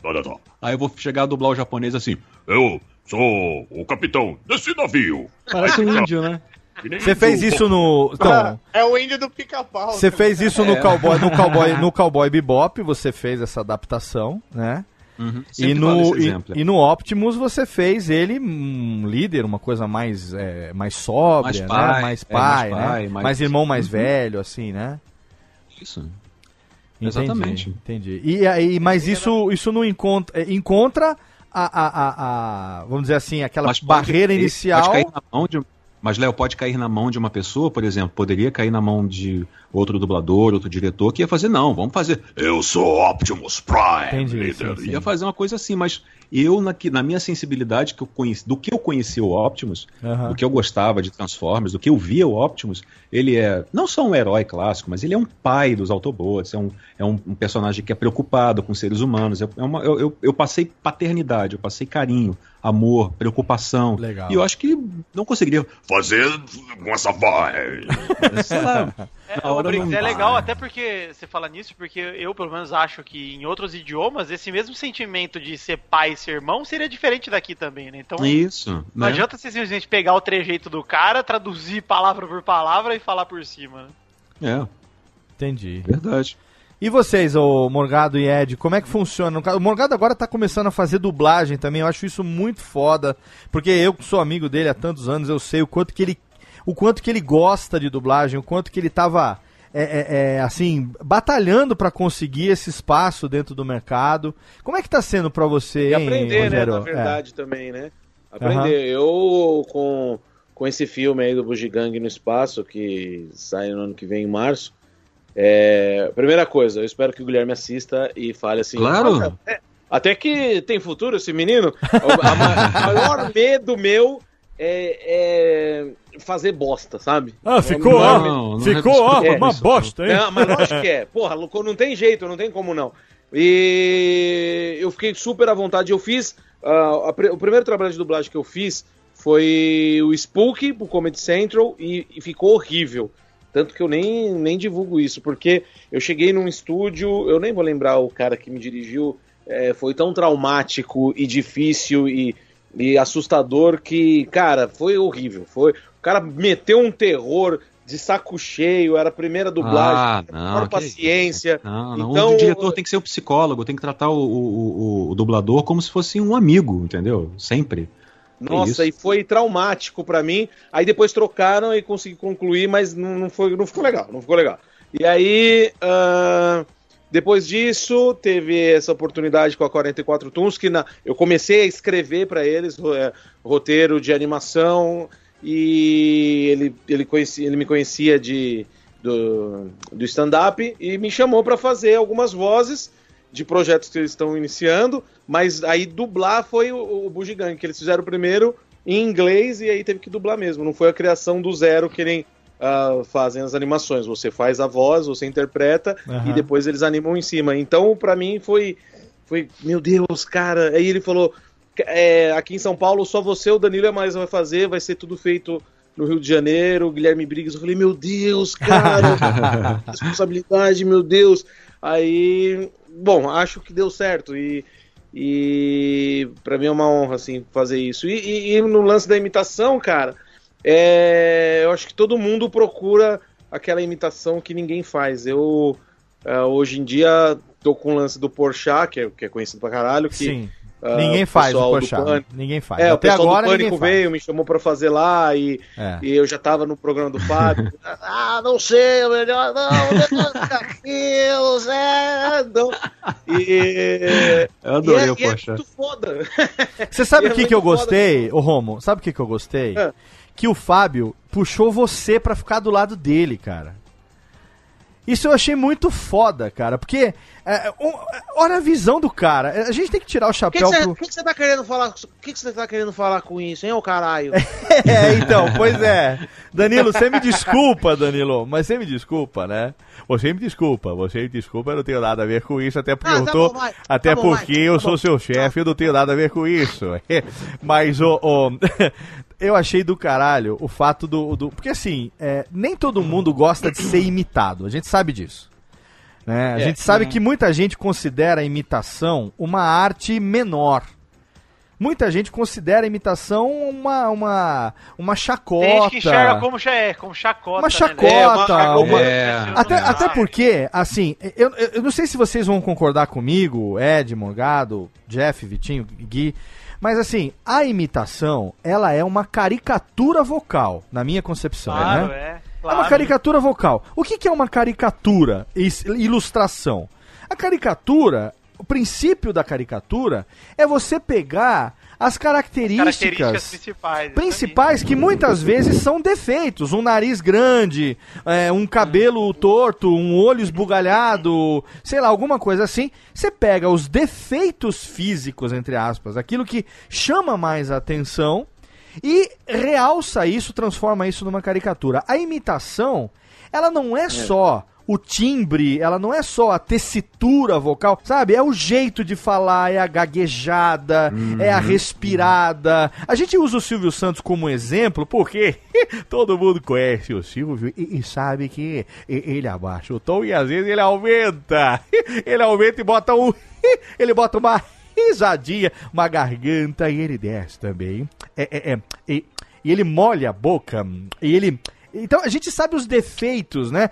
[SPEAKER 9] Aí eu vou chegar a dublar o japonês assim.
[SPEAKER 7] Eu sou o capitão desse navio.
[SPEAKER 27] Parece um índio, né?
[SPEAKER 2] Você fez isso no. Então,
[SPEAKER 13] É o índio do pica-pau.
[SPEAKER 2] você fez isso no
[SPEAKER 9] É.
[SPEAKER 2] Cowboy, no Cowboy, no Cowboy Bebop, você fez essa adaptação, né?
[SPEAKER 9] Uhum.
[SPEAKER 2] E no, e, e no Optimus você fez ele um líder, uma coisa mais, é, mais sóbria,
[SPEAKER 9] Mais
[SPEAKER 2] né?
[SPEAKER 9] pai,
[SPEAKER 2] mais
[SPEAKER 9] é,
[SPEAKER 2] pai,
[SPEAKER 9] mais
[SPEAKER 2] né?
[SPEAKER 9] pai,
[SPEAKER 2] mais...
[SPEAKER 9] mais-
[SPEAKER 2] irmão mais
[SPEAKER 9] Uhum.
[SPEAKER 2] velho, assim, né?
[SPEAKER 9] Isso.
[SPEAKER 2] Entendi,
[SPEAKER 9] Exatamente.
[SPEAKER 2] Entendi. E aí, mas isso, isso não encontra, é, encontra a, a, a, a- vamos dizer assim, aquela
[SPEAKER 9] Mas pode-
[SPEAKER 2] barreira
[SPEAKER 9] pode
[SPEAKER 2] inicial.
[SPEAKER 9] cair na mão de- Mas, Léo, pode cair na mão de uma pessoa, por exemplo, poderia cair na mão de outro dublador, outro diretor, que ia fazer, não, vamos fazer. Eu sou Optimus Prime.
[SPEAKER 2] Entendi, sim, sim.
[SPEAKER 9] Ia fazer uma coisa assim, mas eu, na, na minha sensibilidade, que conheci, do que eu conheci o Optimus,
[SPEAKER 2] Aham.
[SPEAKER 9] do que eu gostava de Transformers, do que eu via o Optimus, ele é não só um herói clássico, mas ele é um pai dos Autobots, é um, é um, um personagem que é preocupado com seres humanos. É é uma, eu, eu, eu passei paternidade, eu passei carinho, amor, preocupação.
[SPEAKER 2] Legal.
[SPEAKER 9] E eu acho que não conseguiria
[SPEAKER 7] Fazer com essa voz.
[SPEAKER 9] sei lá,
[SPEAKER 3] É, é legal até porque você fala nisso, porque eu pelo menos acho que em outros idiomas esse mesmo sentimento de ser pai e ser irmão seria diferente daqui também, né? Então
[SPEAKER 9] Isso.
[SPEAKER 3] não
[SPEAKER 9] né?
[SPEAKER 3] adianta você simplesmente pegar o trejeito do cara, traduzir palavra por palavra e falar por cima, né?
[SPEAKER 9] É,
[SPEAKER 2] Entendi.
[SPEAKER 9] verdade.
[SPEAKER 2] E vocês, o Morgado e Ed, como é que funciona? O Morgado agora tá começando a fazer dublagem também, eu acho isso muito foda, porque eu que sou amigo dele há tantos anos, eu sei o quanto que ele, o quanto que ele gosta de dublagem, o quanto que ele tava, é, é, é, assim, batalhando pra conseguir esse espaço dentro do mercado. Como é que tá sendo pra você,
[SPEAKER 4] E
[SPEAKER 2] hein,
[SPEAKER 4] aprender, né?
[SPEAKER 2] Rogério?
[SPEAKER 4] Na
[SPEAKER 2] É.
[SPEAKER 4] verdade, também, né? Aprender. Eu, com, com esse filme aí do Bugiganga no Espaço, que sai no ano que vem, em março, é, primeira coisa, eu espero que o Guilherme assista e fale assim...
[SPEAKER 9] Claro.
[SPEAKER 4] "Nossa, é, até que tem futuro esse menino. O maior medo meu é, é fazer bosta, sabe?
[SPEAKER 23] Ah, ficou, ó,
[SPEAKER 4] medo-
[SPEAKER 9] não
[SPEAKER 23] ficou, ó,
[SPEAKER 4] É.
[SPEAKER 23] uma bosta, hein?
[SPEAKER 4] não, mas lógico que é. Porra, não tem jeito, não tem como não. E eu fiquei super à vontade. Eu fiz. ah, a o primeiro trabalho de dublagem que eu fiz foi o Spook pro Comedy Central e, e ficou horrível. Tanto que eu nem, nem divulgo isso, porque eu cheguei num estúdio, eu nem vou lembrar o cara que me dirigiu, é, foi tão traumático e difícil e, e assustador que, cara, foi horrível. Foi, o cara meteu um terror de saco cheio, era a primeira dublagem,
[SPEAKER 9] Ah, não,
[SPEAKER 4] paciência.
[SPEAKER 9] Não, não.
[SPEAKER 4] Então,
[SPEAKER 9] o diretor tem que ser o psicólogo, tem que tratar o, o, o- o dublador como se fosse um amigo, entendeu? Sempre. É
[SPEAKER 4] Nossa, e foi traumático pra mim. Aí depois trocaram e consegui concluir, mas não, não foi, não ficou legal, não ficou legal. E aí, ah, depois disso, teve essa oportunidade com a 44 Tunes, que na- eu comecei a escrever pra eles é, roteiro de animação e ele, ele, conhecia, ele me conhecia de, do, do stand-up e me chamou pra fazer algumas vozes de projetos que eles estão iniciando, mas aí dublar foi o, o Bugiganga, que eles fizeram primeiro em inglês e aí teve que dublar mesmo. Não foi a criação do zero que nem ah, fazem as animações. Você faz a voz, você interpreta
[SPEAKER 2] Aham.
[SPEAKER 4] e depois eles animam em cima. Então, pra mim, foi, foi meu Deus, cara. Aí ele falou: é, aqui em São Paulo, só você, o Danilo é mais vai fazer, vai ser tudo feito no Rio de Janeiro, Guilherme Briggs. Eu falei, meu Deus, cara, responsabilidade, meu Deus. Aí, bom, acho que deu certo e, e para mim é uma honra, assim, fazer isso. E, e- e no lance da imitação, cara, é, eu acho que todo mundo procura aquela imitação que ninguém faz. Eu, é, hoje em dia, tô com o lance do Porchat, que é, que é conhecido pra caralho, que...
[SPEAKER 2] Sim.
[SPEAKER 4] Ah,
[SPEAKER 2] ninguém
[SPEAKER 4] o
[SPEAKER 2] faz o
[SPEAKER 4] pessoal do
[SPEAKER 2] Porchat.
[SPEAKER 4] Pânico-
[SPEAKER 2] Ninguém faz.
[SPEAKER 4] É, o
[SPEAKER 2] Até
[SPEAKER 4] pessoal
[SPEAKER 2] agora
[SPEAKER 4] do
[SPEAKER 2] ninguém
[SPEAKER 4] Pânico
[SPEAKER 2] faz.
[SPEAKER 4] veio, me chamou pra fazer lá e,
[SPEAKER 2] É.
[SPEAKER 4] e eu já tava no programa do Fábio.
[SPEAKER 12] Ah, não sei, melhor não, melhor aquilo, Zé.
[SPEAKER 4] Não. E,
[SPEAKER 9] Eu adorei
[SPEAKER 4] e é,
[SPEAKER 9] o
[SPEAKER 4] e é
[SPEAKER 9] Porchat.
[SPEAKER 4] muito foda.
[SPEAKER 2] Você sabe
[SPEAKER 4] E
[SPEAKER 2] o
[SPEAKER 4] é
[SPEAKER 2] que, que eu gostei, ô Romo? Sabe o que, que eu gostei?
[SPEAKER 4] É.
[SPEAKER 2] Que o Fábio puxou você pra ficar do lado dele, cara. Isso eu achei muito foda, cara. Porque, é, um, olha a visão do cara. A gente tem que tirar o
[SPEAKER 10] O que
[SPEAKER 2] chapéu pro.
[SPEAKER 10] que que você tá querendo falar? O que que você tá querendo falar com isso, hein, ô caralho?
[SPEAKER 2] É, então, pois é. Danilo, você me desculpa, Danilo, mas você me desculpa, né? Você me desculpa, você me desculpa, eu não tenho nada a ver com isso, até porque
[SPEAKER 10] Ah,
[SPEAKER 2] eu
[SPEAKER 10] tá
[SPEAKER 2] tô.
[SPEAKER 10] bom,
[SPEAKER 2] até
[SPEAKER 10] Tá bom,
[SPEAKER 2] porque
[SPEAKER 10] vai.
[SPEAKER 2] eu
[SPEAKER 10] Tá
[SPEAKER 2] sou
[SPEAKER 10] bom.
[SPEAKER 2] seu chefe, eu não tenho nada a ver com isso. mas o. o- eu achei do caralho o fato do. do porque assim, é, nem todo mundo gosta de ser imitado, a gente sabe disso. Né? A
[SPEAKER 4] É.
[SPEAKER 2] gente sabe que muita gente considera a imitação uma arte menor. Muita gente considera a imitação uma, uma, uma chacota.
[SPEAKER 3] Tem gente que enxerga como, é, como chacota.
[SPEAKER 2] Uma
[SPEAKER 3] né,
[SPEAKER 2] chacota, uma-
[SPEAKER 9] É.
[SPEAKER 2] Até,
[SPEAKER 3] Ah,
[SPEAKER 2] até porque, assim, eu, eu eu não sei se vocês vão concordar comigo, Ed, Morgado, Jeff, Vitinho, Gui, mas assim, a imitação, ela é uma caricatura vocal, na minha concepção,
[SPEAKER 3] Claro,
[SPEAKER 2] né?
[SPEAKER 3] é.
[SPEAKER 2] É
[SPEAKER 3] Claro.
[SPEAKER 2] uma caricatura vocal. O que, que é uma caricatura? Ilustração. A caricatura, o princípio da caricatura é você pegar as características,
[SPEAKER 3] Características principais.
[SPEAKER 2] principais que muitas vezes são defeitos. Um nariz grande, é, um cabelo torto, um olho esbugalhado, sei lá, alguma coisa assim. Você pega os defeitos físicos, entre aspas, aquilo que chama mais a atenção e realça isso, transforma isso numa caricatura. A imitação, ela não é só o timbre, ela não é só a tessitura vocal, sabe? É o jeito de falar, é a gaguejada, é a respirada. A gente usa o Silvio Santos como exemplo porque todo mundo conhece o Silvio e, e sabe que ele abaixa o tom e às vezes ele aumenta. Ele aumenta e bota um. Ele bota uma risadinha, uma garganta e ele desce também. É, é, é, e, e ele molha a boca e ele. Então a gente sabe os defeitos, né?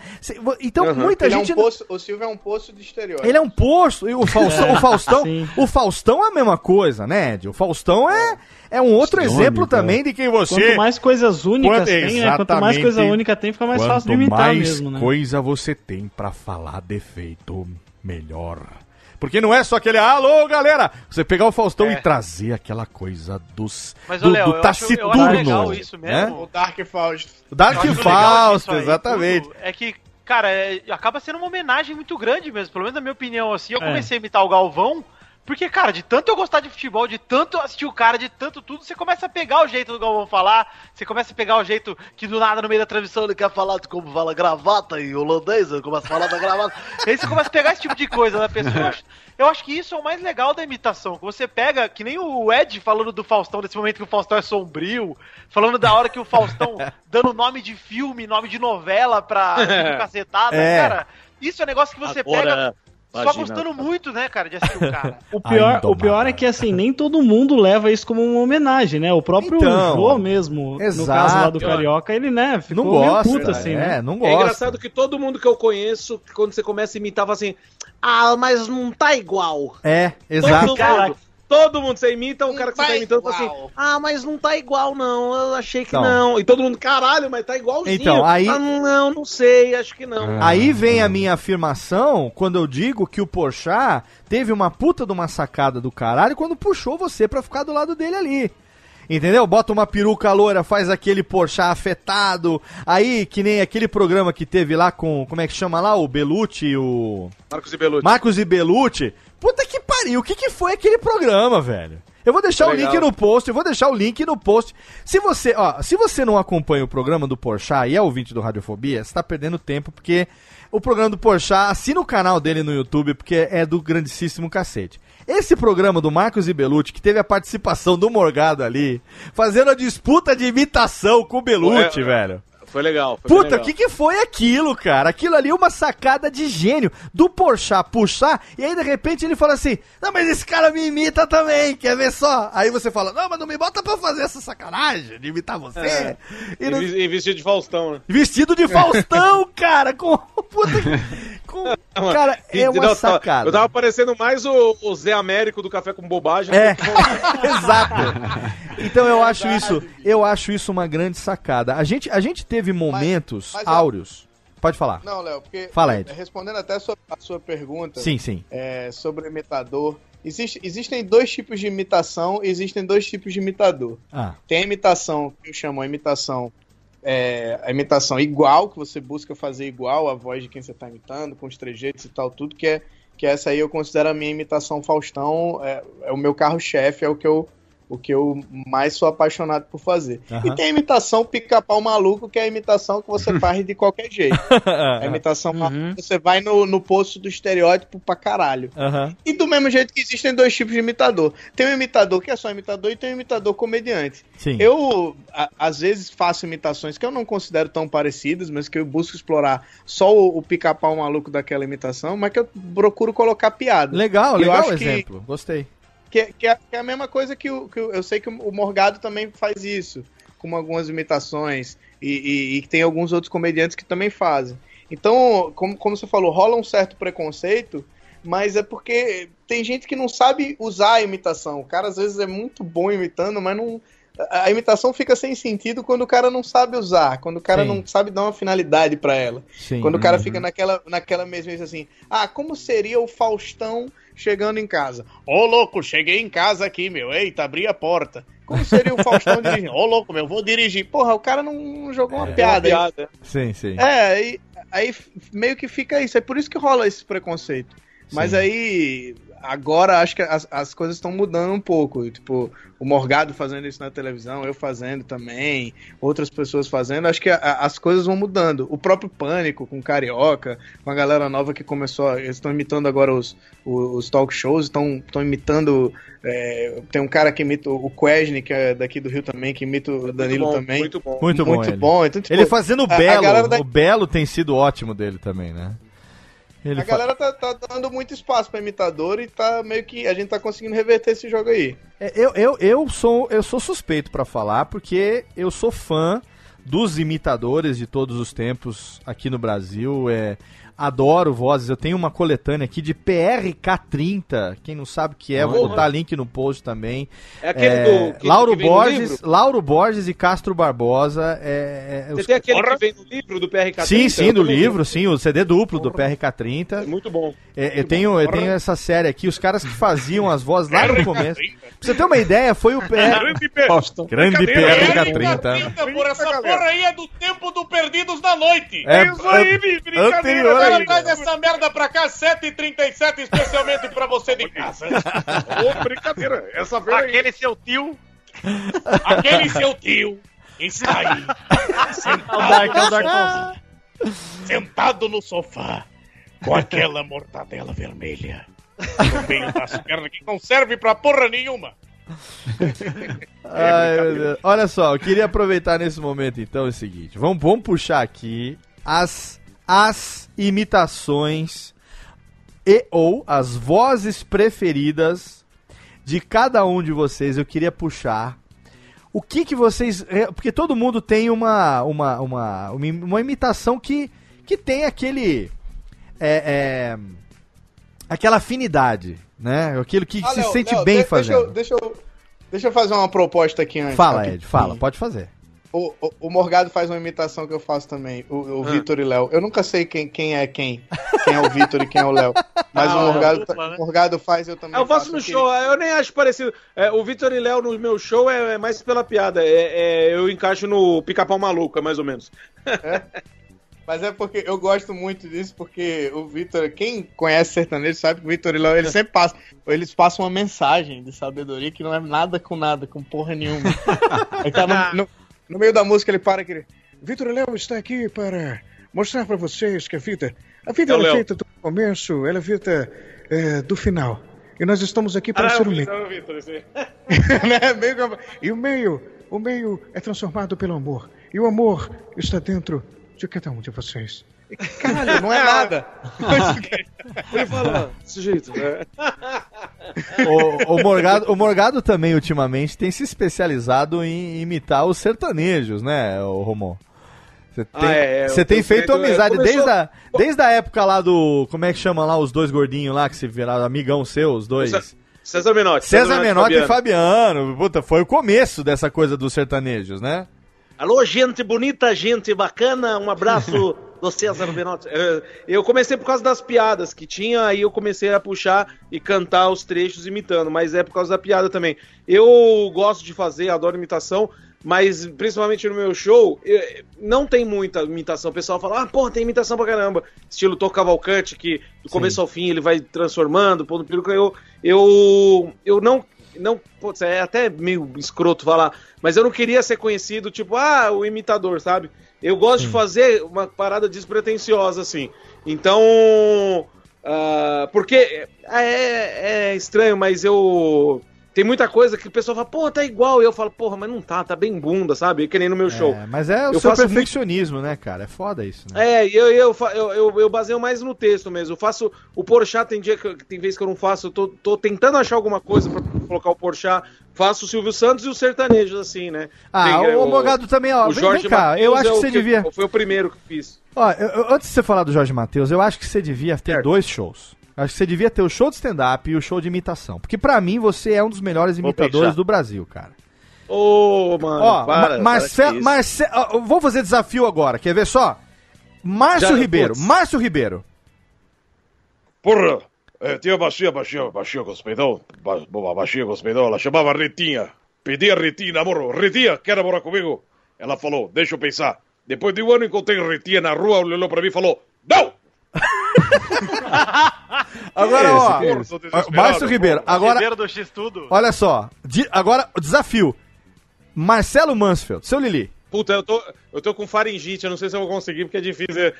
[SPEAKER 2] Então
[SPEAKER 13] Uhum.
[SPEAKER 2] muita
[SPEAKER 13] Ele é um
[SPEAKER 2] gente.
[SPEAKER 13] poço- o Silvio é um poço de estereótipo.
[SPEAKER 2] Ele é um poço, e o Faustão,
[SPEAKER 13] É,
[SPEAKER 2] o Faustão,
[SPEAKER 13] sim.
[SPEAKER 2] o Faustão é a mesma coisa, né, Ed? O Faustão é, é um outro
[SPEAKER 14] Icônico,
[SPEAKER 2] exemplo
[SPEAKER 14] é.
[SPEAKER 2] também de quem você.
[SPEAKER 14] Quanto mais coisas únicas
[SPEAKER 2] Quanto-
[SPEAKER 14] tem, né? Quanto mais coisa única tem, fica mais
[SPEAKER 2] Quanto
[SPEAKER 14] fácil de imitar
[SPEAKER 2] mais
[SPEAKER 14] mesmo, né?
[SPEAKER 2] coisa você tem pra falar defeito, melhor. Porque não é só aquele alô, galera! Você pegar o Faustão
[SPEAKER 3] É.
[SPEAKER 2] e trazer aquela coisa dos
[SPEAKER 3] Mas,
[SPEAKER 2] do,
[SPEAKER 3] ô, Léo,
[SPEAKER 2] do
[SPEAKER 3] eu acho- eu acho
[SPEAKER 2] taciturno.
[SPEAKER 3] legal isso mesmo.
[SPEAKER 2] né?
[SPEAKER 13] O Dark Fausto.
[SPEAKER 2] O Dark
[SPEAKER 3] aí,
[SPEAKER 2] exatamente.
[SPEAKER 3] tudo. É que, cara, é- acaba sendo uma homenagem muito grande mesmo, pelo menos na minha opinião, assim. Eu
[SPEAKER 2] É.
[SPEAKER 3] comecei a imitar o Galvão, porque, cara, de tanto eu gostar de futebol, de tanto assistir o cara, de tanto tudo, você começa a pegar o jeito do Galvão falar, você começa a pegar o jeito que do nada no meio da transmissão ele quer falar de como fala gravata em holandês, ele começa a falar da gravata. Aí você começa a pegar esse tipo de coisa da pessoa. Eu acho, que isso é o mais legal da imitação, que você pega, que nem o Ed falando do Faustão, desse momento que o Faustão é sombrio, falando da hora que o Faustão dando nome de filme, nome de novela pra cacetada,
[SPEAKER 14] É.
[SPEAKER 3] cara. Isso é um negócio que você
[SPEAKER 14] Agora,
[SPEAKER 3] pega só
[SPEAKER 14] imagina.
[SPEAKER 3] gostando muito, né, cara, de assistir o cara.
[SPEAKER 14] O pior, o pior é que assim, nem todo mundo leva isso como uma homenagem, né? O próprio
[SPEAKER 2] Então,
[SPEAKER 14] Jô mesmo, no
[SPEAKER 2] exato.
[SPEAKER 14] caso lá do Carioca, ele, né, ficou
[SPEAKER 2] Não
[SPEAKER 14] meio
[SPEAKER 2] gosta,
[SPEAKER 14] puto assim, né?
[SPEAKER 2] é, não
[SPEAKER 4] É
[SPEAKER 2] gosta.
[SPEAKER 4] engraçado que todo mundo que eu conheço, quando você começa a imitar, fala assim: Ah, mas não tá igual.
[SPEAKER 2] É, exato.
[SPEAKER 4] Todo mundo, todo mundo, você imita, o cara que você tá
[SPEAKER 12] tá
[SPEAKER 4] imitando fala assim:
[SPEAKER 12] igual.
[SPEAKER 4] Ah, mas não tá igual, não. Eu achei que
[SPEAKER 2] Então.
[SPEAKER 4] não. E todo mundo, caralho, mas tá igualzinho.
[SPEAKER 2] Então, aí-
[SPEAKER 4] Ah, não, não sei, acho que não.
[SPEAKER 2] Aí vem a minha afirmação quando eu digo que o Porchat teve uma puta de uma sacada do caralho quando puxou você pra ficar do lado dele ali. Entendeu? Bota uma peruca loira, faz aquele Porchat afetado. Aí, que nem aquele programa que teve lá com, como é que chama lá? O Belucci o...
[SPEAKER 4] Marcos e Belucci.
[SPEAKER 2] Marcos e Belucci. Puta que pariu, o que, que foi aquele programa, velho? Eu vou deixar
[SPEAKER 4] Foi
[SPEAKER 2] o link
[SPEAKER 4] legal.
[SPEAKER 2] no post, eu vou deixar o link no post. Se você, ó, se você não acompanha o programa do Porchat e é ouvinte do Radiofobia, você tá perdendo tempo, porque o programa do Porchat, assina o canal dele no YouTube, porque é do grandíssimo cacete. Esse programa do Marcos e Belucci, que teve a participação do Morgado ali, fazendo a disputa de imitação com o Belucci,
[SPEAKER 4] É,
[SPEAKER 2] velho.
[SPEAKER 4] Foi legal. Foi
[SPEAKER 2] Puta, o que, que foi aquilo, cara? Aquilo ali é uma sacada de gênio do Porchat puxar e aí de repente ele fala assim: Não, mas esse cara me imita também, quer ver só? Aí você fala: Não, mas não me bota pra fazer essa sacanagem de imitar você.
[SPEAKER 4] É.
[SPEAKER 2] E
[SPEAKER 4] E,
[SPEAKER 2] não-
[SPEAKER 4] e vestido de Faustão, né?
[SPEAKER 2] Vestido de Faustão, cara, com. Puta, com cara, é
[SPEAKER 4] Não,
[SPEAKER 2] uma
[SPEAKER 4] tava-
[SPEAKER 2] sacada.
[SPEAKER 4] Eu tava parecendo mais o, o Zé Américo do Café com Bobagem.
[SPEAKER 2] É.
[SPEAKER 4] que
[SPEAKER 2] Exato. Então eu acho isso, eu acho isso uma grande sacada. A gente, a gente teve momentos
[SPEAKER 13] mas, ó,
[SPEAKER 2] áureos. Pode falar.
[SPEAKER 13] Não, Léo, porque.
[SPEAKER 2] Fala, Ed.
[SPEAKER 13] Respondendo até a sua, a sua pergunta.
[SPEAKER 2] Sim, sim.
[SPEAKER 13] é, sobre o imitador. Existe, existem dois tipos de imitação e existem dois tipos de imitador.
[SPEAKER 2] Ah.
[SPEAKER 13] Tem a imitação que eu chamo a imitação. É, a imitação igual, que você busca fazer igual a voz de quem você está imitando, com os trejeitos e tal, tudo, que é que essa aí eu considero a minha imitação Faustão, é, é o meu carro-chefe, é o que eu o que eu mais sou apaixonado por fazer.
[SPEAKER 2] Aham.
[SPEAKER 13] E tem a imitação pica-pau maluco, que é a imitação que você faz de qualquer jeito. a imitação maluca, você vai no, no poço do estereótipo pra caralho.
[SPEAKER 2] Aham.
[SPEAKER 13] E do mesmo jeito que existem dois tipos de imitador. Tem um imitador que é só imitador e tem um imitador comediante.
[SPEAKER 2] Sim.
[SPEAKER 13] Eu, a- às vezes, faço imitações que eu não considero tão parecidas, mas que eu busco explorar só o, o pica-pau maluco daquela imitação, mas que eu procuro colocar piada.
[SPEAKER 2] Legal,
[SPEAKER 13] E
[SPEAKER 2] legal
[SPEAKER 13] acho
[SPEAKER 2] o
[SPEAKER 13] que-
[SPEAKER 2] exemplo. Gostei.
[SPEAKER 13] Que, é- que é, que é a mesma coisa que, o, que eu sei que o Morgado também faz isso, com algumas imitações, e, e- e tem alguns outros comediantes que também fazem. Então, como, como você falou, rola um certo preconceito, mas é porque tem gente que não sabe usar a imitação. O cara às vezes é muito bom imitando, mas não. A imitação fica sem sentido quando o cara não sabe usar, quando o cara
[SPEAKER 2] Sim.
[SPEAKER 13] não sabe dar uma finalidade pra ela.
[SPEAKER 2] Sim.
[SPEAKER 13] Quando o cara
[SPEAKER 2] Uhum.
[SPEAKER 13] fica naquela, naquela mesma assim, ah, como seria o Faustão chegando em casa? Ô louco, cheguei em casa aqui, meu, eita, abri a porta. Como seria o Faustão dirigindo? Ô louco, meu, vou dirigir. Porra, o cara não jogou uma piada. aí.
[SPEAKER 4] piada.
[SPEAKER 2] Sim, sim.
[SPEAKER 13] É, aí, meio que fica isso. É por isso que rola esse preconceito. Mas
[SPEAKER 2] Sim.
[SPEAKER 13] aí, agora acho que as, as coisas estão mudando um pouco. Tipo, o Morgado fazendo isso na televisão, eu fazendo também, outras pessoas fazendo. Acho que a- a- as coisas vão mudando. O próprio Pânico com Carioca, com a galera nova que começou. Eles estão imitando agora os, os, os talk shows, estão imitando. é, tem um cara que imita o Quesne, que é daqui do Rio também, que imita o Danilo
[SPEAKER 4] bom,
[SPEAKER 13] também.
[SPEAKER 4] muito bom.
[SPEAKER 2] Muito bom.
[SPEAKER 13] Muito
[SPEAKER 2] ele.
[SPEAKER 13] bom. Então, tipo,
[SPEAKER 2] ele fazendo o
[SPEAKER 13] a- a
[SPEAKER 2] Belo.
[SPEAKER 13] da-
[SPEAKER 2] O Belo tem sido ótimo dele também, né? Ele
[SPEAKER 13] a galera tá, tá dando muito espaço pra imitador e tá meio que. A gente tá conseguindo reverter esse jogo aí.
[SPEAKER 2] É, Eu, eu, eu, sou, eu sou suspeito pra falar, porque eu sou fã dos imitadores de todos os tempos aqui no Brasil. É, adoro vozes. Eu tenho uma coletânea aqui de PRK30. Quem não sabe o que é, vou
[SPEAKER 4] Porra.
[SPEAKER 2] botar link no post também.
[SPEAKER 4] É aquele do- que-
[SPEAKER 2] Lauro
[SPEAKER 4] que
[SPEAKER 2] Borges? Lauro Borges e Castro Barbosa. É, é,
[SPEAKER 4] Você
[SPEAKER 2] os-
[SPEAKER 4] tem aquele que vem no livro do PRK?
[SPEAKER 2] Sim, sim, do livro, sim, o CD duplo do PRK30.
[SPEAKER 4] Muito bom.
[SPEAKER 2] É, eu, tenho, eu tenho essa série aqui, os caras que faziam as vozes lá no começo. Pra você ter uma ideia, foi o
[SPEAKER 11] Grande
[SPEAKER 2] PR. Grande PRK30.
[SPEAKER 11] Por essa porra aí é do tempo do Perdidos da Noite.
[SPEAKER 2] É,
[SPEAKER 11] Isso aí, brincadeira.
[SPEAKER 2] anterior
[SPEAKER 11] Agora traz essa merda pra cá, 7h37, especialmente pra você de casa. Ô, brincadeira. Essa feira aí.
[SPEAKER 3] Aquele seu tio.
[SPEAKER 11] Aquele seu tio está aí.
[SPEAKER 3] É o Dark, é o Dark
[SPEAKER 11] Sentado no sofá. Com aquela mortadela vermelha. No meio das pernas que não serve pra porra nenhuma.
[SPEAKER 2] Ai, meu Deus. Olha só, eu queria aproveitar nesse momento então o seguinte: vamos, vamos puxar aqui as, as imitações e ou as vozes preferidas de cada um de vocês. Eu queria puxar. O que que vocês. Porque todo mundo tem uma, uma, uma, uma im- uma imitação que, que tem aquele. É, é, aquela afinidade, né? Aquilo que
[SPEAKER 13] Ah,
[SPEAKER 2] se
[SPEAKER 13] Léo,
[SPEAKER 2] sente
[SPEAKER 13] Léo,
[SPEAKER 2] bem fazendo.
[SPEAKER 13] Deixa eu, deixa, eu, deixa eu fazer uma proposta aqui antes.
[SPEAKER 2] Fala. Ed, fala, pode fazer.
[SPEAKER 13] O, o, o Morgado faz uma imitação que eu faço também, o, o
[SPEAKER 4] Ah.
[SPEAKER 13] Vitor e Léo. Eu nunca sei quem, quem é quem. Quem é o Vitor e quem é o Léo. Mas
[SPEAKER 4] Ah,
[SPEAKER 13] o Morgado,
[SPEAKER 4] é dupla, né?
[SPEAKER 13] o Morgado faz, eu também
[SPEAKER 4] Eu faço no
[SPEAKER 13] aqui.
[SPEAKER 4] show, eu nem acho parecido. É, o Vitor e Léo no meu show é, é mais pela piada. É, é, eu encaixo no pica-pau maluco, é mais ou menos.
[SPEAKER 13] Mas é porque eu gosto muito disso, porque o Vitor, quem conhece sertanejo sabe que o Vitor e Léo, eles sempre passam, eles passam uma mensagem de sabedoria que não é nada com nada, com porra nenhuma. Aí tá no, no- meio da música ele para aquele.
[SPEAKER 25] Vitor e Léo está aqui para mostrar para vocês que a vida, a vida
[SPEAKER 13] É
[SPEAKER 25] feita do começo, ela é feita é, do final. E nós estamos aqui para
[SPEAKER 4] Ah,
[SPEAKER 25] ser
[SPEAKER 4] o
[SPEAKER 25] meio.
[SPEAKER 13] Né?
[SPEAKER 25] E o meio, o meio é transformado pelo amor. E o amor está dentro de cada um de vocês.
[SPEAKER 13] Caralho, não é nada.
[SPEAKER 4] Ele fala desse jeito. né?
[SPEAKER 2] o, o Morgado, o Morgado também, ultimamente, tem se especializado em imitar os sertanejos, né, o Romão? Você tem,
[SPEAKER 4] Ah, é, é,
[SPEAKER 2] você tem feito
[SPEAKER 4] é,
[SPEAKER 2] amizade
[SPEAKER 4] começou-
[SPEAKER 2] desde, a, desde a época lá do. Como é que chama lá os dois gordinhos lá que se viraram amigão seu, os dois?
[SPEAKER 4] César- César Menotti.
[SPEAKER 2] César Menotti e Fabiano. Puta, foi o começo dessa coisa dos sertanejos, né?
[SPEAKER 4] Alô, gente bonita, gente bacana, um abraço do César Menotti. É, Eu comecei por causa das piadas que tinha, aí eu comecei a puxar e cantar os trechos imitando, mas é por causa da piada também. Eu gosto de fazer, adoro imitação, mas principalmente no meu show, eu- não tem muita imitação. O pessoal fala, ah, porra, tem imitação pra caramba. Estilo Tô Cavalcante, que do começo ao fim ele vai transformando, pondo peruca. Eu, eu, eu não não, putz, é até meio escroto falar, mas eu não queria ser conhecido, tipo, ah, o imitador, sabe? Eu gosto de fazer uma parada despretensiosa, assim. Então. ah, porque é, é estranho, mas eu. Tem muita coisa que o pessoal fala, pô, tá igual. E eu falo, porra, mas não tá, tá bem bunda, sabe? Que nem no meu show.
[SPEAKER 2] É, mas é o
[SPEAKER 4] Eu
[SPEAKER 2] seu
[SPEAKER 4] faço muito-
[SPEAKER 2] perfeccionismo, né, cara? É foda isso, né?
[SPEAKER 4] É, e eu, eu, eu, eu, eu baseio mais no texto mesmo. Eu faço o Porchat, tem dia que eu- tem vez que eu não faço, eu tô, tô tentando achar alguma coisa pra colocar o Porchat. Faço o Silvio Santos e os sertanejos, assim, né?
[SPEAKER 2] Ah,
[SPEAKER 4] Tem, é,
[SPEAKER 2] o Morgado também, ó,
[SPEAKER 4] O
[SPEAKER 2] vem-
[SPEAKER 4] Jorge
[SPEAKER 2] vem cá, eu
[SPEAKER 4] Mateus
[SPEAKER 2] acho
[SPEAKER 4] é
[SPEAKER 2] que
[SPEAKER 4] o
[SPEAKER 2] você devia-
[SPEAKER 4] Foi o primeiro que fiz.
[SPEAKER 2] Ó, eu- eu- antes de você falar do Jorge Matheus, eu acho que você devia ter dois shows. Acho que você devia ter o show de stand-up e o show de imitação. Porque pra mim você é um dos melhores imitadores do Brasil, cara.
[SPEAKER 4] Ô, mano,
[SPEAKER 2] Ó,
[SPEAKER 4] para,
[SPEAKER 2] Ma-
[SPEAKER 4] para
[SPEAKER 2] Marcelo,
[SPEAKER 4] com isso.
[SPEAKER 2] Marce... eu vou fazer desafio agora, quer ver só? Márcio
[SPEAKER 26] Já,
[SPEAKER 2] Ribeiro,
[SPEAKER 26] putz.
[SPEAKER 2] Márcio Ribeiro.
[SPEAKER 26] Porra, é, tinha baixinha, baixinha, baixinha com os peidão, ba, ba- baixinha com os peidão, ela chamava Retinha. Pedi a Retinha namoro. Retinha, quer namorar comigo? Ela falou, deixa eu pensar. Depois de um ano encontrei Retinha na rua, olhou pra mim e falou, não!
[SPEAKER 2] Agora,
[SPEAKER 26] Que
[SPEAKER 2] ó,
[SPEAKER 26] Desesperado,
[SPEAKER 2] Márcio Ribeiro, agora,
[SPEAKER 3] Ribeiro do X tudo.
[SPEAKER 2] olha só, di- agora o desafio. Marcelo Mansfeld, seu Lili.
[SPEAKER 4] Puta, eu tô, eu tô com faringite, eu não sei se eu vou conseguir, porque é difícil.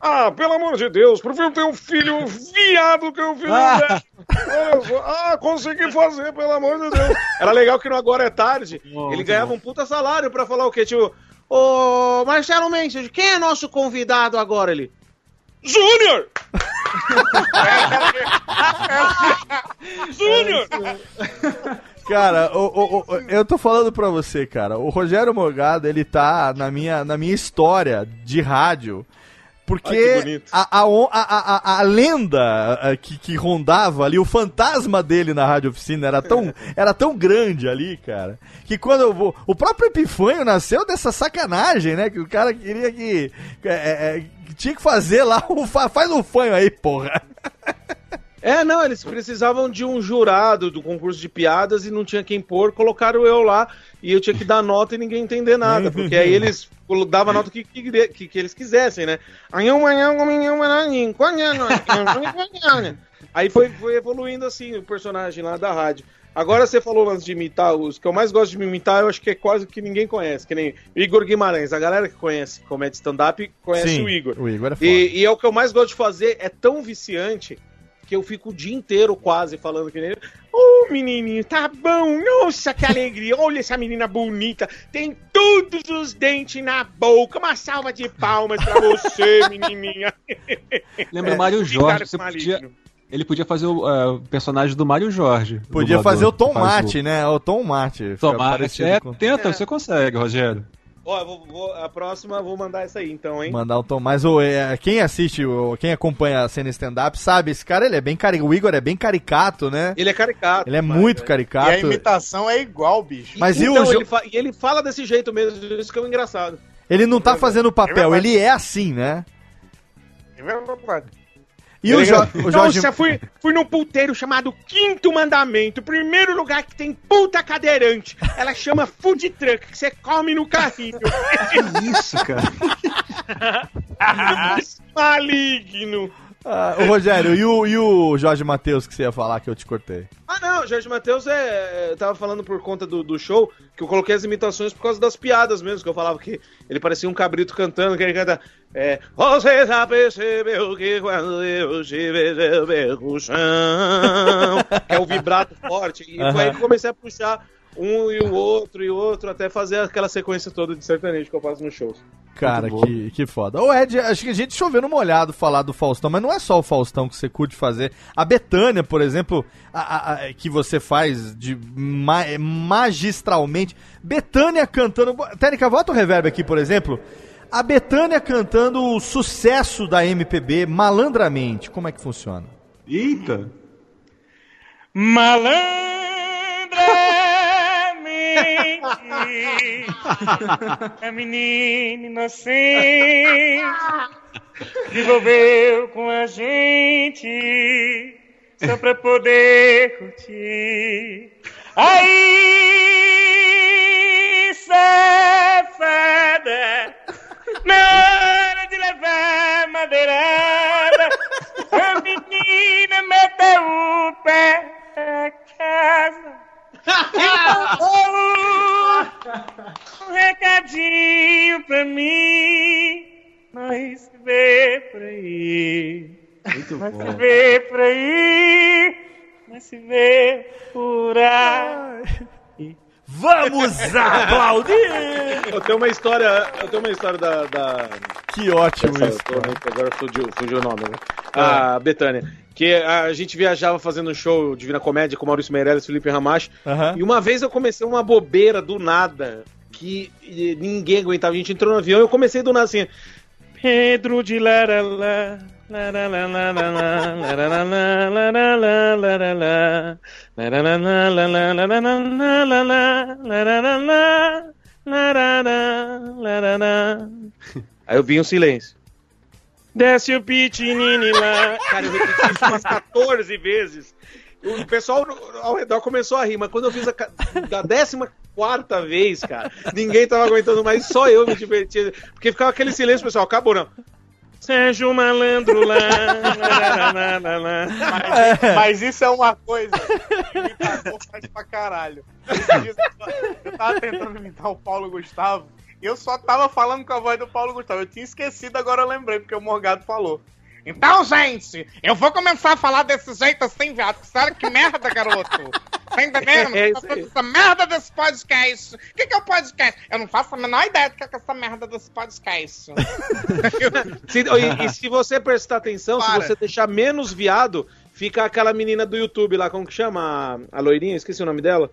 [SPEAKER 4] Ah, pelo amor de Deus, prefiro ter um filho viado que um filho
[SPEAKER 26] Ah.
[SPEAKER 4] Ah, consegui fazer, pelo amor de Deus. Era legal que no Agora é Tarde, ele ganhava um puta salário pra falar o quê? Tipo, ô Marcelo Mendes, quem é nosso convidado agora? Ele, Júnior!
[SPEAKER 26] Júnior!
[SPEAKER 2] Cara, o- o- o- eu tô falando pra você, cara. O Rogério Morgado, ele tá na minha, na minha história de rádio.
[SPEAKER 4] Ai, que
[SPEAKER 2] Porque
[SPEAKER 4] bonito.
[SPEAKER 2] a, a, a, a, lenda que, que rondava ali, o fantasma dele na Rádio Oficina era tão, era tão grande ali, cara, que quando eu vou. O próprio Epifanho nasceu dessa sacanagem, né? Que o cara queria que. eh, eh, que tinha que fazer lá um. fa- Faz um fanho aí, porra.
[SPEAKER 4] É, não, eles precisavam de um jurado do concurso de piadas e não tinha quem pôr, colocaram eu lá e eu tinha que dar nota e ninguém entender nada, porque aí eles davam a nota que, que, que, que eles quisessem, né? Aí foi, foi evoluindo assim o personagem lá da rádio. Agora você falou antes de imitar, os que eu mais gosto de me imitar, eu acho que é quase que ninguém conhece, que nem Igor Guimarães. A galera que conhece comédia stand-up conhece
[SPEAKER 2] Sim,
[SPEAKER 4] o Igor.
[SPEAKER 2] o Igor é foda.
[SPEAKER 4] E, e é o que eu mais gosto de fazer, é tão viciante que eu fico o dia inteiro quase falando que nem. Ô menininho, tá bom, nossa que alegria, olha essa menina bonita, tem todos os dentes na boca, uma salva de palmas pra você, menininha.
[SPEAKER 9] Lembra
[SPEAKER 4] É,
[SPEAKER 9] o Mário Jorge, você
[SPEAKER 4] maligno.
[SPEAKER 9] podia, ele podia fazer o eh, personagem do Mário Jorge.
[SPEAKER 2] Podia
[SPEAKER 9] dublador,
[SPEAKER 2] fazer o
[SPEAKER 9] que
[SPEAKER 2] Tom
[SPEAKER 9] faz
[SPEAKER 2] Mate, né? O Tom Mate. fica
[SPEAKER 9] Tom Mate,
[SPEAKER 2] parecido
[SPEAKER 9] é,
[SPEAKER 2] com-
[SPEAKER 9] tenta, você consegue, Rogério.
[SPEAKER 4] Ó, vou, vou- a próxima eu vou mandar essa aí então, hein?
[SPEAKER 2] Mandar o Tom. Mas o, é, quem assiste, o, quem acompanha a cena stand-up, sabe, esse cara ele é bem cari... O Igor é bem caricato, né?
[SPEAKER 4] Ele é caricato.
[SPEAKER 2] Ele é muito
[SPEAKER 13] E a
[SPEAKER 2] caricato.
[SPEAKER 13] imitação é igual, bicho.
[SPEAKER 2] Mas e
[SPEAKER 4] então,
[SPEAKER 2] o
[SPEAKER 4] ele, fa- e ele fala desse jeito mesmo, isso que é o engraçado.
[SPEAKER 2] Ele não tá fazendo o papel,
[SPEAKER 13] verdade.
[SPEAKER 2] ele é assim, né?
[SPEAKER 13] É verdade.
[SPEAKER 2] E o, Jo- o Jorge.
[SPEAKER 4] Nossa, fui, fui num puteiro chamado Quinto Mandamento, primeiro lugar que tem puta cadeirante. Ela chama food truck, que você come no carrinho.
[SPEAKER 9] Que isso, cara?
[SPEAKER 4] Maligno.
[SPEAKER 2] Ah, o Rogério, e o, e o Jorge Matheus que você ia falar que eu te cortei?
[SPEAKER 4] Ah, não, Jorge Matheus é. Eu tava falando por conta do, do show que eu coloquei as imitações por causa das piadas mesmo, que eu falava que ele parecia um cabrito cantando, que ele canta. É, Você já percebeu que quando eu te vejo eu perco o chão. que é o vibrato forte. E foi aí que eu comecei a puxar um e o outro e o outro, até fazer aquela sequência toda de sertanejo que eu faço nos shows.
[SPEAKER 2] Cara, que, que foda. Ô Ed, acho que a gente choveu no molhado falar do Faustão, mas não é só o Faustão que você curte fazer. A Betânia, por exemplo, a- a- a- que você faz de ma- magistralmente. Betânia cantando. Técnica, volta o reverb aqui, por exemplo. A Betânia cantando o sucesso da MPB malandramente. Como é que funciona?
[SPEAKER 9] Eita!
[SPEAKER 28] Malandramente, a menina inocente devolveu com a gente só pra poder curtir. Aí, safada, na hora de levar madeirada, a menina meteu o pé na casa. Um recadinho pra mim. Nós se vê por aí.
[SPEAKER 9] Muito
[SPEAKER 28] Nós se
[SPEAKER 9] bom.
[SPEAKER 28] vê por aí. Nós se vê por aí.
[SPEAKER 23] Vamos aplaudir!
[SPEAKER 4] Eu tenho uma história. Eu tenho uma história da. da...
[SPEAKER 2] Que ótimo
[SPEAKER 4] Essa,
[SPEAKER 2] isso.
[SPEAKER 4] tô- agora fugiu, fugiu o nome, né? A Betânia. Que a gente viajava fazendo show Divina Comédia com Maurício Meirelles e Felipe Ramacho.
[SPEAKER 2] Aham.
[SPEAKER 4] E uma vez eu comecei uma bobeira do nada. Que eh, ninguém aguentava. A gente entrou no avião e eu comecei do nada assim. Pedro de Laralá. Aí eu vi um silêncio. Desce o pitinini lá. Cara, eu repeti isso umas 14 vezes. O pessoal ao redor começou a rir, mas quando eu fiz a, da 14 quarta vez, cara, ninguém tava aguentando mais, só eu me divertia. Porque ficava aquele silêncio, pessoal, acabou não. Sérgio Malandro lá. lararana, lararana.
[SPEAKER 13] Mas, mas isso é uma coisa que imitador faz pra caralho. Eu tava tentando imitar o Paulo Gustavo eu só tava falando com a voz do Paulo Gustavo. Eu tinha esquecido, agora eu lembrei, porque o Morgado falou. Então, gente, eu vou começar a falar desse jeito assim, viado. Sério, que merda, garoto. Tá entendendo?
[SPEAKER 4] É isso aí.
[SPEAKER 13] fazendo essa merda desse podcast. O que, que é o podcast? Eu não faço a menor ideia do que é essa merda desse podcast.
[SPEAKER 4] Se- e, e se você prestar atenção,
[SPEAKER 13] Para.
[SPEAKER 4] se você deixar menos viado, fica aquela menina do YouTube lá, como que chama? A, a loirinha? Esqueci o nome dela.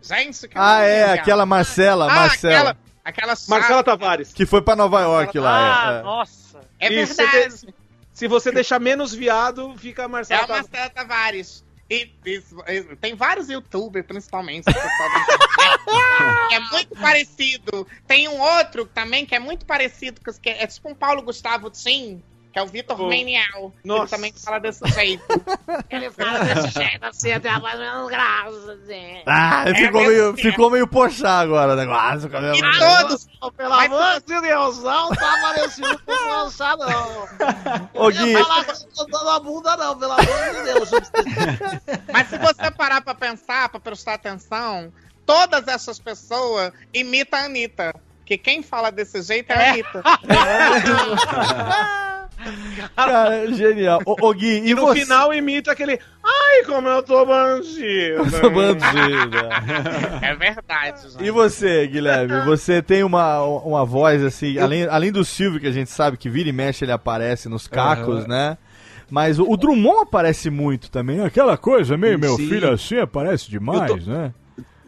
[SPEAKER 13] Gente, que
[SPEAKER 2] Ah, é,
[SPEAKER 13] viado.
[SPEAKER 2] aquela Marcela,
[SPEAKER 13] Ah,
[SPEAKER 2] Marcela.
[SPEAKER 13] aquela, aquela
[SPEAKER 4] Marcela Tavares.
[SPEAKER 2] Que foi pra Nova York lá. é, é.
[SPEAKER 29] nossa.
[SPEAKER 13] É
[SPEAKER 4] Isso,
[SPEAKER 13] verdade.
[SPEAKER 4] Se, de- se você deixar menos viado, fica a
[SPEAKER 13] É
[SPEAKER 4] Marcela
[SPEAKER 13] a
[SPEAKER 4] Tavares.
[SPEAKER 13] Marcela Tavares. E, isso- isso- tem vários youtubers, principalmente, que é muito parecido. Tem um outro também que é muito parecido, que é tipo um Paulo Gustavo Tim, que é o Vitor
[SPEAKER 4] Oh.
[SPEAKER 13] Menial. Ele
[SPEAKER 4] Nossa.
[SPEAKER 13] também fala desse jeito.
[SPEAKER 10] Ele fala desse jeito assim, até voz menos grave, assim.
[SPEAKER 2] Ah,
[SPEAKER 13] É
[SPEAKER 2] ficou, meio,
[SPEAKER 13] que
[SPEAKER 2] ficou meio pochá agora o negócio. cabelo.
[SPEAKER 13] E todos.
[SPEAKER 10] Pelo
[SPEAKER 13] Mas-
[SPEAKER 10] amor de Deus, não tá parecendo com criança, não.
[SPEAKER 2] Ô, Gui.
[SPEAKER 10] Não falar que eu tô dando a bunda, não, pelo amor de Deus.
[SPEAKER 13] Mas se você parar pra pensar, pra prestar atenção, todas essas pessoas imitam a Anitta. Que quem fala desse jeito é a Anitta.
[SPEAKER 2] Cara, genial. Ô, ô, Gui, e,
[SPEAKER 4] E no
[SPEAKER 2] você?
[SPEAKER 4] final imita aquele. Ai, como eu tô bandido.
[SPEAKER 2] Sou bandida.
[SPEAKER 13] É verdade, gente.
[SPEAKER 2] E você, Guilherme? Você tem uma, uma voz assim, além, além do Silvio, que a gente sabe que vira e mexe, ele aparece nos cacos,
[SPEAKER 9] Aham.
[SPEAKER 2] né? Mas o, o Drummond aparece muito também. Aquela coisa meio, meu
[SPEAKER 9] Sim.
[SPEAKER 2] filho assim, aparece demais,
[SPEAKER 9] Eu tô-
[SPEAKER 2] né?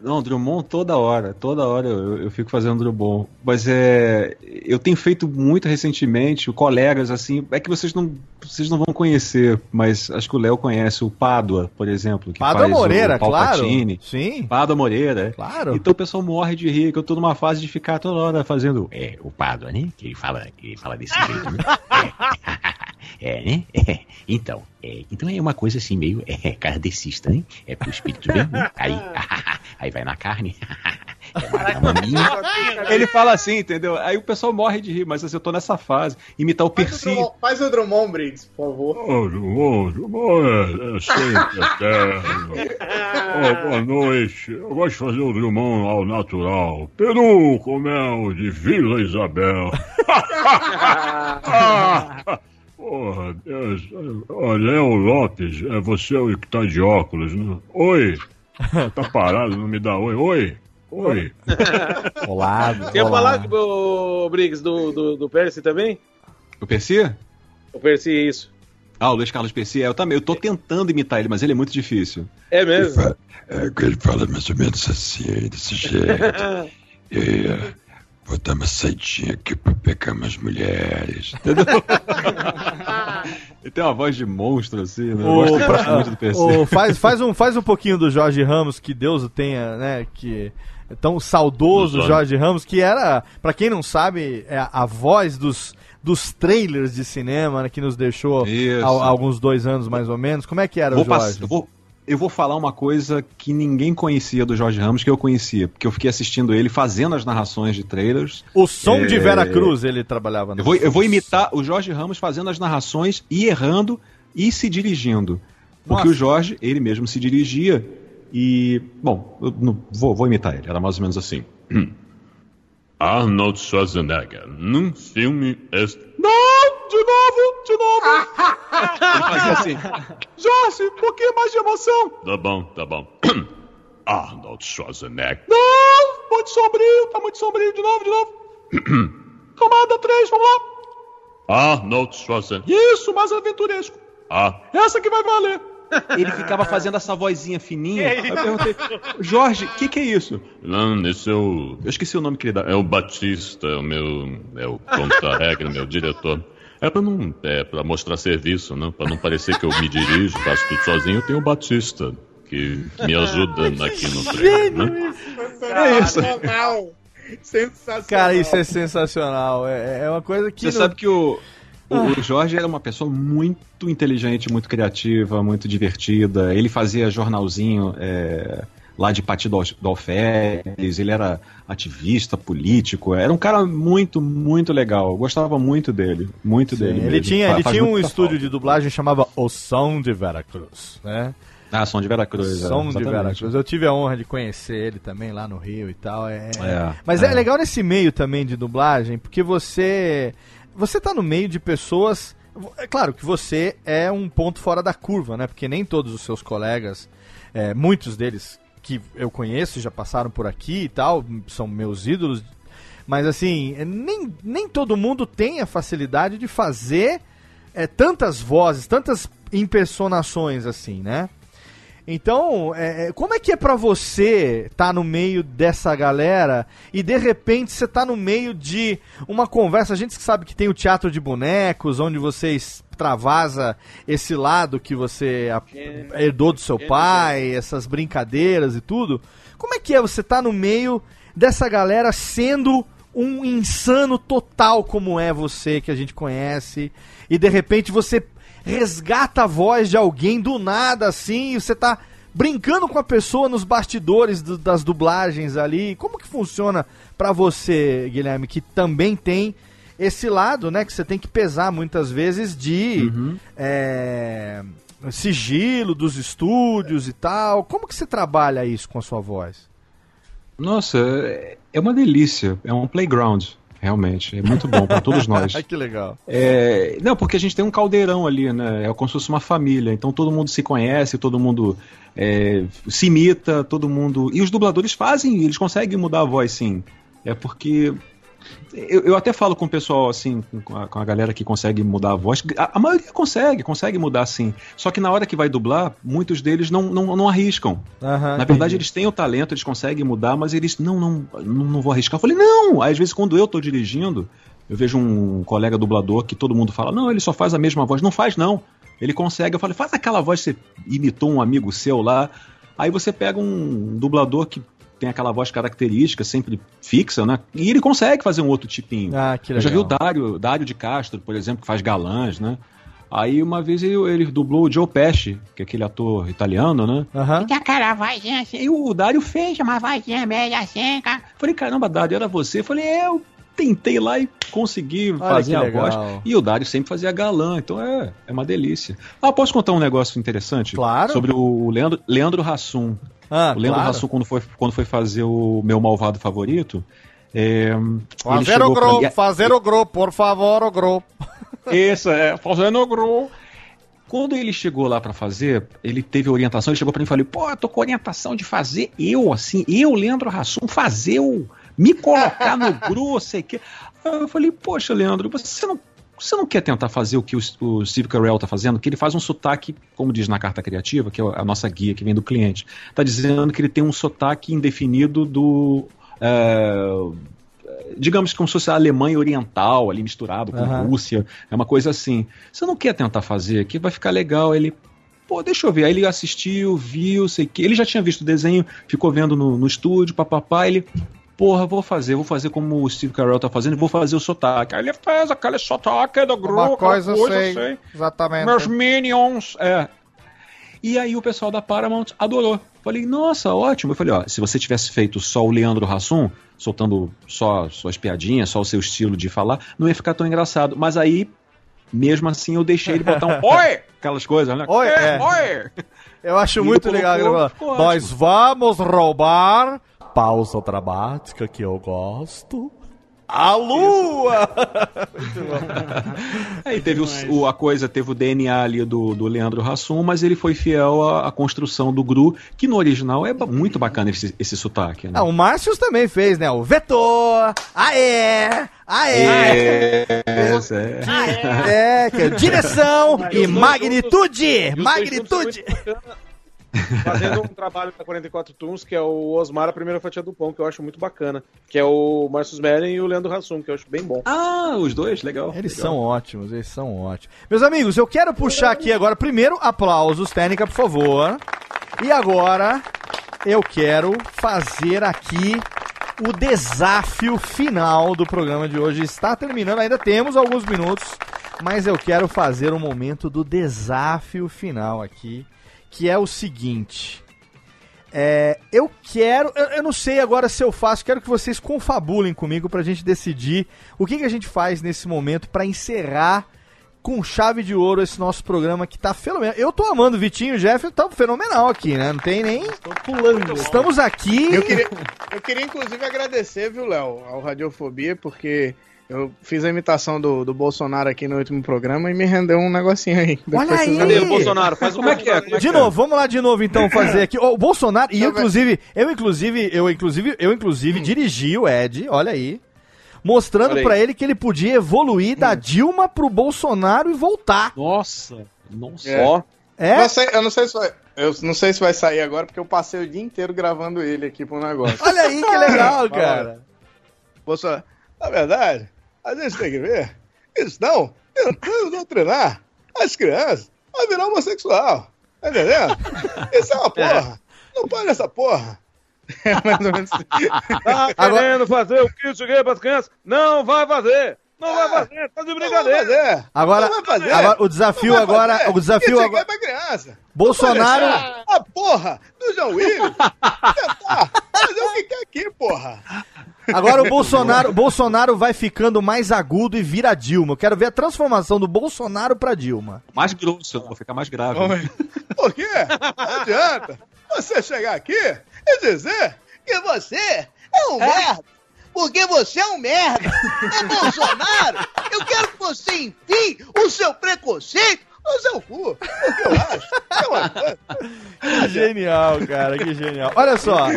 [SPEAKER 9] Não, Drummond toda hora, toda hora eu, eu fico fazendo Drummond. Mas é. Eu tenho feito muito recentemente, colegas assim. É que vocês não, vocês não vão conhecer, mas acho que o Léo conhece o Pádua, por exemplo. Que
[SPEAKER 2] Pádua
[SPEAKER 9] faz
[SPEAKER 2] Moreira, claro. Sim.
[SPEAKER 9] Pádua Moreira, é.
[SPEAKER 2] Claro.
[SPEAKER 9] Então o pessoal morre de rir, que eu tô numa fase de ficar toda hora fazendo.
[SPEAKER 3] É, o Pádua, né? Que ele fala, que ele fala desse jeito, né? É, né? É, Então, é, então é uma coisa assim, meio é, kardecista, né? É pro espírito vem, né? Aí, aí vai na carne. É maminha.
[SPEAKER 9] Ele fala assim, entendeu? Aí o pessoal morre de rir, mas assim, eu tô nessa fase. Imitar o
[SPEAKER 13] Faz o
[SPEAKER 9] Percy.
[SPEAKER 13] Drummond- Faz o Drummond Briggs, por favor.
[SPEAKER 7] Ô, Drummond, Drummond é, é sempre eterno. Ô, boa noite. Eu gosto de fazer o Drummond ao natural. Peru com mel de Vila Isabel. Porra, Deus. Ó, Léo Lopes, é você o que tá de óculos, né? Oi. Tá parado, não me dá oi. Oi. Oi.
[SPEAKER 2] Olá,
[SPEAKER 4] Quer falar, o Briggs, do, do, do Percy também?
[SPEAKER 9] O Percy?
[SPEAKER 4] O Percy, isso.
[SPEAKER 9] Ah, o Luiz Carlos Percy, é, eu também. Eu tô tentando imitar ele, mas ele é muito difícil.
[SPEAKER 4] É mesmo?
[SPEAKER 30] É, que ele fala mais ou menos assim, desse jeito. E, é, vou dar uma saidinha aqui pra pegar umas mulheres.
[SPEAKER 9] Entendeu? ele tem uma voz de monstro, assim, né?
[SPEAKER 2] O-
[SPEAKER 9] gosto, eu gosto muito do Percy.
[SPEAKER 2] o- faz, faz, um, faz um pouquinho do Jorge Ramos, que Deus o tenha, né? Que é tão saudoso. Jorge Ramos, que era, pra quem não sabe, é a, a voz dos, dos trailers de cinema, né, que nos deixou há, há alguns dois anos mais ou menos. Como é que era
[SPEAKER 9] Vou
[SPEAKER 2] o Jorge?
[SPEAKER 9] vou, eu vou falar uma coisa que ninguém conhecia do Jorge Ramos, que eu conhecia, porque eu fiquei assistindo ele fazendo as narrações de trailers.
[SPEAKER 2] O som de
[SPEAKER 9] É,
[SPEAKER 2] Vera Cruz ele trabalhava no
[SPEAKER 9] Eu vou, eu vou imitar o Jorge Ramos fazendo as narrações e errando e se dirigindo. Porque
[SPEAKER 2] Nossa.
[SPEAKER 9] o Jorge, ele mesmo se dirigia e. Bom, eu não, vou, vou imitar ele, era mais ou menos assim.
[SPEAKER 7] Arnold Schwarzenegger, num filme este...
[SPEAKER 9] Não! De novo! De novo! ele fazia assim. Jorge, um pouquinho mais de emoção!
[SPEAKER 7] Tá bom, tá bom. Arnold Schwarzenegger.
[SPEAKER 9] Não! Muito sombrio, tá muito sombrio, de novo, de novo. Tomada 3, vamos lá.
[SPEAKER 7] Arnold Schwarzenegger.
[SPEAKER 9] Isso, mais aventuresco.
[SPEAKER 7] Ah,
[SPEAKER 9] Essa que vai valer. Ele ficava fazendo essa vozinha fininha. Eu perguntei, Jorge, o que, que é isso?
[SPEAKER 7] não, esse é o...
[SPEAKER 9] Eu esqueci o nome que ele dá.
[SPEAKER 7] É o Batista, é o meu... É o contra-regra, meu diretor. É pra não... É pra mostrar serviço, né? Pra não parecer que eu me dirijo, faço tudo sozinho, eu tenho o Batista. que me ajuda aqui no programa.
[SPEAKER 2] É isso.
[SPEAKER 13] Sensacional. Sensacional.
[SPEAKER 2] Cara, isso é sensacional. É, é uma coisa que.
[SPEAKER 9] Você
[SPEAKER 2] não-
[SPEAKER 9] sabe que o, o,
[SPEAKER 2] Ah.
[SPEAKER 9] o Jorge era uma pessoa muito inteligente, muito criativa, muito divertida. Ele fazia jornalzinho é, lá de Pati do, do Alferes, ele era ativista, político. Era um cara muito, muito legal. Eu gostava muito dele. Muito dele.
[SPEAKER 2] Ele
[SPEAKER 9] mesmo.
[SPEAKER 2] tinha, ele
[SPEAKER 9] faz
[SPEAKER 2] tinha um estúdio de dublagem chamava O Som de Veracruz, né?
[SPEAKER 9] Ah, Som de Veracruz. é,
[SPEAKER 2] Som de
[SPEAKER 9] exatamente.
[SPEAKER 2] Veracruz. Eu tive a honra de conhecer ele também lá no Rio e tal. É...
[SPEAKER 9] É,
[SPEAKER 2] Mas é.
[SPEAKER 9] é.
[SPEAKER 2] legal nesse meio também de dublagem, porque você você tá no meio de pessoas. É claro que você é um ponto fora da curva, né? Porque nem todos os seus colegas, é, muitos deles que eu conheço já passaram por aqui e tal, são meus ídolos. Mas assim, nem, nem todo mundo tem a facilidade de fazer é, tantas vozes, tantas impersonações assim, né? Então, é, é, como é que é pra você estar no meio dessa galera e de repente você tá no meio de uma conversa? A gente sabe que tem o teatro de bonecos, onde você extravasa esse lado que você herdou do seu pai, essas brincadeiras e tudo. Como é que é você tá no meio dessa galera sendo um insano total como é você que a gente conhece e de repente você resgata a voz de alguém do nada assim e você tá brincando com a pessoa nos bastidores do- das dublagens ali. Como que funciona pra você, Guilherme, que também tem esse lado, né, que você tem que pesar muitas vezes de é, sigilo dos estúdios e tal. Como que você trabalha isso com a sua voz?
[SPEAKER 9] Nossa, é- é uma delícia. É um playground, realmente. É muito bom para todos nós.
[SPEAKER 2] que legal.
[SPEAKER 9] É, não, porque a gente tem um caldeirão ali, né? É como se fosse uma família. Então todo mundo se conhece, todo mundo é, se imita, todo mundo. E os dubladores fazem, eles conseguem mudar a voz, sim. É porque. Eu, eu até falo com o pessoal, assim, com a, com a galera que consegue mudar a voz. A, a maioria consegue, consegue mudar sim. Só que na hora que vai dublar, muitos deles não, não, não arriscam.
[SPEAKER 2] Aham,
[SPEAKER 9] Na verdade,
[SPEAKER 2] entendi.
[SPEAKER 9] eles têm o talento, eles conseguem mudar, mas eles, não, não, não, não vou arriscar. Eu falei, não! Aí, às vezes, quando eu tô dirigindo, eu vejo um colega dublador que todo mundo fala, não, ele só faz a mesma voz. Não faz, não. Ele consegue. Eu falei, faz aquela voz que você imitou um amigo seu lá. Aí você pega um dublador que tem aquela voz característica, sempre fixa, né? E ele consegue fazer um outro tipinho.
[SPEAKER 2] Ah, que
[SPEAKER 9] Eu já vi o
[SPEAKER 2] legal.
[SPEAKER 9] Dário, Dário de Castro, por exemplo, que faz galãs, né? Aí uma vez ele, ele dublou o Joe Pesci, que é aquele ator italiano, né?
[SPEAKER 2] Aham.
[SPEAKER 12] Tem aquela vozinha assim.
[SPEAKER 9] E o Dário fez.
[SPEAKER 12] Uma vozinha meio assim, cara.
[SPEAKER 9] Falei, caramba, Dário, era você? Falei, é, eu tentei lá e consegui
[SPEAKER 2] Olha
[SPEAKER 9] fazer a
[SPEAKER 2] legal.
[SPEAKER 9] voz. E o Dário sempre fazia galã, então é, é uma delícia. Ah, posso contar um negócio interessante?
[SPEAKER 2] Claro.
[SPEAKER 9] Sobre o Leandro, Leandro Hassum.
[SPEAKER 2] Ah,
[SPEAKER 9] o Leandro
[SPEAKER 2] claro.
[SPEAKER 9] Hassum, quando foi, quando foi fazer o meu malvado favorito. É,
[SPEAKER 2] Fazer o grupo,
[SPEAKER 9] mim-
[SPEAKER 2] fazer o grupo, por favor, o grupo.
[SPEAKER 9] Isso, é, fazendo o grupo. Quando ele chegou lá pra fazer, ele teve orientação, ele chegou pra mim e falou: pô, eu tô com orientação de fazer eu, assim, eu, Leandro Hassum, fazer o. me colocar no gru, sei que. Aí eu falei, poxa, Leandro, você não. Você não quer tentar fazer o que o, o Steve Carell tá fazendo? Que ele faz um sotaque, como diz na carta criativa, que é a nossa guia que vem do cliente. Tá dizendo que ele tem um sotaque indefinido do. é, digamos como se fosse a Alemanha Oriental ali misturado com
[SPEAKER 2] Aham.
[SPEAKER 9] Rússia, é uma coisa assim. Você não quer tentar fazer, que vai ficar legal. Ele, pô, deixa eu ver. Aí ele assistiu, viu, sei que. Ele já tinha visto o desenho, ficou vendo no, no estúdio, papapá. Ele, porra, vou fazer, vou fazer como o Steve Carell tá fazendo, vou fazer o sotaque. Aí ele fez aquele sotaque do grupo,
[SPEAKER 2] Uma coisa eu
[SPEAKER 9] coisa
[SPEAKER 2] sei,
[SPEAKER 9] assim.
[SPEAKER 2] exatamente.
[SPEAKER 9] Meus Minions, é. E aí o pessoal da Paramount adorou. Falei, nossa, ótimo. Eu falei, ó, se você tivesse feito só o Leandro Hassum, soltando só suas piadinhas, só o seu estilo de falar, não ia ficar tão engraçado. Mas aí, mesmo assim, eu deixei ele botar um oi! Aquelas coisas, né?
[SPEAKER 2] Oi, é.
[SPEAKER 9] oi!
[SPEAKER 2] Eu acho
[SPEAKER 9] E
[SPEAKER 2] muito legal.
[SPEAKER 9] colocou,
[SPEAKER 2] Nós vamos roubar. Pausa dramática que eu gosto. A lua!
[SPEAKER 9] Aí teve o, o- a coisa, teve o DNA ali do, do Leandro Hassum, mas ele foi fiel à, à construção do Gru, que no original é muito bacana esse, esse sotaque, né?
[SPEAKER 2] Ah, o Márcio também fez, né? O Vetor! Aê! Aê!
[SPEAKER 9] É, é.
[SPEAKER 2] É, que é direção e magnitude!
[SPEAKER 4] E juntos
[SPEAKER 2] Magnitude!
[SPEAKER 4] Fazendo um trabalho da 44 Tunes, que é o Osmar, a primeira fatia do pão, que eu acho muito bacana. Que é o Marcos Meren e o Leandro Hassum, que eu acho bem bom.
[SPEAKER 9] Ah, os dois, legal.
[SPEAKER 2] Eles
[SPEAKER 4] legal.
[SPEAKER 2] são ótimos, eles são ótimos. Meus amigos, eu quero puxar aqui agora, primeiro, aplausos, técnica, por favor. E agora eu quero fazer aqui o desafio final do programa de hoje. Está terminando, ainda temos alguns minutos, mas eu quero fazer o momento do desafio final aqui, que é o seguinte. É, eu quero, eu, eu não sei agora se eu faço, quero que vocês confabulem comigo pra gente decidir o que, que a gente faz nesse momento pra encerrar com chave de ouro esse nosso programa que tá fenomenal. Eu tô amando o Vitinho e o Jeff, tá fenomenal aqui, né? Não tem nem. Tô pulando. Estamos aqui.
[SPEAKER 13] Eu queria, eu queria inclusive agradecer, viu, Léo, ao Radiofobia, porque eu fiz a imitação do, do Bolsonaro aqui no último programa e me rendeu um negocinho aí.
[SPEAKER 2] Olha aí!
[SPEAKER 13] vocês vão-
[SPEAKER 4] Bolsonaro, faz
[SPEAKER 2] Como é que é? De novo, vamos lá de novo então fazer aqui. O Bolsonaro, e eu inclusive, eu inclusive, eu inclusive, eu inclusive dirigi o Ed, olha aí, mostrando pra ele que ele podia evoluir da Dilma pro Bolsonaro e voltar.
[SPEAKER 9] Nossa, nossa.
[SPEAKER 13] É.
[SPEAKER 4] Ó.
[SPEAKER 2] É?
[SPEAKER 13] Não sei- eu não sei se vai. Eu não sei se vai sair agora, porque eu passei o dia inteiro gravando ele aqui pro negócio.
[SPEAKER 2] Olha aí que legal, cara.
[SPEAKER 13] Bolsonaro, na verdade, a gente tem que ver. Eles estão tentando doutrinar as crianças a virar homossexual. Tá entendendo? Isso é uma porra. Não pode essa porra. É mais ou menos assim.
[SPEAKER 4] Tá
[SPEAKER 13] Agora-
[SPEAKER 4] querendo fazer o kit gay pras crianças? Não vai fazer! Não vai fazer, tá de brincadeira!
[SPEAKER 2] Agora,
[SPEAKER 13] Não vai fazer.
[SPEAKER 2] agora o desafio
[SPEAKER 13] Não vai
[SPEAKER 2] agora,
[SPEAKER 13] fazer.
[SPEAKER 2] o desafio
[SPEAKER 13] Isso
[SPEAKER 2] agora,
[SPEAKER 13] é pra criança.
[SPEAKER 2] Bolsonaro,
[SPEAKER 13] A porra do João Willis tentar fazer o que quer aqui, porra.
[SPEAKER 2] Agora o Bolsonaro, Bolsonaro vai ficando mais agudo e vira Dilma. Eu quero ver a transformação do Bolsonaro pra Dilma.
[SPEAKER 9] Mais grosso, vou ficar mais grave.
[SPEAKER 13] Por quê? Não adianta você chegar aqui e dizer que você é um merda. Porque você é um merda. É Bolsonaro. Eu quero que você enfie o seu preconceito no seu cu. Porque eu acho que é uma coisa.
[SPEAKER 2] Que genial, cara, que genial. Olha só,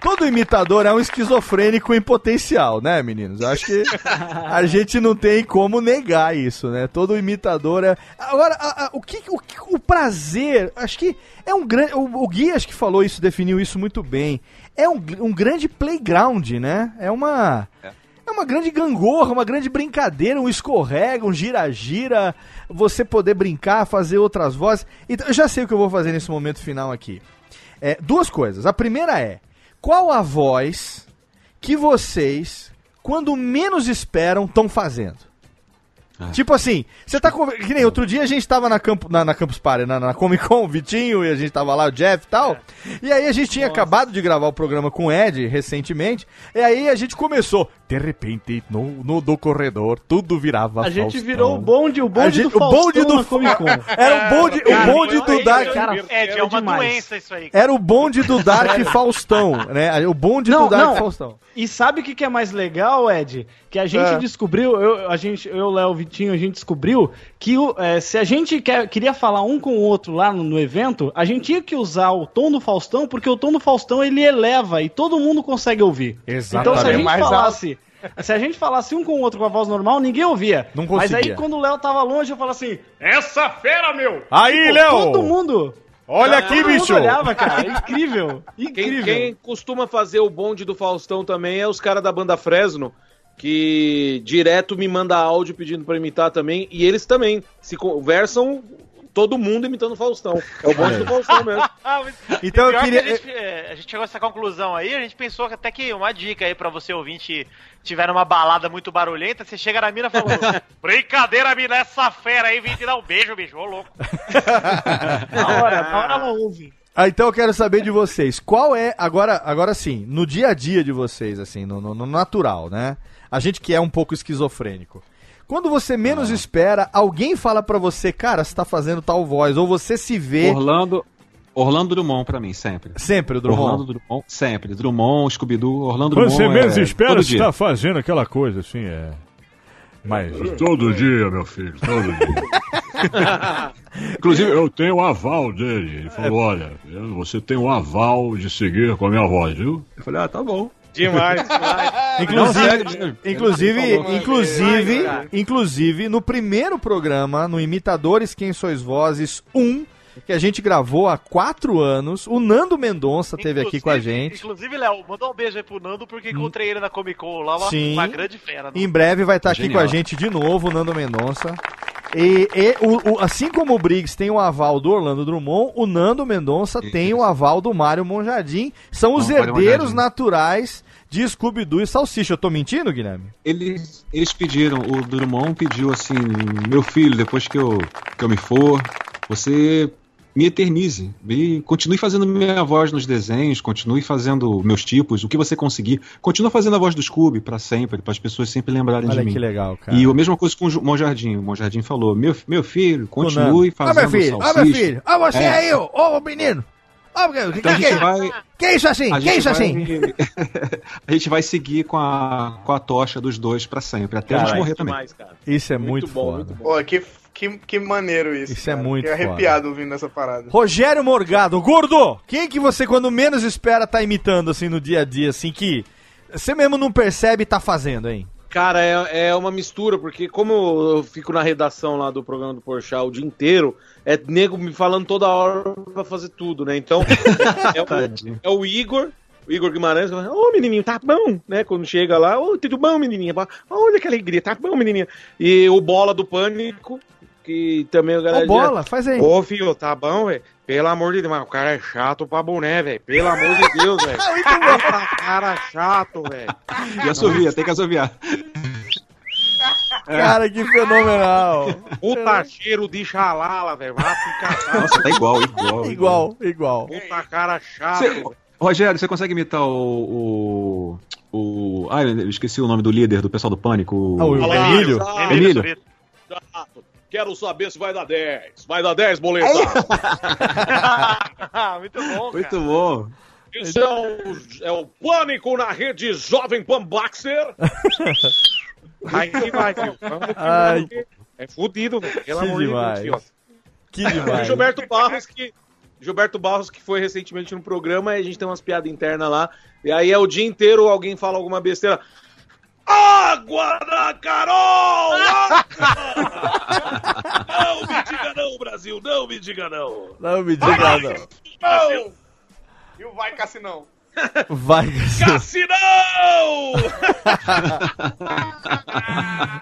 [SPEAKER 2] todo imitador é um esquizofrênico em potencial, né, meninos? Eu acho que a gente não tem como negar isso, né? Todo imitador é. Agora, a- a- o que o, que- o prazer, acho que é um grande. O, o Gui acho que falou isso, definiu isso muito bem. É um, um grande playground, né? É uma. É uma grande gangorra, uma grande brincadeira, um escorrega, um gira-gira, você poder brincar, fazer outras vozes. Então, eu já sei o que eu vou fazer nesse momento final aqui. É, duas coisas. A primeira é: qual a voz que vocês, quando menos esperam, estão fazendo? Tipo assim, você tá conver- Que nem outro dia a gente tava na, campo, na, na Campus Party, na, na Comic Con, o Vitinho, e a gente tava lá, o Jeff e tal. E aí a gente tinha acabado de gravar o programa com o Ed recentemente. E aí a gente começou. De repente, no, no do corredor, tudo virava
[SPEAKER 14] A gente
[SPEAKER 2] Faustão.
[SPEAKER 14] virou o bonde, o bonde
[SPEAKER 2] gente-
[SPEAKER 14] do
[SPEAKER 2] o bonde
[SPEAKER 14] Faustão
[SPEAKER 2] do
[SPEAKER 14] Comic Con.
[SPEAKER 2] Era o bonde, o
[SPEAKER 14] Cara,
[SPEAKER 2] bonde do
[SPEAKER 14] foi-
[SPEAKER 2] Dark.
[SPEAKER 14] cara,
[SPEAKER 3] É, é
[SPEAKER 14] era
[SPEAKER 3] uma
[SPEAKER 14] demais.
[SPEAKER 3] doença isso aí.
[SPEAKER 2] Era o bonde do Dark Faustão, né? O bonde
[SPEAKER 14] Não,
[SPEAKER 2] do Dark
[SPEAKER 14] não.
[SPEAKER 2] Faustão.
[SPEAKER 14] E sabe o que, que é mais legal, Ed? Que a gente
[SPEAKER 2] É.
[SPEAKER 14] descobriu, eu, a gente, eu, Léo, Vitinho, a gente descobriu que o- é, se a gente quer- queria falar um com o outro lá no, no evento, a gente tinha que usar o tom do Faustão, porque o tom do Faustão ele eleva e todo mundo consegue ouvir. Então se a gente
[SPEAKER 2] Mais
[SPEAKER 14] falasse. Se a gente falasse um com o outro com a voz normal, ninguém ouvia.
[SPEAKER 2] Não
[SPEAKER 14] Mas aí
[SPEAKER 2] conseguia.
[SPEAKER 14] quando o Léo tava longe, eu falava assim: Essa fera, meu!
[SPEAKER 2] Aí,
[SPEAKER 14] Tipo,
[SPEAKER 2] Léo!
[SPEAKER 14] Todo mundo.
[SPEAKER 2] Olha aqui,
[SPEAKER 14] todo
[SPEAKER 2] bicho!
[SPEAKER 14] Mundo olhava, cara. Incrível.
[SPEAKER 4] Quem,
[SPEAKER 14] Incrível.
[SPEAKER 4] quem costuma fazer o bonde do Faustão também é os caras da banda Fresno, que direto me manda áudio pedindo pra imitar também, e eles também se conversam todo mundo imitando o Faustão. É o bonde do Faustão mesmo.
[SPEAKER 2] Então eu
[SPEAKER 3] Pior que
[SPEAKER 2] queria-
[SPEAKER 3] A gente, é, a gente chegou a essa conclusão aí, a gente pensou que até que uma dica aí pra você ouvinte tiver numa balada muito barulhenta, você chega na mina e fala: Brincadeira, mina, essa fera aí, vim te dar um beijo, bicho, ô louco.
[SPEAKER 14] Na hora, na hora ela ouve.
[SPEAKER 2] Ah, então eu quero saber de vocês. Qual é, agora, agora sim, no dia a dia de vocês, assim, no, no- no natural, né? A gente que é um pouco esquizofrênico. Quando você menos espera, alguém fala pra você, cara, você tá fazendo tal voz, ou você se vê.
[SPEAKER 9] Orlando, Orlando Drummond pra mim, sempre.
[SPEAKER 2] Sempre o Drummond?
[SPEAKER 9] Orlando Drummond, sempre. Drummond, Scooby-Doo, Orlando
[SPEAKER 23] Quando
[SPEAKER 9] Drummond.
[SPEAKER 23] você menos
[SPEAKER 9] é,
[SPEAKER 23] espera, você tá fazendo aquela coisa assim, é. Mas.
[SPEAKER 5] Todo dia, meu filho, todo dia. Inclusive, eu tenho o aval dele. Ele falou: olha, você tem o aval de seguir com a minha voz, viu? Eu falei, ah, tá bom.
[SPEAKER 4] Demais, demais.
[SPEAKER 2] Inclusive, inclusive, inclusive,
[SPEAKER 4] demais, cara.
[SPEAKER 2] inclusive, no primeiro programa, no Imitadores Quem Sois Vozes 1, que a gente gravou há quatro anos, o Nando Mendonça teve aqui com a gente.
[SPEAKER 3] Inclusive, Léo, mandou um beijo aí pro Nando, porque encontrei ele na Comic Con lá, uma,
[SPEAKER 2] Sim.
[SPEAKER 3] uma grande fera.
[SPEAKER 2] Em breve vai estar aqui
[SPEAKER 3] Genial.
[SPEAKER 2] com a gente de novo, o Nando Mendonça. E, e o- o- assim como o Briggs tem o aval do Orlando Drummond, o Nando Mendonça tem o aval do Mário Monjardim. São os
[SPEAKER 9] Não,
[SPEAKER 2] herdeiros naturais de Scooby-Doo e Salsicha. Eu tô mentindo, Guilherme?
[SPEAKER 9] Eles, eles pediram, o Drummond pediu assim, meu filho, depois que eu, que eu me for, você me eternize, me, continue fazendo minha voz nos desenhos, continue fazendo meus tipos, o que você conseguir, continue fazendo a voz do Scooby pra sempre, para as pessoas sempre lembrarem
[SPEAKER 2] Olha
[SPEAKER 9] de mim.
[SPEAKER 2] que legal, cara.
[SPEAKER 9] E a mesma coisa com o Monjardim, o Monjardim falou, meu, meu filho, continue fazendo
[SPEAKER 2] meu filho,
[SPEAKER 9] salsicha.
[SPEAKER 2] meu filho, ó você
[SPEAKER 9] É.
[SPEAKER 2] aí, ô, ô menino. Ó,
[SPEAKER 9] Então a
[SPEAKER 2] que,
[SPEAKER 9] gente
[SPEAKER 2] que,
[SPEAKER 9] vai-
[SPEAKER 2] que é isso assim?
[SPEAKER 9] A
[SPEAKER 2] Que é
[SPEAKER 9] gente
[SPEAKER 2] isso assim?
[SPEAKER 9] vai- a gente vai seguir com a, com a tocha dos dois pra sempre, até a gente morrer também.
[SPEAKER 2] Isso é muito, foda.
[SPEAKER 13] Pô, que, que, que maneiro isso.
[SPEAKER 2] Isso é
[SPEAKER 13] cara.
[SPEAKER 2] muito
[SPEAKER 13] Fiquei arrepiado ouvindo essa parada.
[SPEAKER 2] Rogério Morgado, gordo! Quem que você, quando menos espera, tá imitando, assim, no dia a dia, assim, que você mesmo não percebe e tá fazendo, hein?
[SPEAKER 4] Cara, é, é uma mistura, porque como eu fico na redação lá do programa do Porchat o dia inteiro, é nego me falando toda hora pra fazer tudo, né? Então, é, o, é o Igor, o Igor Guimarães, ô menininho, tá bom, né? Quando chega lá, ô, tudo bom, menininha? Olha que alegria, tá bom, menininha? E o Bola do Pânico, que também o galera...
[SPEAKER 2] Ô, Bola, faz aí.
[SPEAKER 4] Ô, filho, tá bom, velho? Pelo amor de Deus, mas o cara é chato pra boné, velho. Pelo amor de Deus, velho. Puta cara chato, velho.
[SPEAKER 9] E assovia, tem que assoviar.
[SPEAKER 2] Cara, que fenomenal.
[SPEAKER 4] Puta cheiro de xalala, velho. Vai ficar
[SPEAKER 9] Nossa, tá igual, igual.
[SPEAKER 2] Igual, igual.
[SPEAKER 4] Puta cara chato.
[SPEAKER 9] Você- Rogério, você consegue imitar o. o, o ah, eu esqueci o nome do líder do pessoal do Pânico. O...
[SPEAKER 2] Ah, o Emílio?
[SPEAKER 26] exato.
[SPEAKER 9] Emílio.
[SPEAKER 26] Exato. Quero saber se vai dar 10. Vai dar 10, boleta.
[SPEAKER 3] Muito bom,
[SPEAKER 9] Muito bom.
[SPEAKER 26] Isso é o, é o Pânico na rede Jovem Pan Baxter.
[SPEAKER 4] Aí que vai,
[SPEAKER 2] Ai.
[SPEAKER 4] É fudido, velho. Pelo
[SPEAKER 2] Que
[SPEAKER 4] amor de
[SPEAKER 2] demais.
[SPEAKER 4] Deus.
[SPEAKER 2] Que demais.
[SPEAKER 4] Gilberto Barros, que. Gilberto Barros, que foi recentemente no programa, e a gente tem umas piadas internas lá. E aí é o dia inteiro alguém fala alguma besteira.
[SPEAKER 26] Água na Carol! não me diga não, Brasil. Não me diga não.
[SPEAKER 2] Não me diga não.
[SPEAKER 13] Não! E o vai Cassinão?
[SPEAKER 2] Vai,
[SPEAKER 26] Cassinão!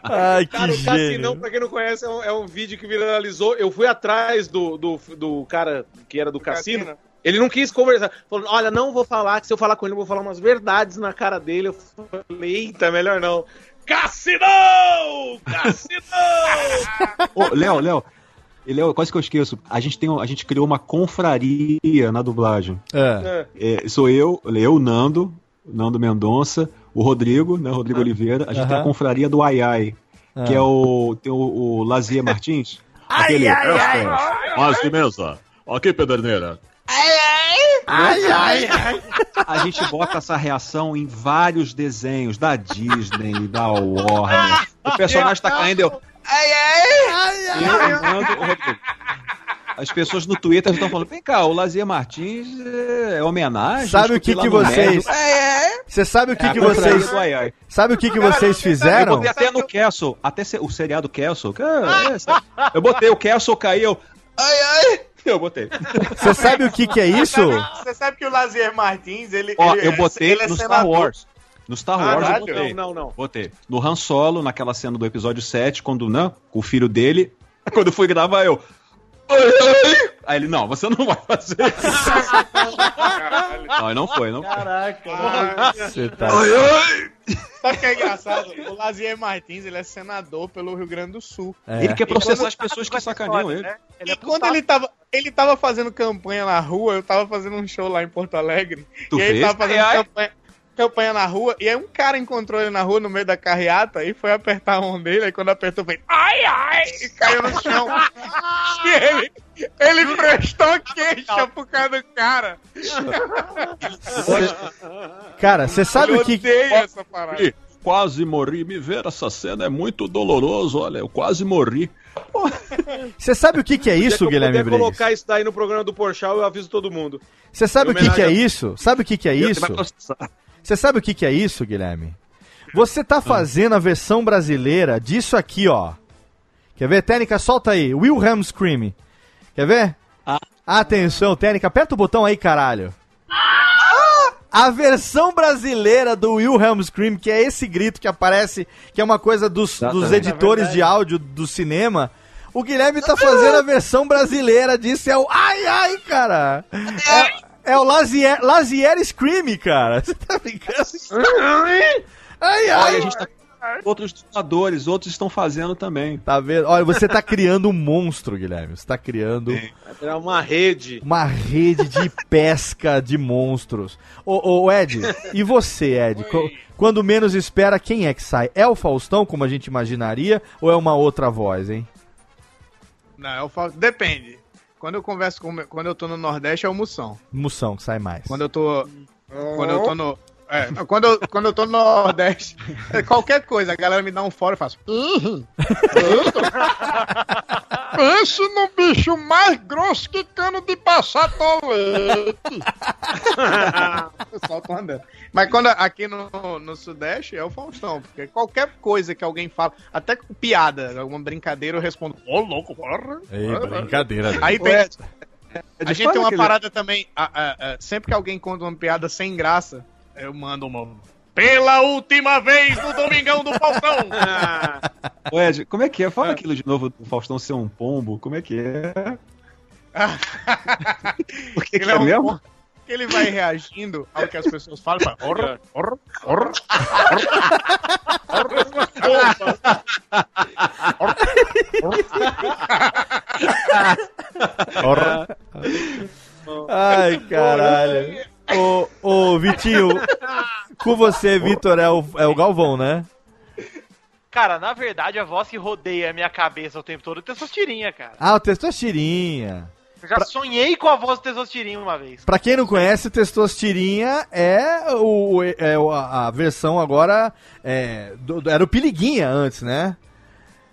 [SPEAKER 2] Ai, que
[SPEAKER 4] Cara, o. Cassinão, pra quem não conhece, é um, é um vídeo que viralizou. Eu fui atrás do, do, do cara que era do cassino.
[SPEAKER 13] Cassino.
[SPEAKER 4] Ele não quis conversar. Falou, olha, não vou falar, que se eu falar com ele, eu vou falar umas verdades na cara dele. Eu falei, eita, melhor não.
[SPEAKER 26] Cassinão! Cassinão!
[SPEAKER 9] Ô, Léo, Léo. Léo, quase que eu esqueço. A gente, tem, a gente criou uma confraria na dublagem.
[SPEAKER 2] É.
[SPEAKER 9] É, sou eu, eu, Nando, Nando Mendonça, o Rodrigo, né, Rodrigo Oliveira. A gente tem a confraria do Ai Ai,
[SPEAKER 2] Ah.
[SPEAKER 9] que é o, tem o, o Lazier Martins.
[SPEAKER 2] Ai,
[SPEAKER 9] aquele-
[SPEAKER 2] ai, ai.
[SPEAKER 5] Mas de mesa. Aqui, Pederneira.
[SPEAKER 2] Ai, ai, ai.
[SPEAKER 9] A gente bota essa reação em vários desenhos da Disney, da Warner. O personagem tá caindo, eu.
[SPEAKER 12] Ai, ai!
[SPEAKER 9] eu Nando, o Rodrigo. As pessoas no Twitter estão falando: vem cá, o Lazier Martins é homenagem.
[SPEAKER 2] Sabe o que que vocês... Você sabe o que
[SPEAKER 9] É
[SPEAKER 2] que vocês...
[SPEAKER 9] Ai Ai.
[SPEAKER 2] Sabe o que que vocês
[SPEAKER 9] Eu
[SPEAKER 2] fizeram?
[SPEAKER 9] botei até no Castle, até o seriado Castle. que é- é, sabe? eu botei o Castle, caiu. Ai, ai! Eu botei.
[SPEAKER 2] Você sabe o que que é isso?
[SPEAKER 13] Você sabe que o Lazier Martins, ele.
[SPEAKER 9] Ó,
[SPEAKER 13] ele-
[SPEAKER 9] eu botei
[SPEAKER 13] ele é
[SPEAKER 9] no Star
[SPEAKER 13] senador.
[SPEAKER 9] Wars. No Star Wars
[SPEAKER 13] Caralho.
[SPEAKER 9] eu botei.
[SPEAKER 4] Não, não, não.
[SPEAKER 9] Botei. No Han Solo, naquela cena do episódio 7, quando, né, com o filho dele, quando eu fui gravar, eu... Aí ele, não, você não vai fazer Não, não foi, não foi.
[SPEAKER 14] Caraca.
[SPEAKER 2] Você tá...
[SPEAKER 13] Sabe o que é engraçado? O Lazier Martins, ele é senador pelo Rio Grande do Sul.
[SPEAKER 2] É.
[SPEAKER 9] Ele quer processar
[SPEAKER 13] quando-
[SPEAKER 9] as pessoas que sacaneiam ele.
[SPEAKER 13] E quando ele tava, ele tava fazendo campanha na rua, eu tava fazendo um show lá em Porto Alegre.
[SPEAKER 9] Tu
[SPEAKER 13] e ele tava fazendo
[SPEAKER 9] Ai, ai.
[SPEAKER 13] campanha, campanha na rua, e aí um cara encontrou ele na rua no meio da carreata e foi apertar a mão dele, aí quando apertou, fez ai ai! E caiu no chão. e ele, ele prestou queixa por causa do cara.
[SPEAKER 2] Cara, você sabe
[SPEAKER 13] eu
[SPEAKER 2] o que...
[SPEAKER 13] odeio essa parada.
[SPEAKER 5] Quase morri. Me ver essa cena é muito doloroso. Olha, eu quase morri.
[SPEAKER 2] Você sabe o que que é isso,
[SPEAKER 4] Se eu
[SPEAKER 2] Guilherme Briggs?
[SPEAKER 4] colocar isso daí no programa do Porchat, eu aviso todo mundo.
[SPEAKER 2] Você sabe o que, que é isso? Sabe o que, que é isso? Você sabe o que, que é isso, Guilherme? Você tá fazendo a versão brasileira disso aqui, ó. Quer ver? Técnica, solta aí. Wilhelm Scream. Quer ver? Atenção, Técnica, aperta o botão aí, caralho. A versão brasileira do Wilhelm Scream, que é esse grito que aparece, que é uma coisa dos, dos editores de áudio do cinema. O Guilherme tá fazendo a versão brasileira disso. É o ai, ai, cara. É, é o Lazier, Lazier Scream, cara. Você tá brincando? Ai, ai.
[SPEAKER 9] Olha, a gente tá outros dubladores, outros estão fazendo também.
[SPEAKER 2] Tá vendo? Olha, você tá criando um monstro, Guilherme. Você tá criando
[SPEAKER 4] Era uma rede.
[SPEAKER 2] uma rede de pesca de monstros. Ô, ô Ed, e você, Ed? Co- Quando menos espera, quem é que sai? É o Faustão, como a gente imaginaria, ou é uma outra voz, hein?
[SPEAKER 13] Não, eu falo, depende. Quando eu converso com. Quando eu tô no Nordeste é o Moção.
[SPEAKER 2] Moção que sai mais.
[SPEAKER 13] Quando eu tô. Quando eu tô no. É, não, quando, eu, quando eu tô no Nordeste, é, qualquer coisa, a galera me dá um fora, eu faço.
[SPEAKER 25] Pense no bicho mais grosso que cano de passar tolete.
[SPEAKER 13] Uma. Mas quando aqui no, no Sudeste é o Faustão, porque qualquer coisa que alguém fala, até com piada, alguma brincadeira, eu respondo, ô louco, porra.
[SPEAKER 2] Ei, brincadeira. né?
[SPEAKER 13] Aí tem.
[SPEAKER 2] Ed,
[SPEAKER 13] A gente tem uma parada também. a- a- a- sempre que alguém conta uma piada sem graça, eu mando uma. Pela última vez no Domingão do Faustão!
[SPEAKER 9] Ô, Ed, como é que é? Fala aquilo de novo do Faustão ser um pombo. Como é que é? Por que, que
[SPEAKER 13] Ele
[SPEAKER 9] é,
[SPEAKER 13] é um
[SPEAKER 9] mesmo?
[SPEAKER 13] que ele vai reagindo ao que as pessoas falam, fala, orra, orra, orra,
[SPEAKER 2] Ora. Ai, caralho. Ô, ô, Vitinho, com você, Vitor, é o, é o Galvão, né?
[SPEAKER 3] Cara, na verdade, a voz que rodeia a minha cabeça o tempo todo é o Testostirinha, cara.
[SPEAKER 2] Ah, o Testostirinha.
[SPEAKER 3] Eu já sonhei com a voz do Testostirinha uma vez.
[SPEAKER 2] Pra quem não conhece, o Testostirinha é, o, é a, versão agora. é, do- era o Piliguinha antes, né?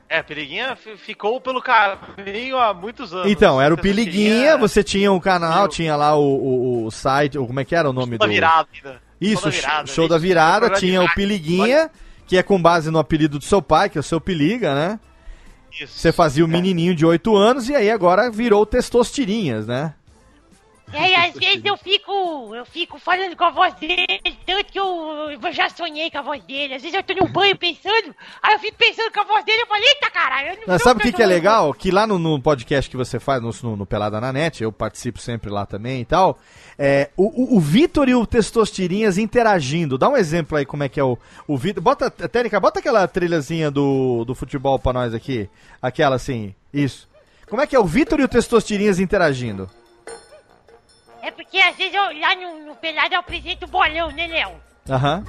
[SPEAKER 3] É, Periguinha ficou pelo caminho há muitos anos.
[SPEAKER 2] Então, era o
[SPEAKER 3] Testostirinha
[SPEAKER 2] Piliguinha, você tinha um canal, tinha lá o, o, o site, como é que era o nome
[SPEAKER 3] da
[SPEAKER 2] do.
[SPEAKER 3] virada ainda.
[SPEAKER 2] Isso,
[SPEAKER 3] Show da
[SPEAKER 2] show
[SPEAKER 3] virada,
[SPEAKER 2] da, show da virada, tinha o
[SPEAKER 3] rádio.
[SPEAKER 2] Piliguinha, que é com base no apelido do seu pai, que é o seu Piliga, né?
[SPEAKER 3] Isso.
[SPEAKER 2] Você fazia o menininho de 8 anos e aí agora virou o Testostirinhas, né?
[SPEAKER 31] E aí, às vezes eu fico, eu fico falando com a voz dele, tanto que eu, eu já sonhei com a voz dele. Às vezes eu tô num banho pensando, aí eu fico pensando com a voz dele, eu falo, eita caralho, eu não
[SPEAKER 2] sabe o que, que é
[SPEAKER 31] cantor."
[SPEAKER 2] legal? Que lá no, no podcast que você faz, no, no, no Pelada na Net, eu participo sempre lá também e tal. É, o, o, o Vitor e o Testostirinhas interagindo. Dá um exemplo aí como é que é o, o Vitor. Bota, Técnica, bota aquela trilhazinha do, do futebol pra nós aqui. Aquela assim, isso. Como é que é o Vitor e o Testostirinhas interagindo?
[SPEAKER 31] É porque às vezes eu, lá no, no pelado eu apresento bolão, né, Léo?
[SPEAKER 2] Aham.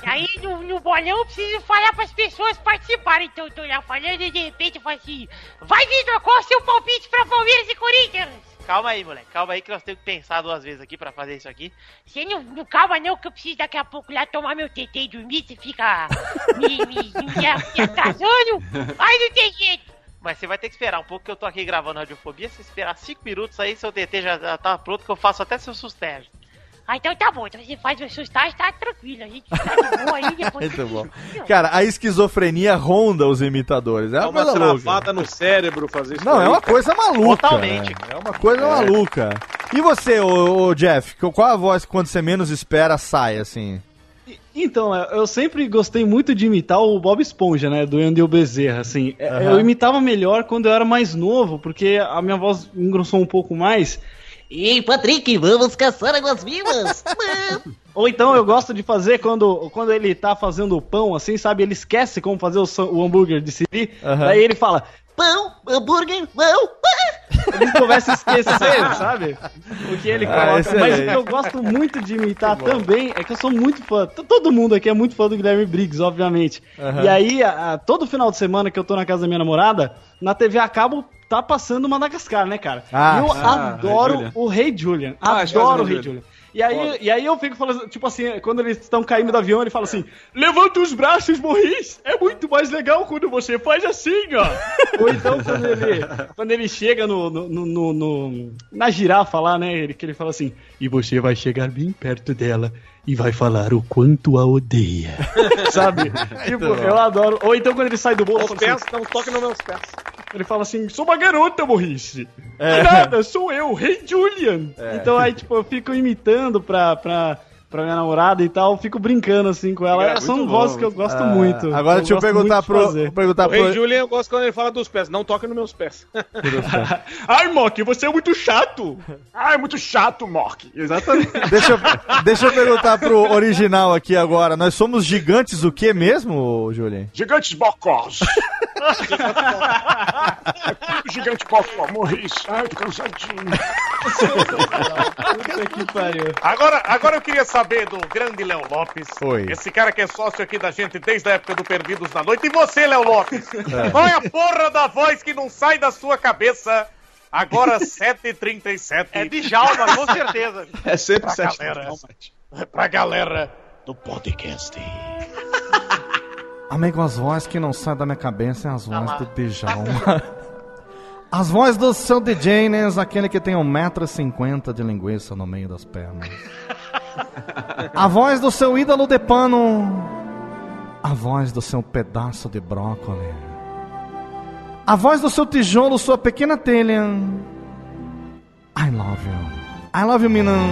[SPEAKER 31] E aí no, no bolão eu preciso falar pras pessoas participarem. Então eu tô lá falando e de repente eu falo assim: Vai, Vitor, qual é o seu palpite pra Palmeiras e Corinthians?
[SPEAKER 3] Calma aí, moleque. Calma aí que nós temos que pensar duas vezes aqui pra fazer isso aqui.
[SPEAKER 31] Você não, não calma não, que eu preciso daqui a pouco lá tomar meu TT e dormir, você fica me, me, me, me atrasando. Aí não tem jeito.
[SPEAKER 3] Mas você vai ter que esperar um pouco que eu tô aqui gravando Radiofobia. Se esperar cinco minutos aí, seu TT já, já tá pronto que eu faço até seu sustégio.
[SPEAKER 31] Ah, então tá bom, então você faz o sustagem, tá tranquilo, a gente tá de boa aí, depois...
[SPEAKER 2] Muito bom. Cara, a esquizofrenia ronda os imitadores. É
[SPEAKER 4] É
[SPEAKER 2] uma,
[SPEAKER 4] uma
[SPEAKER 2] coisa louca.
[SPEAKER 4] travada no cérebro fazer isso.
[SPEAKER 2] Não,
[SPEAKER 4] aí,
[SPEAKER 2] é uma coisa maluca.
[SPEAKER 4] Totalmente.
[SPEAKER 2] né? É uma coisa
[SPEAKER 4] É.
[SPEAKER 2] maluca. E você, ô, ô, Jeff, qual a voz que quando você menos espera sai, assim?
[SPEAKER 14] Então, eu sempre gostei muito de imitar o Bob Esponja, né? Do Yandel Bezerra, assim. É,
[SPEAKER 2] Aham.
[SPEAKER 14] Eu imitava melhor quando eu era mais novo, porque a minha voz engrossou um pouco mais.
[SPEAKER 12] Ei, Patrick, vamos caçar águas vivas!
[SPEAKER 14] Ou então eu gosto de fazer quando, quando ele tá fazendo o pão, assim, sabe? Ele esquece como fazer o, o hambúrguer de Siri.
[SPEAKER 12] Aham.
[SPEAKER 14] Daí ele fala,
[SPEAKER 12] Pão, hambúrguer, pão!
[SPEAKER 14] Ele começa a esquecer, sabe? O que ele
[SPEAKER 2] Ah,
[SPEAKER 14] coloca. Mas o que eu gosto muito de imitar também é que eu sou muito fã. Todo mundo aqui é muito fã do Guilherme Briggs, obviamente.
[SPEAKER 2] Aham.
[SPEAKER 14] E aí, a- a- todo final de semana que eu tô na casa da minha namorada, na TV a cabo tá passando Madagascar, né, cara?
[SPEAKER 2] Ah,
[SPEAKER 14] e eu
[SPEAKER 2] sim.
[SPEAKER 14] adoro
[SPEAKER 2] Ah, Rei Julian.
[SPEAKER 14] o Rei Julian.
[SPEAKER 9] Ah,
[SPEAKER 14] adoro o
[SPEAKER 9] Rei
[SPEAKER 14] Rei
[SPEAKER 9] Julian.
[SPEAKER 14] Julian. E aí, e aí eu fico falando, tipo assim, quando eles estão caindo do avião, ele fala assim: Levanta os braços, Morris! É muito mais legal quando você faz assim, ó! Ou então quando ele, quando ele chega no, no, no- no- na girafa lá, né? Ele, que ele fala assim: E você vai chegar bem perto dela e vai falar o quanto a odeia. Sabe? tipo,
[SPEAKER 4] bom.
[SPEAKER 14] eu adoro. Ou então quando ele sai do
[SPEAKER 4] Aos
[SPEAKER 14] ele fala
[SPEAKER 4] pés, dá um toque nos meus pés.
[SPEAKER 14] Ele fala assim: sou uma garota, Morrice.
[SPEAKER 4] É.
[SPEAKER 14] Nada, sou eu, Rei Julian.
[SPEAKER 4] É.
[SPEAKER 14] Então aí, tipo, eu fico imitando pra, pra, pra minha namorada e tal, eu fico brincando assim com ela.
[SPEAKER 4] É,
[SPEAKER 14] São vozes
[SPEAKER 4] bom,
[SPEAKER 14] que eu gosto
[SPEAKER 2] bom.
[SPEAKER 14] muito.
[SPEAKER 2] Ah, agora
[SPEAKER 14] Eu
[SPEAKER 2] deixa eu perguntar pro-
[SPEAKER 14] fazer.
[SPEAKER 2] perguntar
[SPEAKER 4] o Rei
[SPEAKER 2] pro-
[SPEAKER 4] Julian eu gosto quando ele fala dos pés. Não toque nos meus pés.
[SPEAKER 9] Ai, Mock, você é muito chato. Ai, muito chato, Mock.
[SPEAKER 2] Exatamente. deixa, eu, deixa eu perguntar pro original aqui agora. Nós somos gigantes o que mesmo, Julian?
[SPEAKER 30] Gigantes bocós. Gigante bocó, morri. Ai, tô cansadinho.
[SPEAKER 14] Puta que pariu.
[SPEAKER 11] Agora, agora eu queria saber do grande Léo Lopes.
[SPEAKER 2] Oi.
[SPEAKER 11] Esse cara que é sócio aqui da gente desde a época do Perdidos na Noite. E você, Léo Lopes?
[SPEAKER 2] É.
[SPEAKER 11] Qual é a porra da voz que não sai da sua cabeça? Agora 7h37.
[SPEAKER 3] É de Jalma, com certeza.
[SPEAKER 9] É sempre
[SPEAKER 11] pra
[SPEAKER 9] sete
[SPEAKER 11] galera, pra galera do podcast.
[SPEAKER 2] Amigo, as vozes que não saem da minha cabeça é as vozes do Djalma. As vozes do seu DJ, né? Aquele que tem 1,50m de linguiça no meio das pernas. A voz do seu ídolo de pano. A voz do seu pedaço de brócolis. A voz do seu tijolo, sua pequena telha. I love you. I love you, Minan.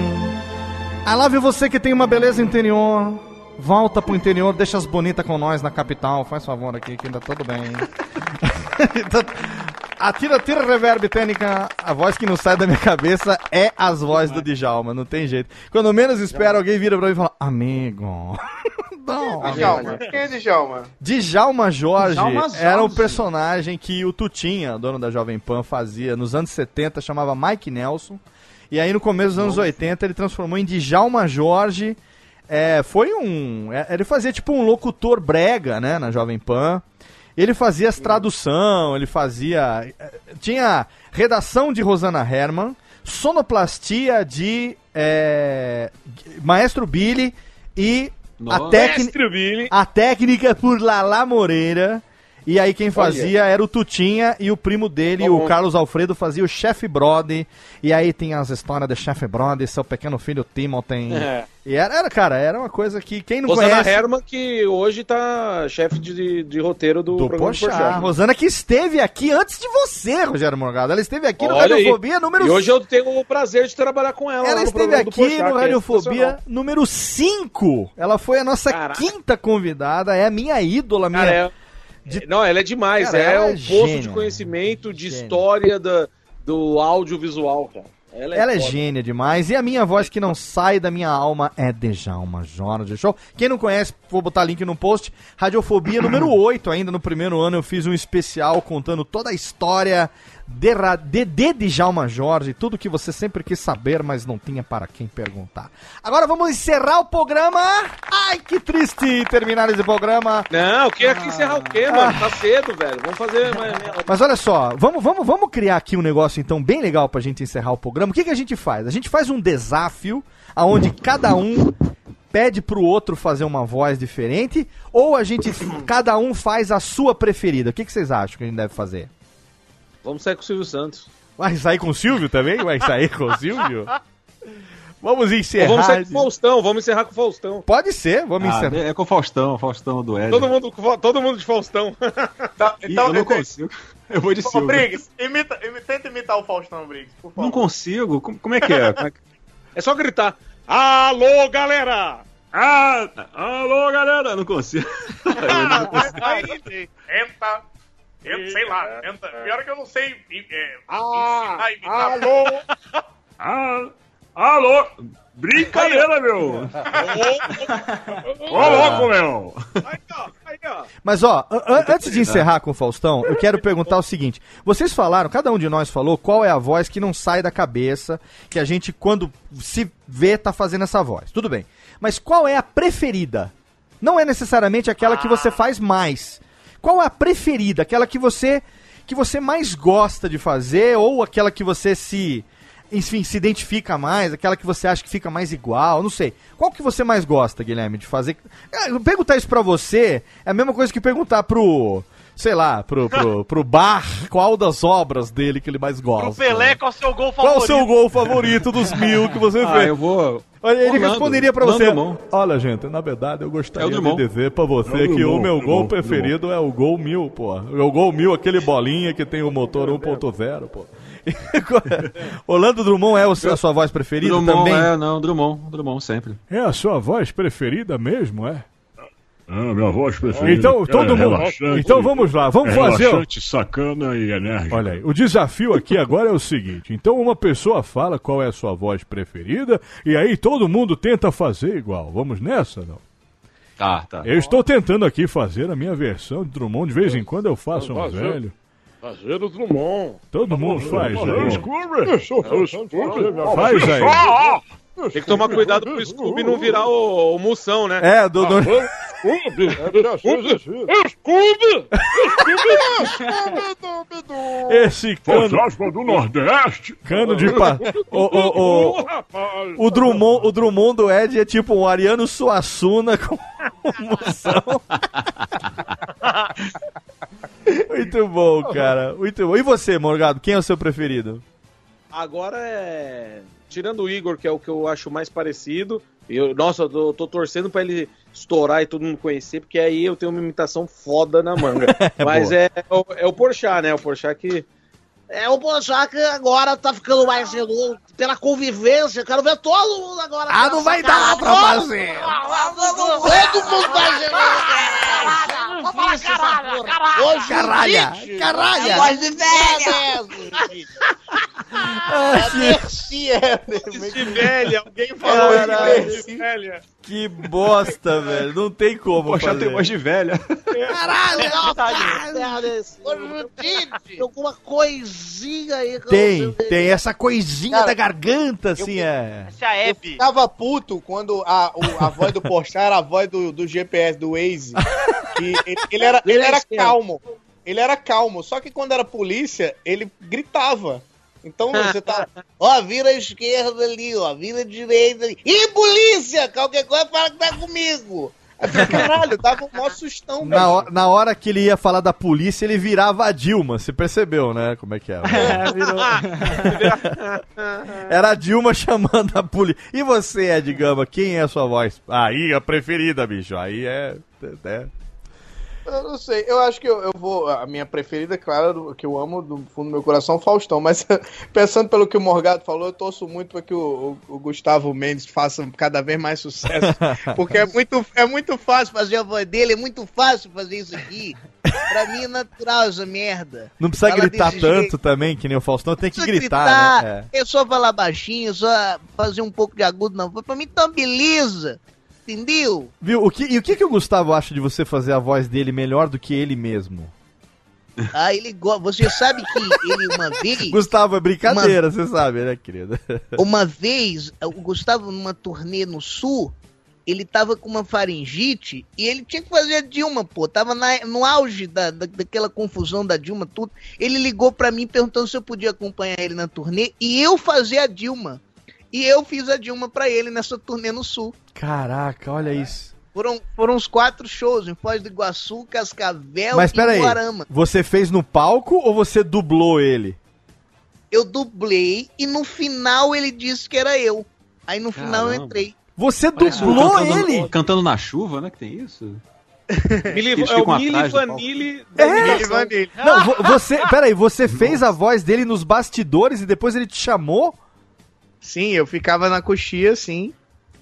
[SPEAKER 2] I love you, você que tem uma beleza interior. Volta pro interior, deixa as bonitas com nós na capital. Faz favor aqui, que ainda tudo bem. Atira, tira reverb técnica. A voz que não sai da minha cabeça é as vozes do Djalma, não tem jeito. Quando menos espero, alguém vira pra mim e fala: Amigo. Não.
[SPEAKER 13] Djalma. Quem é Djalma?
[SPEAKER 2] Djalma Jorge
[SPEAKER 13] Djalma Jorge.
[SPEAKER 2] era um personagem que o Tutinha, dono da Jovem Pan, fazia nos anos 70, chamava Mike Nelson. E aí no começo dos anos 80 ele transformou em Djalma Jorge. É, foi um. é, ele fazia tipo um locutor brega, né, na Jovem Pan. Ele fazia as tradução, ele fazia. é, Tinha redação de Rosana Herman, sonoplastia de é, Maestro Billy e a,
[SPEAKER 4] Nossa. Maestro Billy.
[SPEAKER 2] a técnica por Lala Moreira. E aí quem fazia era o Tutinha e o primo dele, o Carlos Alfredo, fazia o chefe Brody. E aí tem as histórias do chefe Brody, seu pequeno filho Timothy.
[SPEAKER 4] É.
[SPEAKER 2] E era, era, cara, era uma coisa que quem não
[SPEAKER 4] Rosana
[SPEAKER 2] conhece...
[SPEAKER 4] Herman, que hoje tá chefe de, de roteiro do,
[SPEAKER 2] Do
[SPEAKER 4] programa
[SPEAKER 2] Poxa, Rosana que esteve aqui antes de você, Rogério Morgado. Ela esteve aqui no
[SPEAKER 4] Olha aí.
[SPEAKER 2] Radiofobia número
[SPEAKER 4] E hoje eu tenho o prazer de trabalhar com ela.
[SPEAKER 2] Ela
[SPEAKER 4] no
[SPEAKER 2] esteve aqui
[SPEAKER 4] Porchat,
[SPEAKER 2] no
[SPEAKER 4] é
[SPEAKER 2] Radiofobia
[SPEAKER 4] sensacional.
[SPEAKER 2] número 5. Ela foi a nossa quinta convidada, é a minha ídola, minha.
[SPEAKER 4] Cara, é- Não, ela é demais.
[SPEAKER 2] Cara,
[SPEAKER 4] é um
[SPEAKER 2] é
[SPEAKER 4] poço de conhecimento, de
[SPEAKER 2] Gênia.
[SPEAKER 4] história da, do audiovisual, cara. Ela é,
[SPEAKER 2] Ela é gênia demais. E a minha voz que não sai da minha alma é Djalma Jorge Show. Quem não conhece, vou botar link no post. Radiofobia número 8, ainda no primeiro ano eu fiz um especial contando toda a história de, Ra- de, de Djalma Jorge, tudo que você sempre quis saber, mas não tinha para quem perguntar. Agora vamos encerrar o programa. Ai, que triste terminar esse programa.
[SPEAKER 4] Não, que aqui encerrar o quê, mano? Tá cedo, velho. Vamos fazer.
[SPEAKER 2] Mas olha só, vamos, vamos, vamos criar aqui um negócio então bem legal pra gente encerrar o programa. O que, que a gente faz? A gente faz um desafio aonde cada um pede pro outro fazer uma voz diferente ou a gente cada um faz a sua preferida. O que, que vocês acham que a gente deve fazer?
[SPEAKER 4] Vamos sair com o Silvio Santos.
[SPEAKER 2] Vai sair com o Silvio também? Vai sair com o Silvio? Vamos encerrar.
[SPEAKER 4] Vamos sair com o Faustão, vamos encerrar com o Faustão.
[SPEAKER 2] Pode ser, vamos
[SPEAKER 9] Ah,
[SPEAKER 2] encerrar.
[SPEAKER 9] é com o Faustão, Faustão do Éder.
[SPEAKER 4] Todo mundo, todo mundo de Faustão.
[SPEAKER 9] Ih, eu não consigo. Eu vou de
[SPEAKER 11] Ô,
[SPEAKER 9] Silvio.
[SPEAKER 11] Briggs, imita, imi- tenta imitar o Faustão, Briggs, por favor.
[SPEAKER 9] Não consigo. Como, como é que é? Como é que-
[SPEAKER 4] É só gritar. Alô, galera!
[SPEAKER 9] Ah, alô, galera! Não consigo.
[SPEAKER 11] Aí, tenta. Eu sei lá, tenta. Pior que eu não sei é,
[SPEAKER 26] Ah,
[SPEAKER 11] imitar.
[SPEAKER 26] alô?
[SPEAKER 9] Ah, alô! Brincadeira, meu! Ô, louco, meu!
[SPEAKER 2] Mas ó, an- an- antes de encerrar com o Faustão, eu quero perguntar o seguinte: vocês falaram, cada um de nós falou qual é a voz que não sai da cabeça, que a gente quando se vê tá fazendo essa voz. Tudo bem. Mas qual é a preferida? Não é necessariamente aquela que você faz mais. Qual é a preferida? Aquela que você que você mais gosta de fazer ou aquela que você se enfim, se identifica mais, aquela que você acha que fica mais igual, não sei. Qual que você mais gosta, Guilherme, de fazer? É, perguntar isso pra você é a mesma coisa que perguntar pro, sei lá, pro, pro, pro Bar qual das obras dele que ele mais
[SPEAKER 3] Pro
[SPEAKER 2] gosta.
[SPEAKER 3] Pelé, qual é o seu gol
[SPEAKER 2] Qual
[SPEAKER 3] favorito?
[SPEAKER 2] o seu gol favorito dos mil que você
[SPEAKER 9] Ah,
[SPEAKER 2] fez?
[SPEAKER 9] eu vou.
[SPEAKER 2] Olha, ele
[SPEAKER 9] Orlando,
[SPEAKER 2] responderia pra
[SPEAKER 9] Orlando
[SPEAKER 2] você. Olha, gente, na verdade eu
[SPEAKER 9] É
[SPEAKER 2] gostaria
[SPEAKER 9] o
[SPEAKER 2] de dizer pra você
[SPEAKER 9] É o
[SPEAKER 2] que o meu gol
[SPEAKER 9] Drummond,
[SPEAKER 2] preferido é o gol mil, pô. O gol mil, aquele bolinha que tem o motor 1.0, pô. Orlando Drummond é o a sua voz preferida
[SPEAKER 9] Drummond,
[SPEAKER 2] também?
[SPEAKER 9] é, não, Drummond, Drummond sempre.
[SPEAKER 23] É a sua voz preferida mesmo, é?
[SPEAKER 5] Ah, minha voz preferida.
[SPEAKER 23] Então, todo
[SPEAKER 5] é
[SPEAKER 23] mundo. Então vamos lá, vamos
[SPEAKER 5] é
[SPEAKER 23] fazer. o-
[SPEAKER 5] Relaxante, sacana e enérgica.
[SPEAKER 23] Olha aí, o desafio aqui agora é o seguinte: então uma pessoa fala qual é a sua voz preferida e aí todo mundo tenta fazer igual. Vamos nessa, não?
[SPEAKER 9] Tá, tá.
[SPEAKER 23] Eu estou tentando aqui fazer a minha versão de Drummond. De vez em quando eu faço um velho.
[SPEAKER 26] Fazer o Drummond.
[SPEAKER 23] Todo mundo faz.
[SPEAKER 26] É o Scooby.
[SPEAKER 23] Faz aí.
[SPEAKER 4] Tem que tomar cuidado pro Scooby não virar o, o Moção, né?
[SPEAKER 2] É, do. do...
[SPEAKER 26] Scooby. Scooby.
[SPEAKER 23] Esse cano.
[SPEAKER 5] Fantasma do Nordeste.
[SPEAKER 23] Cano de pá.
[SPEAKER 2] O, o, o, o, Drummond, o Drummond do Ed é tipo um Ariano Suassuna com moção. Muito bom, cara. Muito bom. E você, Morgado, quem é o seu preferido?
[SPEAKER 4] Agora é. Tirando o Igor, que é o que eu acho mais parecido. Eu, nossa, eu tô, tô torcendo pra ele estourar e todo mundo conhecer, porque aí eu tenho uma imitação foda na manga. Mas
[SPEAKER 12] boa.
[SPEAKER 4] é, o- é o Porchat, né? O Porchat que.
[SPEAKER 12] É o Bojac agora tá ficando mais genuíno pela convivência. Quero ver todo mundo agora.
[SPEAKER 2] Ah, não vai dar pra fazer.
[SPEAKER 12] Todo mundo vai falar caralho, caralho. Hoje
[SPEAKER 2] Caralha,
[SPEAKER 12] o Tite
[SPEAKER 2] caralha.
[SPEAKER 12] É voz de velha.
[SPEAKER 2] Ah,
[SPEAKER 13] é.
[SPEAKER 4] De velha, alguém falou
[SPEAKER 2] Caralho.
[SPEAKER 4] de velha.
[SPEAKER 2] Que bosta, velho. Não tem como
[SPEAKER 9] Poxa,
[SPEAKER 2] fazer.
[SPEAKER 9] tem voz de velha.
[SPEAKER 12] Caralho, Hoje o Tite. Alguma coisinha aí. eu
[SPEAKER 2] Tem, tem essa coisinha
[SPEAKER 13] Cara,
[SPEAKER 2] da garganta, assim, é.
[SPEAKER 3] Essa é a
[SPEAKER 13] Eu ficava puto quando a, o- a voz do Porchat era a voz do, do GPS, do Waze. Que ele, ele era, ele era calmo. Ele era calmo. Só que quando era polícia, ele gritava. Então você tá.
[SPEAKER 12] Ó, vira à esquerda ali, ó, vira à direita ali. Ih, polícia! Qualquer coisa fala que tá comigo.
[SPEAKER 13] Falei, Caralho, dava um maior sustão,
[SPEAKER 2] Na, na hora que ele ia falar da polícia, ele virava a Dilma. Você percebeu, né? Como é que é?
[SPEAKER 14] É, virou.
[SPEAKER 2] Era a Dilma chamando a polícia. E você, Ed Gama, quem é a sua voz? Aí, a preferida, bicho. Aí é. é-
[SPEAKER 13] Eu não sei, eu acho que eu, eu vou. A minha preferida, claro, do- que eu amo do fundo do meu coração, Faustão. Mas pensando pelo que o Morgado falou, eu torço muito para que o, o- o Gustavo Mendes faça cada vez mais sucesso. Porque é muito, é muito fácil fazer a voz dele, é muito fácil fazer isso aqui. Pra mim é natural essa merda.
[SPEAKER 2] Não precisa gritar tanto
[SPEAKER 13] jeito.
[SPEAKER 2] também, que nem o Faustão. Tem que
[SPEAKER 12] precisa
[SPEAKER 2] gritar, né?
[SPEAKER 12] É só falar baixinho, só fazer um pouco de agudo, não. Pra mim tá beleza. Entendeu?
[SPEAKER 2] Viu? O que, e o que, que o Gustavo acha de você fazer a voz dele melhor do que ele mesmo?
[SPEAKER 12] Ah, ele gosta. Você sabe que ele uma vez.
[SPEAKER 2] Gustavo, é brincadeira, você sabe, né, querido?
[SPEAKER 12] Uma vez, o Gustavo, numa turnê no sul, ele tava com uma faringite e ele tinha que fazer a Dilma, pô. Tava na- no auge da, da- daquela confusão da Dilma, tudo. Ele ligou pra mim perguntando se eu podia acompanhar ele na turnê e eu fazer a Dilma. E eu fiz a Dilma pra ele nessa turnê no sul.
[SPEAKER 2] Caraca, olha isso.
[SPEAKER 12] Foram, foram uns quatro shows em Foz do Iguaçu, Cascavel
[SPEAKER 2] Mas
[SPEAKER 12] e
[SPEAKER 2] peraí,
[SPEAKER 12] Guarama.
[SPEAKER 2] você fez no palco ou você dublou ele?
[SPEAKER 12] Eu dublei e no final ele disse que era eu. Aí no final eu
[SPEAKER 9] Caramba.
[SPEAKER 12] entrei.
[SPEAKER 2] Você
[SPEAKER 9] Parece um
[SPEAKER 2] dublou
[SPEAKER 9] cantando,
[SPEAKER 2] ele?
[SPEAKER 9] Cantando na chuva, né? Que tem isso?
[SPEAKER 4] Mili, é o
[SPEAKER 9] ficam
[SPEAKER 4] Mili. Vanille
[SPEAKER 2] É,
[SPEAKER 4] imitação.
[SPEAKER 2] Não, vo- você. Peraí, você fez a voz dele nos bastidores e depois ele te chamou?
[SPEAKER 13] Sim, eu ficava na coxia, assim,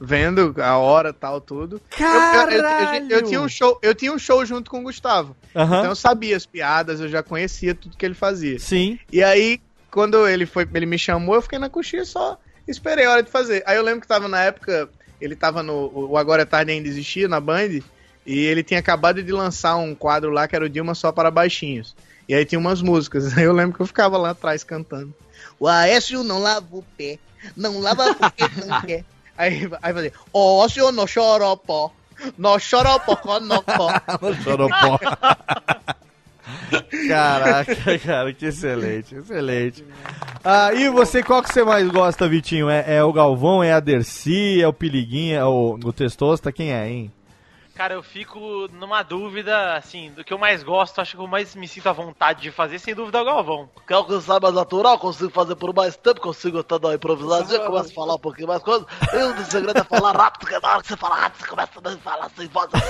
[SPEAKER 13] vendo a hora tal, tudo. Eu- eu- eu- eu-
[SPEAKER 2] Caralho!
[SPEAKER 13] eu tinha um show, eu tinha um show junto com o Gustavo.
[SPEAKER 2] Aham.
[SPEAKER 13] Então eu sabia as piadas, eu já conhecia tudo que ele fazia.
[SPEAKER 2] Sim.
[SPEAKER 13] E aí, quando ele foi, ele me chamou, eu fiquei na coxinha e só esperei a hora de fazer. Aí eu lembro que tava na época, ele tava no o Agora é Tarde Ainda Existia, na Band, e ele tinha acabado de lançar um quadro lá que era o Dilma Só para Baixinhos. E aí tinha umas músicas. Aí eu lembro que eu ficava lá atrás cantando.
[SPEAKER 12] O Aécio não lava o pé. Não lava porque não quer.
[SPEAKER 13] Aí, aí fazia, ócio no xoropó, no xoropó, no pó.
[SPEAKER 2] No. Caraca, cara, que excelente, excelente. Ah, e você, qual que você mais gosta, Vitinho? É, é o Galvão, é a Dercy, é o Piliguinha, é o, o Testosta? Quem é, hein?
[SPEAKER 3] Cara, eu fico numa dúvida, assim, do que eu mais gosto, acho que eu mais me sinto à vontade de fazer, sem dúvida, é o Galvão.
[SPEAKER 12] Quer alcançar mais natural? Consigo fazer por mais tempo, consigo até dar uma improvisadinha, começo a falar um pouquinho mais coisa. E o segredo é falar rápido, porque na hora que você fala rápido, você começa a falar sem voz assim.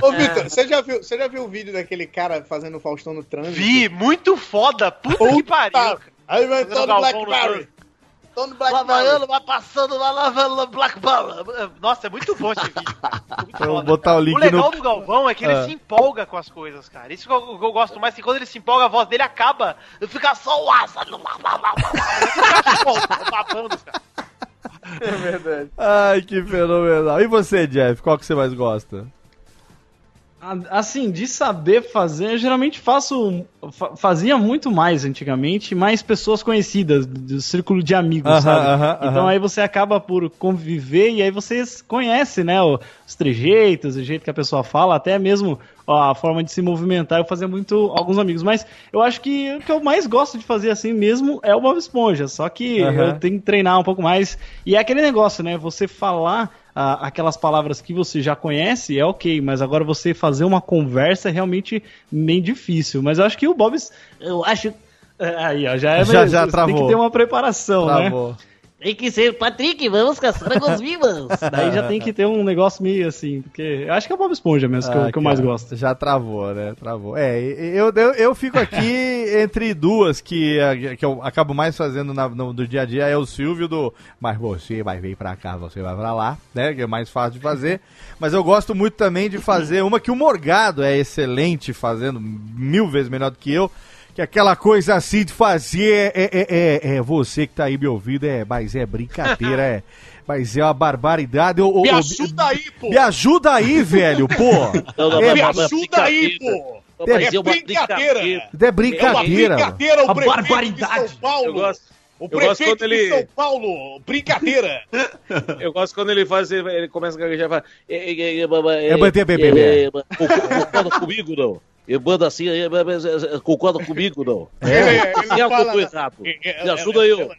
[SPEAKER 13] Ô, Vitor, você já, viu, você já viu o vídeo daquele cara fazendo o Faustão no trânsito?
[SPEAKER 3] Vi, muito foda. Puta que pariu.
[SPEAKER 13] Aí vai
[SPEAKER 3] Fazendo
[SPEAKER 13] Tony
[SPEAKER 3] Galvão
[SPEAKER 13] Blackberry. Tony
[SPEAKER 3] Vai passando, vai lavando Black Ball. Nossa, é muito bom esse vídeo. cara. Muito
[SPEAKER 2] Eu
[SPEAKER 3] foda.
[SPEAKER 2] botar o link
[SPEAKER 3] O legal
[SPEAKER 2] no-
[SPEAKER 3] do Galvão é que ele
[SPEAKER 2] Ah.
[SPEAKER 3] se empolga com as coisas, cara. Isso que eu, que eu gosto mais, que quando ele se empolga, a voz dele acaba. Fica só o asa. babando, cara.
[SPEAKER 13] É verdade.
[SPEAKER 2] Ai, que fenomenal. E você, Jeff, qual que você mais gosta?
[SPEAKER 14] Assim, de saber fazer, eu geralmente faço. fa- fazia muito mais antigamente, mais pessoas conhecidas, do círculo de amigos,
[SPEAKER 2] Aham,
[SPEAKER 14] sabe?
[SPEAKER 2] aham,
[SPEAKER 14] então
[SPEAKER 2] aham.
[SPEAKER 14] aí você acaba por conviver e aí vocês conhecem, né? Os trejeitos, o jeito que a pessoa fala, até mesmo a forma de se movimentar. Eu fazia muito alguns amigos, mas eu acho que o que eu mais gosto de fazer assim mesmo é o Bob Esponja. Só que eu tenho que treinar um pouco mais. E é aquele negócio, né? Você falar ah, aquelas palavras que você já conhece é ok, mas agora você fazer uma conversa é realmente meio difícil. Mas eu acho que o Bob. Eu acho. É, Aí, ó, já é
[SPEAKER 2] Já- já
[SPEAKER 14] Tem
[SPEAKER 2] travou.
[SPEAKER 14] que ter uma preparação,
[SPEAKER 2] Travou.
[SPEAKER 14] né?
[SPEAKER 12] Tem que ser, Patrick, vamos caçar águas vivas.
[SPEAKER 14] Daí já tem que ter um negócio meio assim, porque eu acho que é o Bob Esponja mesmo que, eu,
[SPEAKER 2] Ah,
[SPEAKER 14] que eu mais gosto.
[SPEAKER 2] Já travou, né? Travou. É, eu, eu, eu fico aqui entre duas que, que eu acabo mais fazendo na- no, do dia a dia. É o Silvio do. Mas você vai vir pra cá, você vai pra lá, né? Que é mais fácil de fazer. Mas eu gosto muito também de fazer uma que o Morgado é excelente fazendo, mil vezes melhor do que eu. Que é aquela coisa assim de fazer é, é, é, é você que tá aí me ouvindo, é, mas é brincadeira, é. Mas é uma barbaridade. Ô,
[SPEAKER 11] Me ajuda aí, pô.
[SPEAKER 2] Me ajuda aí, velho, pô.
[SPEAKER 11] Não, não,
[SPEAKER 2] É,
[SPEAKER 11] me
[SPEAKER 2] mas-
[SPEAKER 11] ajuda aí, pô.
[SPEAKER 2] É
[SPEAKER 11] É brincadeira.
[SPEAKER 2] É brincadeira,
[SPEAKER 11] É uma brincadeira, o
[SPEAKER 2] A
[SPEAKER 11] prefeito
[SPEAKER 2] barbaridade.
[SPEAKER 11] de São Paulo.
[SPEAKER 4] Eu gosto-
[SPEAKER 11] O
[SPEAKER 4] eu gosto
[SPEAKER 11] prefeito
[SPEAKER 4] quando
[SPEAKER 11] de
[SPEAKER 4] ele-
[SPEAKER 11] São Paulo, brincadeira.
[SPEAKER 4] Eu gosto quando ele faz, ele, começa a gaguejar e fala. É,
[SPEAKER 12] É,
[SPEAKER 2] bater, bebê, bebê.
[SPEAKER 12] Concorda comigo, não? Eu mando assim, é, é, é, é, concorda comigo, não?
[SPEAKER 11] Ele- ele
[SPEAKER 12] Quem é que eu
[SPEAKER 11] fala-
[SPEAKER 12] tô errado?
[SPEAKER 11] É, é,
[SPEAKER 12] Me
[SPEAKER 11] é,
[SPEAKER 12] ajuda
[SPEAKER 11] é,
[SPEAKER 12] eu.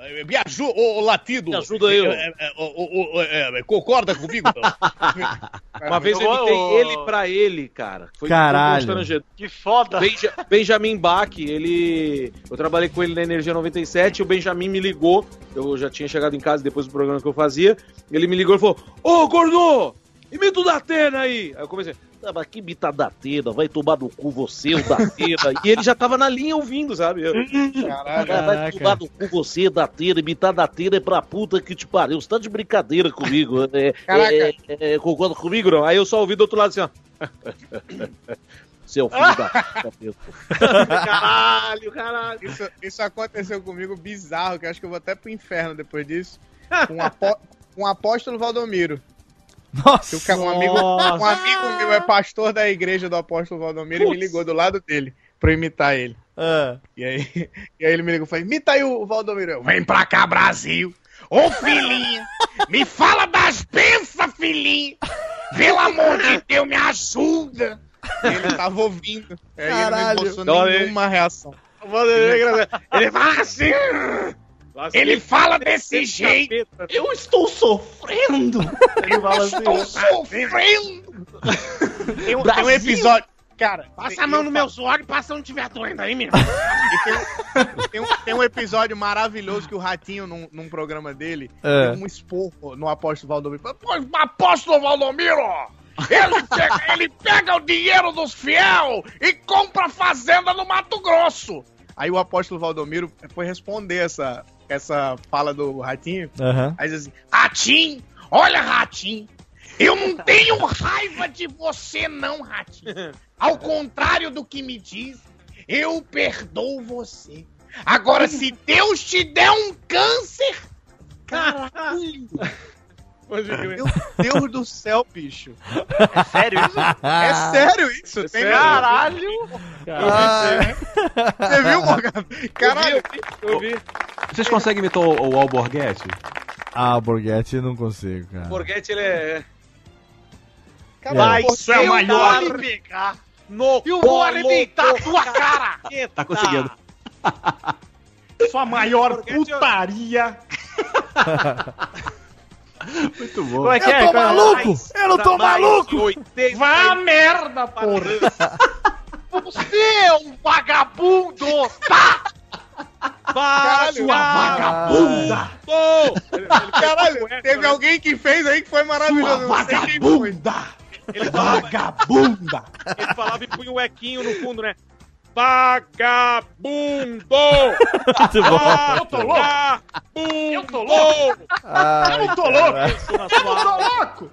[SPEAKER 11] é, Me ajuda, ô, ô, Latido.
[SPEAKER 12] Me ajuda eu.
[SPEAKER 11] É, é, é, ô, é, é, concorda comigo, não?
[SPEAKER 4] Uma vez eu
[SPEAKER 3] Eu-
[SPEAKER 4] imitei
[SPEAKER 3] eu-
[SPEAKER 4] ele pra ele, cara. Foi
[SPEAKER 2] Caralho.
[SPEAKER 3] Que foda.
[SPEAKER 4] Benja- Benjamin Bach, ele. Eu trabalhei com ele na Energia 97, o Benjamin me ligou. Eu já tinha chegado em casa depois do programa que eu fazia. Ele me ligou e falou: Ô, Gordo! Imita o Datena aí! Aí eu comecei.
[SPEAKER 12] Mas que imita da Atena, vai tomar no cu você, o da.
[SPEAKER 4] E ele já tava na linha ouvindo, sabe? Eu-
[SPEAKER 12] Ah, vai tomar no cu você, da Atena, imitar da é pra puta que te pariu. Você tá de brincadeira comigo. É,
[SPEAKER 4] Caraca.
[SPEAKER 12] é, é, é, concorda comigo, não?
[SPEAKER 4] Aí eu só ouvi do outro lado assim, ó.
[SPEAKER 12] Seu filho da puta.
[SPEAKER 4] Caralho, caralho.
[SPEAKER 13] Isso, isso aconteceu comigo bizarro, que acho que eu vou até pro inferno depois disso. Com com o apóstolo Valdomiro.
[SPEAKER 2] Nossa!
[SPEAKER 13] Ca- um, amigo, um amigo meu é pastor da igreja do apóstolo Valdomiro e me ligou do lado dele pra eu imitar ele.
[SPEAKER 2] Ah.
[SPEAKER 13] E, aí, e aí ele me ligou e falou: imita aí o Valdomiro. Eu,
[SPEAKER 11] Vem pra cá, Brasil. Ô, filhinha, me fala das bênçãos, filhinha. Pelo amor de Deus, me ajuda.
[SPEAKER 13] E ele tava ouvindo. Aí ele não
[SPEAKER 11] Caralho.
[SPEAKER 13] mostrou
[SPEAKER 11] Então,
[SPEAKER 13] nenhuma reação.
[SPEAKER 11] Ele fala assim. Ele fala desse jeito.
[SPEAKER 14] Eu estou sofrendo. Ele fala assim,
[SPEAKER 11] Estou
[SPEAKER 14] né?
[SPEAKER 11] sofrendo.
[SPEAKER 13] Tem um, tem um episódio. Cara,
[SPEAKER 11] Passa a mão no meu suor e passa onde tiver doendo aí, meu.
[SPEAKER 13] E tem, um- tem um, tem um episódio maravilhoso que o Ratinho, num, num programa dele,
[SPEAKER 11] É.
[SPEAKER 13] deu um esporro no apóstolo Valdomiro.
[SPEAKER 11] Apóstolo Valdomiro, ele pega, ele pega o dinheiro dos fiel e compra fazenda no Mato Grosso.
[SPEAKER 13] Aí o apóstolo Valdomiro foi responder essa, essa fala do Ratinho.
[SPEAKER 2] Aham.
[SPEAKER 13] Aí diz assim:
[SPEAKER 11] Ratinho, olha, Ratinho, eu não tenho raiva de você, não, Ratinho. Ao contrário do que me diz, eu perdoo você. Agora, se Deus te der um câncer, caralho.
[SPEAKER 13] Meu Deus do céu, bicho.
[SPEAKER 3] É sério isso?
[SPEAKER 13] É sério isso? Tem
[SPEAKER 3] Caralho!
[SPEAKER 13] Caralho. Você viu, Morgado? Caralho.
[SPEAKER 4] Eu vi.
[SPEAKER 9] Vocês conseguem imitar o, o Alborguete?
[SPEAKER 2] Ah, o Borghetti eu não consigo, cara.
[SPEAKER 4] O Borghetti, ele é.
[SPEAKER 2] Vai
[SPEAKER 4] ser o maior.
[SPEAKER 3] Vou lhe pegar.
[SPEAKER 4] No
[SPEAKER 3] Eu vou arrebentar a tua cara.
[SPEAKER 9] Tá conseguindo.
[SPEAKER 14] Sua maior putaria.
[SPEAKER 9] Muito bom.
[SPEAKER 14] Como é que
[SPEAKER 2] Eu
[SPEAKER 14] é?
[SPEAKER 2] tô
[SPEAKER 14] é?
[SPEAKER 2] maluco! Eu não tô maluco!
[SPEAKER 4] 80
[SPEAKER 14] Vá a merda, porra!
[SPEAKER 3] Você é um vagabundo, tá?
[SPEAKER 4] Caralho,
[SPEAKER 3] Sua vagabunda!
[SPEAKER 4] Tô!
[SPEAKER 13] Caralho, teve alguém que fez aí que foi maravilhoso. Quem foi.
[SPEAKER 4] Ele falava,
[SPEAKER 14] Vagabunda!
[SPEAKER 4] ele falava e punha o equinho no fundo, né? Vagabundo!
[SPEAKER 2] Muito bom.
[SPEAKER 4] Ah,
[SPEAKER 3] Eu tô louco!
[SPEAKER 4] Vagabundo!
[SPEAKER 3] Eu tô louco!
[SPEAKER 2] Ai,
[SPEAKER 3] Eu não tô louco! Eu não tô louco!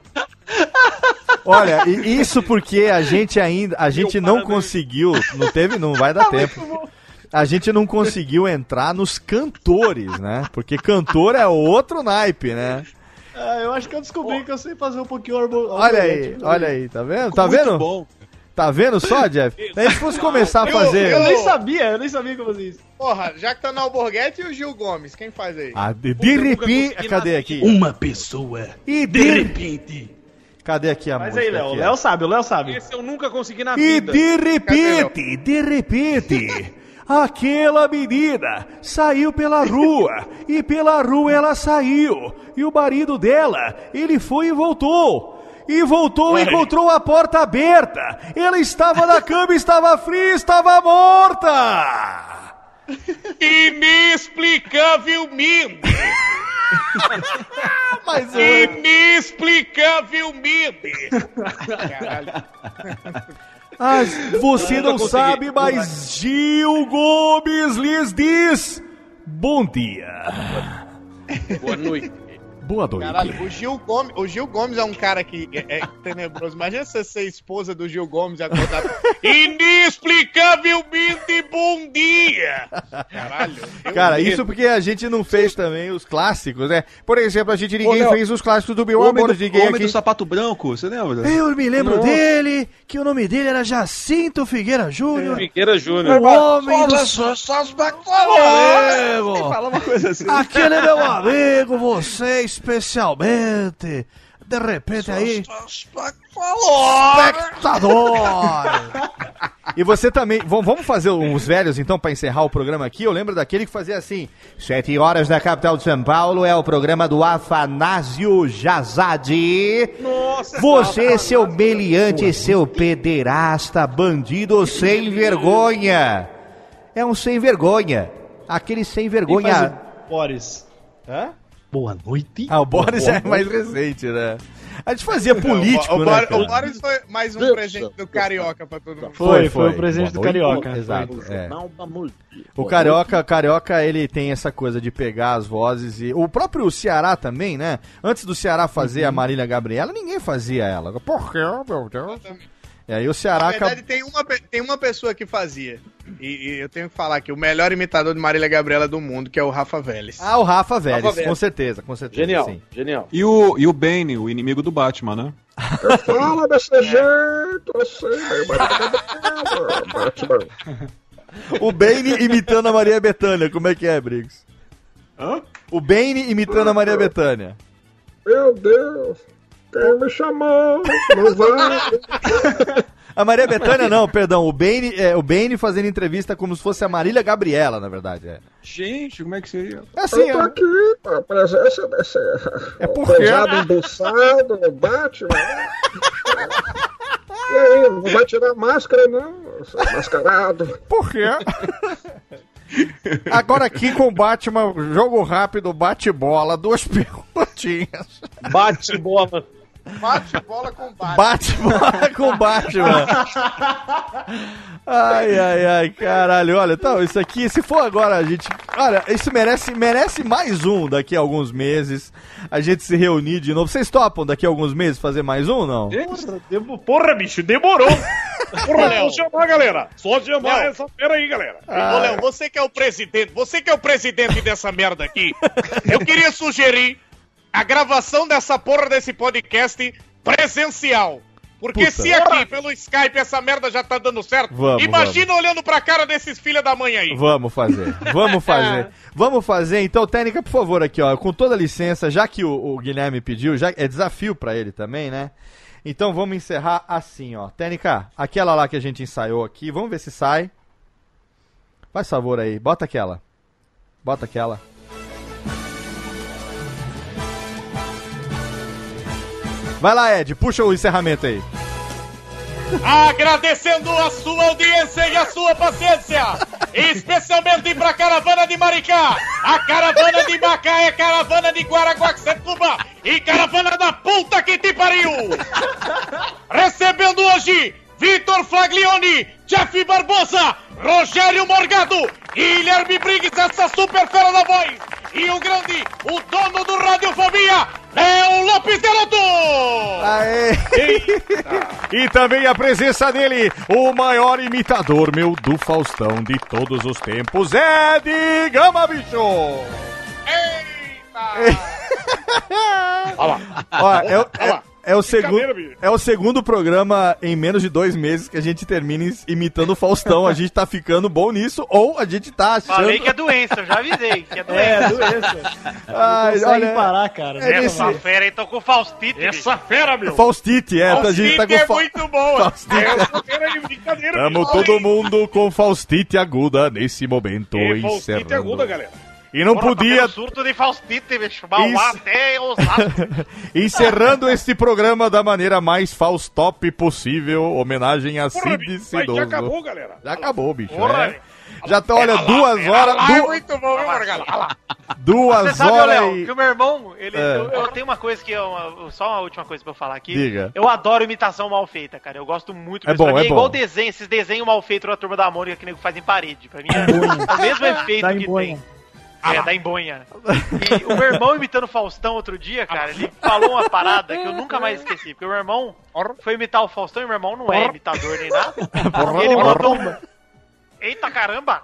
[SPEAKER 2] Olha, e isso porque a gente ainda, a gente não
[SPEAKER 4] parabéns.
[SPEAKER 2] conseguiu, não teve, não vai dar tempo. A gente não conseguiu entrar nos cantores, né? Porque cantor é outro naipe, né?
[SPEAKER 14] Ah, eu acho que eu descobri que eu sei fazer um pouquinho arbo...
[SPEAKER 2] Olha aí, olha aí, tá vendo? Tá
[SPEAKER 9] Muito
[SPEAKER 2] vendo?
[SPEAKER 9] bom.
[SPEAKER 2] Tá vendo só, Jeff? Se a gente fosse começar a
[SPEAKER 13] Eu-
[SPEAKER 2] fazer.
[SPEAKER 14] Eu nem sabia, eu nem sabia como fazer isso.
[SPEAKER 13] Porra, já que tá no Alborguete e o Gil Gomes, quem faz aí?
[SPEAKER 2] Ah, de, de repente. Cadê aqui?
[SPEAKER 14] Uma pessoa.
[SPEAKER 2] E
[SPEAKER 14] De
[SPEAKER 2] de.
[SPEAKER 14] repente.
[SPEAKER 2] Cadê aqui a
[SPEAKER 14] Mas
[SPEAKER 2] música?
[SPEAKER 14] aí, Léo. O Léo sabe, o Léo sabe.
[SPEAKER 4] Esse eu nunca consegui na
[SPEAKER 2] E
[SPEAKER 4] vida.
[SPEAKER 2] de repente, de repente, aquela menina saiu pela rua e pela rua ela saiu e o marido dela, ele foi e voltou. E voltou e encontrou a porta aberta. Ela estava na cama, estava fria, estava morta.
[SPEAKER 11] Inexplicavelmente!
[SPEAKER 2] Mas
[SPEAKER 11] Inexplicavelmente!
[SPEAKER 2] Ah, você
[SPEAKER 4] Eu
[SPEAKER 2] não
[SPEAKER 4] consegui.
[SPEAKER 2] sabe, mas Gil Gomes lhes diz bom dia.
[SPEAKER 4] Boa noite.
[SPEAKER 2] Boa noite.
[SPEAKER 13] Caralho, o Gil Gomes, o Gil Gomes é um cara que é, é tenebroso. Imagina você ser esposa do Gil Gomes e acordar.
[SPEAKER 11] Inexplicavelmente bom dia!
[SPEAKER 13] Caralho.
[SPEAKER 2] Cara, isso porque a gente não fez também os clássicos, né? Por exemplo, a gente ninguém
[SPEAKER 9] Léo,
[SPEAKER 2] fez os clássicos do Meu
[SPEAKER 9] Homem
[SPEAKER 2] Amor,
[SPEAKER 9] do,
[SPEAKER 2] ninguém
[SPEAKER 9] homem
[SPEAKER 2] aqui.
[SPEAKER 9] do sapato branco, você lembra?
[SPEAKER 2] Eu me lembro
[SPEAKER 9] Nossa.
[SPEAKER 2] dele, que o nome dele era Jacinto Figueira Júnior.
[SPEAKER 4] Figueira Júnior.
[SPEAKER 2] O homem do...
[SPEAKER 9] Amigo! Fala uma coisa assim.
[SPEAKER 2] Aquele é meu amigo, você especialmente. De repente aí. Espectador! E você também. Vam- Vamos fazer uns velhos então pra encerrar o programa aqui? Eu lembro daquele que fazia assim: Sete horas da capital de São Paulo é o programa do Afanásio Jazade.
[SPEAKER 4] Nossa,
[SPEAKER 2] Você, seu meliante, seu pederasta, bandido sem vergonha. É um sem vergonha. Aquele sem
[SPEAKER 14] Quem
[SPEAKER 2] vergonha.
[SPEAKER 14] o Boris. Hã? Boa noite.
[SPEAKER 2] Ah, o Boris é mais recente, né? A gente fazia político,
[SPEAKER 13] o,
[SPEAKER 2] né?
[SPEAKER 13] Boris-
[SPEAKER 2] cara?
[SPEAKER 13] o Boris foi mais um presente do Carioca pra todo mundo.
[SPEAKER 14] Foi, foi o presente do
[SPEAKER 2] Boa noite.
[SPEAKER 14] Carioca.
[SPEAKER 2] Exato. é. O Carioca, Carioca, ele tem essa coisa de pegar as vozes e. O próprio Ceará também, né? Antes do Ceará fazer
[SPEAKER 13] Uhum.
[SPEAKER 2] a Marília Gabriela, ninguém fazia ela. Por quê, meu Deus? E aí o Ceará
[SPEAKER 13] Na
[SPEAKER 2] acabou.
[SPEAKER 13] verdade, tem uma, tem uma pessoa que fazia. E, e eu tenho que falar que o melhor imitador de Marília Gabriela do mundo, que é o Rafa Vélez.
[SPEAKER 2] Ah, o Rafa Vélez,
[SPEAKER 13] Rafa Vélez.
[SPEAKER 2] com certeza, com certeza.
[SPEAKER 4] Genial,
[SPEAKER 2] sim.
[SPEAKER 4] genial.
[SPEAKER 9] E o, e o Bane, o inimigo do Batman, né?
[SPEAKER 25] Fala desse jeito, assim, Batman.
[SPEAKER 2] O Bane imitando a Maria Bethânia, como é que é, Briggs?
[SPEAKER 9] Hã?
[SPEAKER 2] O Bane imitando a Maria Bethânia.
[SPEAKER 25] Meu Deus, quem me chamou? Não vai.
[SPEAKER 2] A Maria Bethânia não, perdão. O Bane, é, o Bane fazendo entrevista como se fosse a Marília Gabriela, na verdade. É,
[SPEAKER 9] Gente, como é que seria?
[SPEAKER 2] é assim,
[SPEAKER 25] Eu tô
[SPEAKER 2] é,
[SPEAKER 25] aqui com a presença desse
[SPEAKER 2] É porque-
[SPEAKER 25] pesado embuçado no Batman. E aí, não vai tirar a máscara, não? Mascarado.
[SPEAKER 2] Por quê? Agora aqui com o Batman, jogo rápido, bate-bola, duas perguntinhas.
[SPEAKER 4] Bate bola.
[SPEAKER 13] Bate bola com bate.
[SPEAKER 2] Bate-bola com Batman. Ai, ai, ai, caralho. Olha, então, isso aqui, se for agora a gente. Olha, isso merece, merece mais um daqui a alguns meses. A gente se reunir de novo. Vocês topam daqui a alguns meses fazer mais um, não?
[SPEAKER 14] Porra, demo- porra, bicho, demorou.
[SPEAKER 26] Porra, Léo. Só chamar, galera. Só chamar
[SPEAKER 11] Léo.
[SPEAKER 26] essa fera aí, galera.
[SPEAKER 2] Ah.
[SPEAKER 11] Ô, Léo, você que é o presidente, você que é o presidente dessa merda aqui, eu queria sugerir a gravação dessa porra desse podcast presencial. Porque
[SPEAKER 2] Puta.
[SPEAKER 11] se aqui pelo Skype essa merda já tá dando certo,
[SPEAKER 2] Vamos,
[SPEAKER 11] imagina olhando pra cara desses filha da mãe aí.
[SPEAKER 2] Vamos fazer, vamos fazer. Vamos fazer, então, Técnica, por favor, aqui, ó, com toda licença, já que o, o Guilherme pediu, já é desafio pra ele também, né? Então vamos encerrar assim, ó. Técnica, aquela lá que a gente ensaiou aqui, vamos ver se sai. Faz favor aí, bota aquela. Bota aquela. Vai lá, Ed, puxa o encerramento aí.
[SPEAKER 11] Agradecendo a sua audiência e a sua paciência, especialmente pra caravana de Maricá. A caravana de Macá é caravana de Guaraguaxetuba e caravana da puta que te pariu! Recebendo hoje Vitor Flaglione, Jeff Barbosa, Rogério Morgado, Guilherme Briggs, essa super fera da voz, e o grande, o dono do Radiofobia, Léo Lopes Garoto!
[SPEAKER 2] Aê! e também a presença dele, o maior imitador, meu, do Faustão de todos os tempos, Ed Gama, bicho!
[SPEAKER 11] Olha lá.
[SPEAKER 2] É,
[SPEAKER 11] Olha lá.
[SPEAKER 2] é, é o segundo, é o segundo programa em menos de dois meses que a gente termina imitando o Faustão. A gente tá ficando bom nisso, ou a gente tá achando...
[SPEAKER 3] Falei que é doença, eu já avisei que é doença.
[SPEAKER 14] É, doença.
[SPEAKER 2] Ai,
[SPEAKER 14] consegue
[SPEAKER 2] olha,
[SPEAKER 14] parar, cara.
[SPEAKER 2] é
[SPEAKER 3] Essa fera aí tô com faustite.
[SPEAKER 11] Essa fera, meu!
[SPEAKER 2] Faustite, é, a gente tá com
[SPEAKER 11] Faustite é
[SPEAKER 2] fa-
[SPEAKER 11] muito boa!
[SPEAKER 2] Faustite.
[SPEAKER 11] Essa fera aí, brincadeira,
[SPEAKER 2] Tamo todo mundo com Faustite aguda nesse momento,
[SPEAKER 11] É, Faustite
[SPEAKER 2] encerrando.
[SPEAKER 11] aguda, galera.
[SPEAKER 2] E não
[SPEAKER 3] Porra,
[SPEAKER 2] podia
[SPEAKER 3] tendo surto de faustite, bicho. Mauá até Osasco.
[SPEAKER 2] Encerrando este programa da maneira mais Faustop possível, homenagem a
[SPEAKER 11] Porra,
[SPEAKER 2] Cid Cidoso.
[SPEAKER 11] já acabou, galera.
[SPEAKER 2] Já acabou, bicho.
[SPEAKER 3] Porra,
[SPEAKER 2] é. Já tá, olha, duas horas.
[SPEAKER 11] Ah, é
[SPEAKER 2] du-
[SPEAKER 11] muito bom, viu, Morgado?
[SPEAKER 2] Duas
[SPEAKER 3] Você sabe,
[SPEAKER 2] horas
[SPEAKER 3] Léo,
[SPEAKER 2] e...
[SPEAKER 3] que o meu irmão, ele.
[SPEAKER 2] É.
[SPEAKER 3] Eu, eu tenho uma coisa que. Eu, só uma última coisa pra eu falar aqui.
[SPEAKER 2] Diga.
[SPEAKER 3] Eu adoro imitação mal feita, cara. Eu gosto muito
[SPEAKER 2] É bom,
[SPEAKER 3] mim
[SPEAKER 2] é
[SPEAKER 3] igual
[SPEAKER 2] bom.
[SPEAKER 3] desenho, esses desenhos mal feitos da turma da Mônica que nego faz em parede. Pra mim é, é o mesmo efeito
[SPEAKER 14] Dá
[SPEAKER 3] que
[SPEAKER 14] embonha.
[SPEAKER 3] tem. É, da embonha. E o meu irmão imitando o Faustão outro dia, cara, ele falou uma parada que eu nunca mais esqueci. Porque o meu irmão foi imitar o Faustão e meu irmão não é imitador nem nada. E ele mandou um. Eita caramba!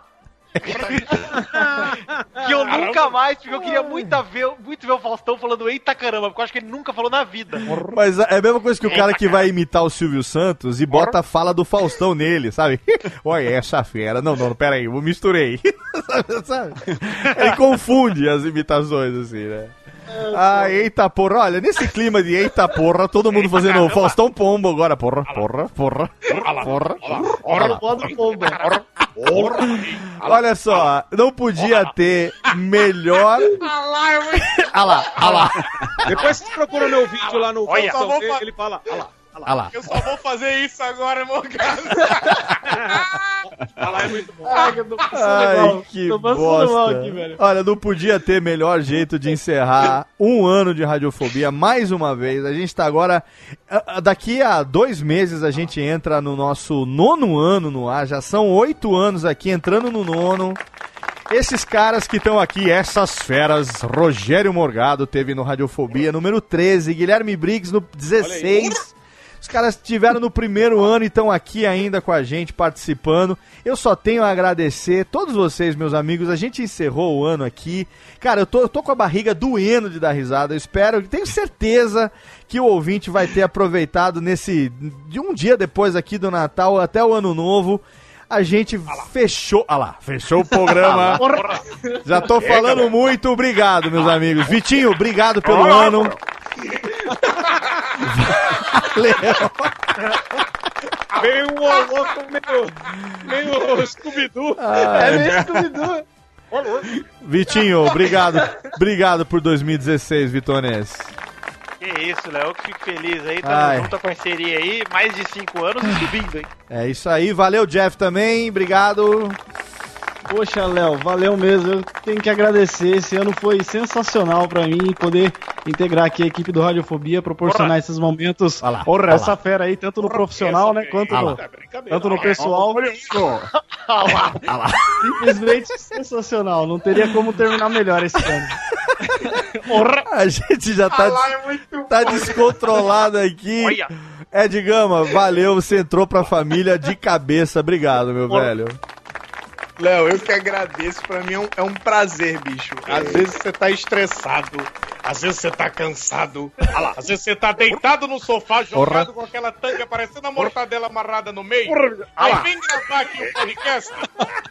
[SPEAKER 3] Que eu nunca mais, porque eu queria muito ver, muito ver o Faustão falando eita caramba, porque eu acho que ele nunca falou na vida.
[SPEAKER 2] Mas é a mesma coisa que o cara que vai imitar o Silvio Santos e bota a fala do Faustão nele, sabe? Olha essa fera. Não, não, pera aí, eu misturei. sabe, sabe? Ele confunde as imitações, assim, né? Ah, eita porra, olha, nesse clima de eita porra, todo mundo fazendo o Faustão Pombo agora, porra, porra, porra, porra. Olha lá.
[SPEAKER 14] Foda pomba.
[SPEAKER 2] Olha só, não podia ter melhor. Olha lá, olha lá.
[SPEAKER 4] Depois vocês procuram meu vídeo lá no Faustão, ele fala, olha
[SPEAKER 2] Olha lá.
[SPEAKER 11] Eu só vou fazer isso agora, Morgado.
[SPEAKER 4] Olha lá, é muito bom.
[SPEAKER 14] Ai, que eu tô passando
[SPEAKER 2] Ai,
[SPEAKER 14] mal.
[SPEAKER 2] que
[SPEAKER 14] Tô passando mal
[SPEAKER 2] bosta.
[SPEAKER 14] aqui, velho.
[SPEAKER 2] Olha, não podia ter melhor jeito de encerrar um ano de radiofobia mais uma vez. A gente tá agora. ah, ah, Daqui a dois meses a gente entra no nosso nono ano no ar. Já são oito anos aqui, entrando no nono. Esses caras que estão aqui, essas feras, Rogério Morgado teve no Radiofobia número 13, Guilherme Briggs no 16. Os caras estiveram no primeiro ano e estão aqui ainda com a gente, participando. Eu só tenho a agradecer todos vocês, meus amigos. A gente encerrou o ano aqui. Cara, eu tô, eu tô com a barriga doendo de dar risada. Eu espero, tenho certeza que o ouvinte vai ter aproveitado nesse. de um dia depois aqui do Natal até o ano novo. A gente fechou. Ah lá, fechou o programa. Já tô falando muito, obrigado, meus amigos. Vitinho, obrigado pelo ano. Valeu.
[SPEAKER 4] Veio um louco meio, meio Scooby-Doo.
[SPEAKER 2] Ah,
[SPEAKER 4] é meio
[SPEAKER 2] é.
[SPEAKER 4] Scooby-Doo.
[SPEAKER 2] Vitinho, obrigado. Obrigado por 2016, Vitonês.
[SPEAKER 3] Que isso, Léo, eu que fico feliz aí,
[SPEAKER 2] Ai.
[SPEAKER 3] tamo junto a parceria aí, mais de cinco anos e subindo, hein?
[SPEAKER 2] É isso aí, valeu, Jeff, também. Obrigado.
[SPEAKER 14] Poxa, Léo, valeu mesmo. Eu tenho que agradecer. Esse ano foi sensacional pra mim poder integrar aqui a equipe do Radiofobia, proporcionar esses momentos.
[SPEAKER 2] Olha lá,
[SPEAKER 14] essa
[SPEAKER 2] lá.
[SPEAKER 14] fera aí, tanto no profissional, né, quanto no,
[SPEAKER 2] lá.
[SPEAKER 14] tanto no pessoal. Simplesmente sensacional. Não teria como terminar melhor esse ano.
[SPEAKER 2] A gente já tá, des- tá descontrolado aqui.
[SPEAKER 3] Olha.
[SPEAKER 2] Ed Gama, valeu, você entrou pra família de cabeça. Obrigado, meu velho.
[SPEAKER 13] Léo, eu que agradeço. Pra mim é um, é um prazer, bicho. Às vezes você tá estressado,
[SPEAKER 11] Às vezes você tá cansado. Lá. Às vezes você tá deitado no sofá, jogado com aquela tanga parecendo a mortadela amarrada no meio. Aí vem gravar aqui o podcast.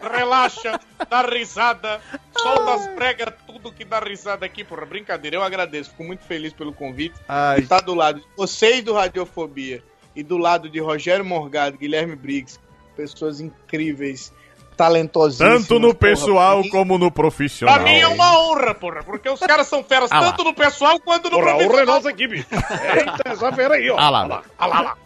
[SPEAKER 11] Relaxa, dá risada, solta as pregas, tudo que dá risada aqui, porra. Brincadeira, eu agradeço. Fico muito feliz pelo convite.
[SPEAKER 2] Ai.
[SPEAKER 13] E tá do lado de vocês do Radiofobia e do lado de Rogério Morgado, Guilherme Briggs, pessoas incríveis, talentosíssimas.
[SPEAKER 23] Tanto no
[SPEAKER 13] porra.
[SPEAKER 23] pessoal como no profissional.
[SPEAKER 11] Pra mim é uma honra, porra, porque os caras são feras
[SPEAKER 23] Ah lá.
[SPEAKER 11] tanto no pessoal quanto no
[SPEAKER 26] Porra, honra é
[SPEAKER 11] profissional.
[SPEAKER 26] nossa aqui, bicho. Eita, essa fera aí, ó.
[SPEAKER 23] Ah lá.
[SPEAKER 26] Olha lá, olha lá.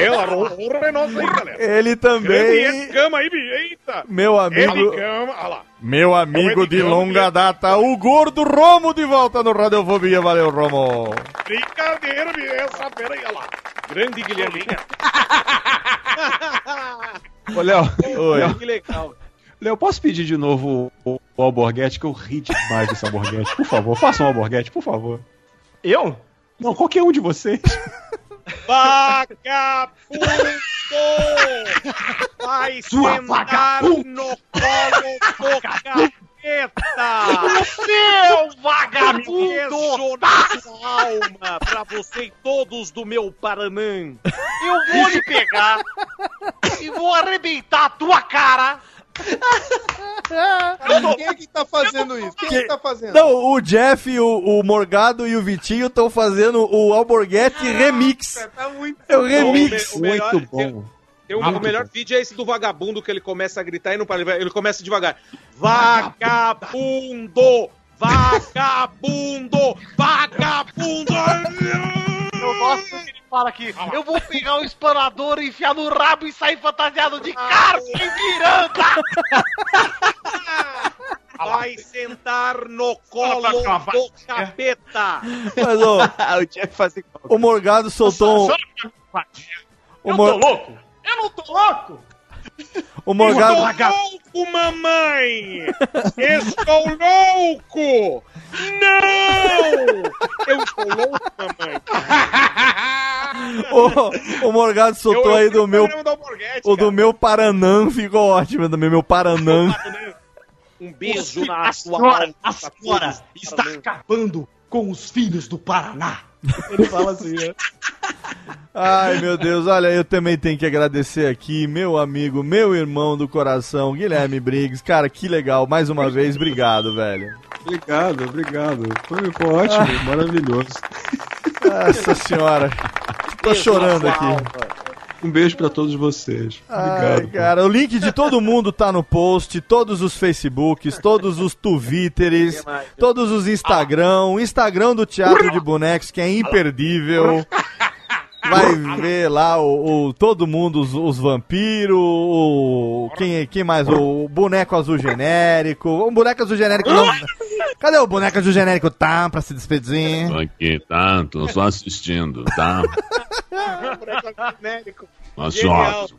[SPEAKER 11] Eu, a honra é nossa aí, galera.
[SPEAKER 2] Ele também.
[SPEAKER 11] Grande cama aí, bicho. Eita.
[SPEAKER 2] Meu amigo.
[SPEAKER 11] cama, olha lá.
[SPEAKER 2] Meu amigo
[SPEAKER 11] É o
[SPEAKER 2] de longa data, o gordo Romo de volta no Radiofobia. Valeu, Romo.
[SPEAKER 11] Brincadeira, bicho. Essa fera aí, olha lá. Grande Guilherme.
[SPEAKER 9] Ô, Léo.
[SPEAKER 2] Oi.
[SPEAKER 9] Léo,
[SPEAKER 4] Que legal.
[SPEAKER 9] Léo, posso pedir de novo o, o alborguete, que eu ri demais desse alborguete. Por favor, faça um alborguete, por favor.
[SPEAKER 14] Eu?
[SPEAKER 9] Não, qualquer um de vocês.
[SPEAKER 11] Vagabundo! Vai
[SPEAKER 9] Sua
[SPEAKER 11] sentar no colo do capeta!
[SPEAKER 3] Seu vagabundo!
[SPEAKER 11] na sua alma pra você e todos do meu Paranã!
[SPEAKER 3] Eu vou lhe pegar e vou arrebentar a tua cara.
[SPEAKER 13] Quem é que tá fazendo isso? Quem é que tá fazendo?
[SPEAKER 2] Não, o Jeff, o, o Morgado e o Vitinho estão fazendo o Alborguete Remix.
[SPEAKER 13] Tá muito
[SPEAKER 2] É o remix.
[SPEAKER 4] O melhor-
[SPEAKER 9] Muito bom.
[SPEAKER 4] Tem um-
[SPEAKER 9] Muito
[SPEAKER 4] o melhor
[SPEAKER 9] bom.
[SPEAKER 4] vídeo é esse do vagabundo que ele começa a gritar e não para. Ele começa devagar. Vagabundo! Vagabundo! Vagabundo!
[SPEAKER 3] Eu gosto que ele fala aqui. Eu vou pegar o espanador, enfiar no rabo e sair fantasiado de Carmen Miranda.
[SPEAKER 11] Vai sentar no colo do capeta!
[SPEAKER 2] Mas, ô,
[SPEAKER 9] o Jeff faz igual.
[SPEAKER 2] o Morgado soltou um... O,
[SPEAKER 3] Eu tô louco? Eu não tô louco!
[SPEAKER 2] O Morgado...
[SPEAKER 11] Estou louco, mamãe! Estou louco! Não! Eu estou louco, mamãe!
[SPEAKER 2] O, o Morgado soltou
[SPEAKER 11] Eu- eu
[SPEAKER 2] aí do meu...
[SPEAKER 11] do
[SPEAKER 2] O do
[SPEAKER 11] cara.
[SPEAKER 2] meu Paranã ficou ótimo também, meu Paranã.
[SPEAKER 11] Um beijo na
[SPEAKER 3] A
[SPEAKER 11] sua
[SPEAKER 3] senhora, a senhora
[SPEAKER 11] todos.
[SPEAKER 3] está acabando com os filhos do Paraná.
[SPEAKER 14] Ele fala assim, né?
[SPEAKER 2] Ai, meu Deus, olha, eu também tenho que agradecer aqui, meu amigo, meu irmão do coração, Guilherme Briggs. Cara, que legal, mais uma vez, obrigado, velho.
[SPEAKER 9] Obrigado, obrigado. Foi, foi ótimo, maravilhoso.
[SPEAKER 2] Nossa senhora, tô chorando aqui.
[SPEAKER 9] Um beijo pra todos vocês.
[SPEAKER 2] Ai,
[SPEAKER 9] Obrigado.
[SPEAKER 2] cara, o link de todo mundo tá no post, todos os Facebooks, todos os Twitters, todos os Instagram, o Instagram do Teatro de Bonecos, que é imperdível. Vai ver lá o, o- todo mundo, os, os vampiros, o, quem, quem mais? O boneco azul genérico. O boneco azul genérico não. Cadê o boneco azul genérico? Tá, pra se despedir.
[SPEAKER 7] Tô aqui, tá? Tô só assistindo, tá? Mas
[SPEAKER 11] Genial.
[SPEAKER 7] só.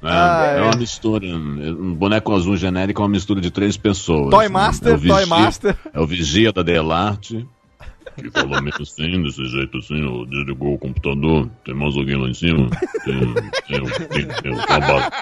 [SPEAKER 7] É,
[SPEAKER 2] Ah,
[SPEAKER 7] é
[SPEAKER 2] é.
[SPEAKER 7] uma mistura. Um boneco azul genérico é uma mistura de três pessoas.
[SPEAKER 2] Toy
[SPEAKER 7] né?
[SPEAKER 2] Master,
[SPEAKER 7] É o
[SPEAKER 2] Toy
[SPEAKER 7] vigia-
[SPEAKER 2] Master.
[SPEAKER 7] É o vigia da Delarte. Que falou meio assim, desse jeito assim, ó, desligou o computador, tem mais alguém lá em cima? Tem, tem, tem, tem o trabalho.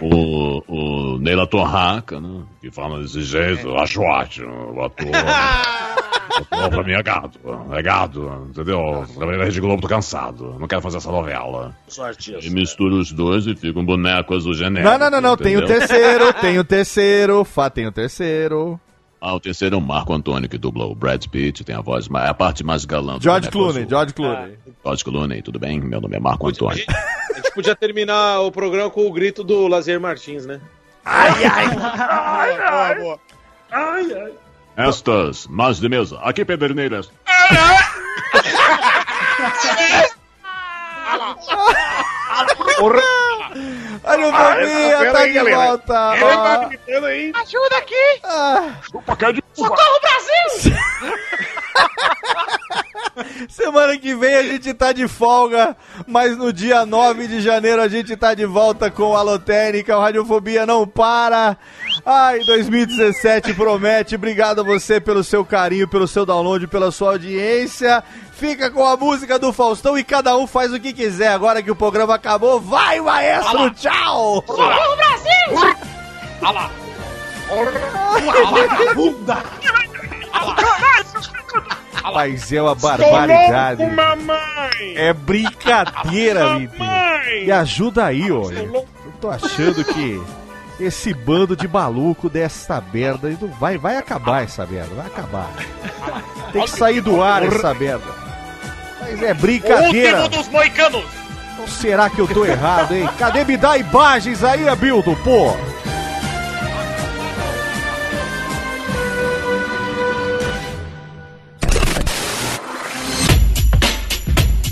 [SPEAKER 7] O, o Neila Torraca, né? Que fala desse jeito, eu acho ótimo, o ator. O ator pra mim é gado, é gado, entendeu? Trabalhei na Rede Globo, tô cansado, não quero fazer essa novela.
[SPEAKER 26] Sou artista.
[SPEAKER 7] E mistura os dois e fica um boneco azul genérico.
[SPEAKER 2] Não, não, não, não. Tem o
[SPEAKER 7] entendeu?
[SPEAKER 2] terceiro, tem o terceiro, Fá, tem o terceiro.
[SPEAKER 7] Ah, o terceiro é o Marco Antônio, que dubla o Brad Pitt, tem a voz, mais, é a parte mais galã. do
[SPEAKER 2] George Clooney. George Clooney.
[SPEAKER 7] George Clooney, tudo bem? Meu nome é Marco Antônio.
[SPEAKER 4] A gente podia terminar o programa com o grito do Lazer Martins, né?
[SPEAKER 7] Estas, mais de mesa, aqui Pederneiras.
[SPEAKER 2] Radiofobia,
[SPEAKER 11] pera
[SPEAKER 2] tá
[SPEAKER 11] aí,
[SPEAKER 2] de
[SPEAKER 11] galera.
[SPEAKER 2] volta.
[SPEAKER 11] Ele
[SPEAKER 2] ó.
[SPEAKER 11] vai gritando aí.
[SPEAKER 31] Ajuda aqui!
[SPEAKER 2] Ah,
[SPEAKER 31] Socorro, Brasil!
[SPEAKER 2] semana que vem a gente tá de folga, mas no dia 9 de janeiro a gente tá de volta com a Lotérica. O Radiofobia não para. Ai, 2017 promete. Obrigado a você pelo seu carinho, pelo seu download, pela sua audiência. Fica com a música do Faustão e cada um faz o que quiser. Agora que o programa acabou, vai, maestro! Tchau!
[SPEAKER 31] Socorro, Brasil!
[SPEAKER 2] Mas é uma barbaridade.
[SPEAKER 11] Estou louco, mamãe!
[SPEAKER 2] É brincadeira, Vitor.
[SPEAKER 11] Mamãe!
[SPEAKER 2] Me ajuda aí, olha. Eu tô achando que esse bando de maluco dessa merda não vai, vai acabar essa merda, vai acabar. Tem que sair do ar essa merda. Mas é brincadeira.
[SPEAKER 3] Último dos moicanos.
[SPEAKER 2] Ou será que eu tô errado, hein? Cadê me dá imagens aí, Abildo, pô?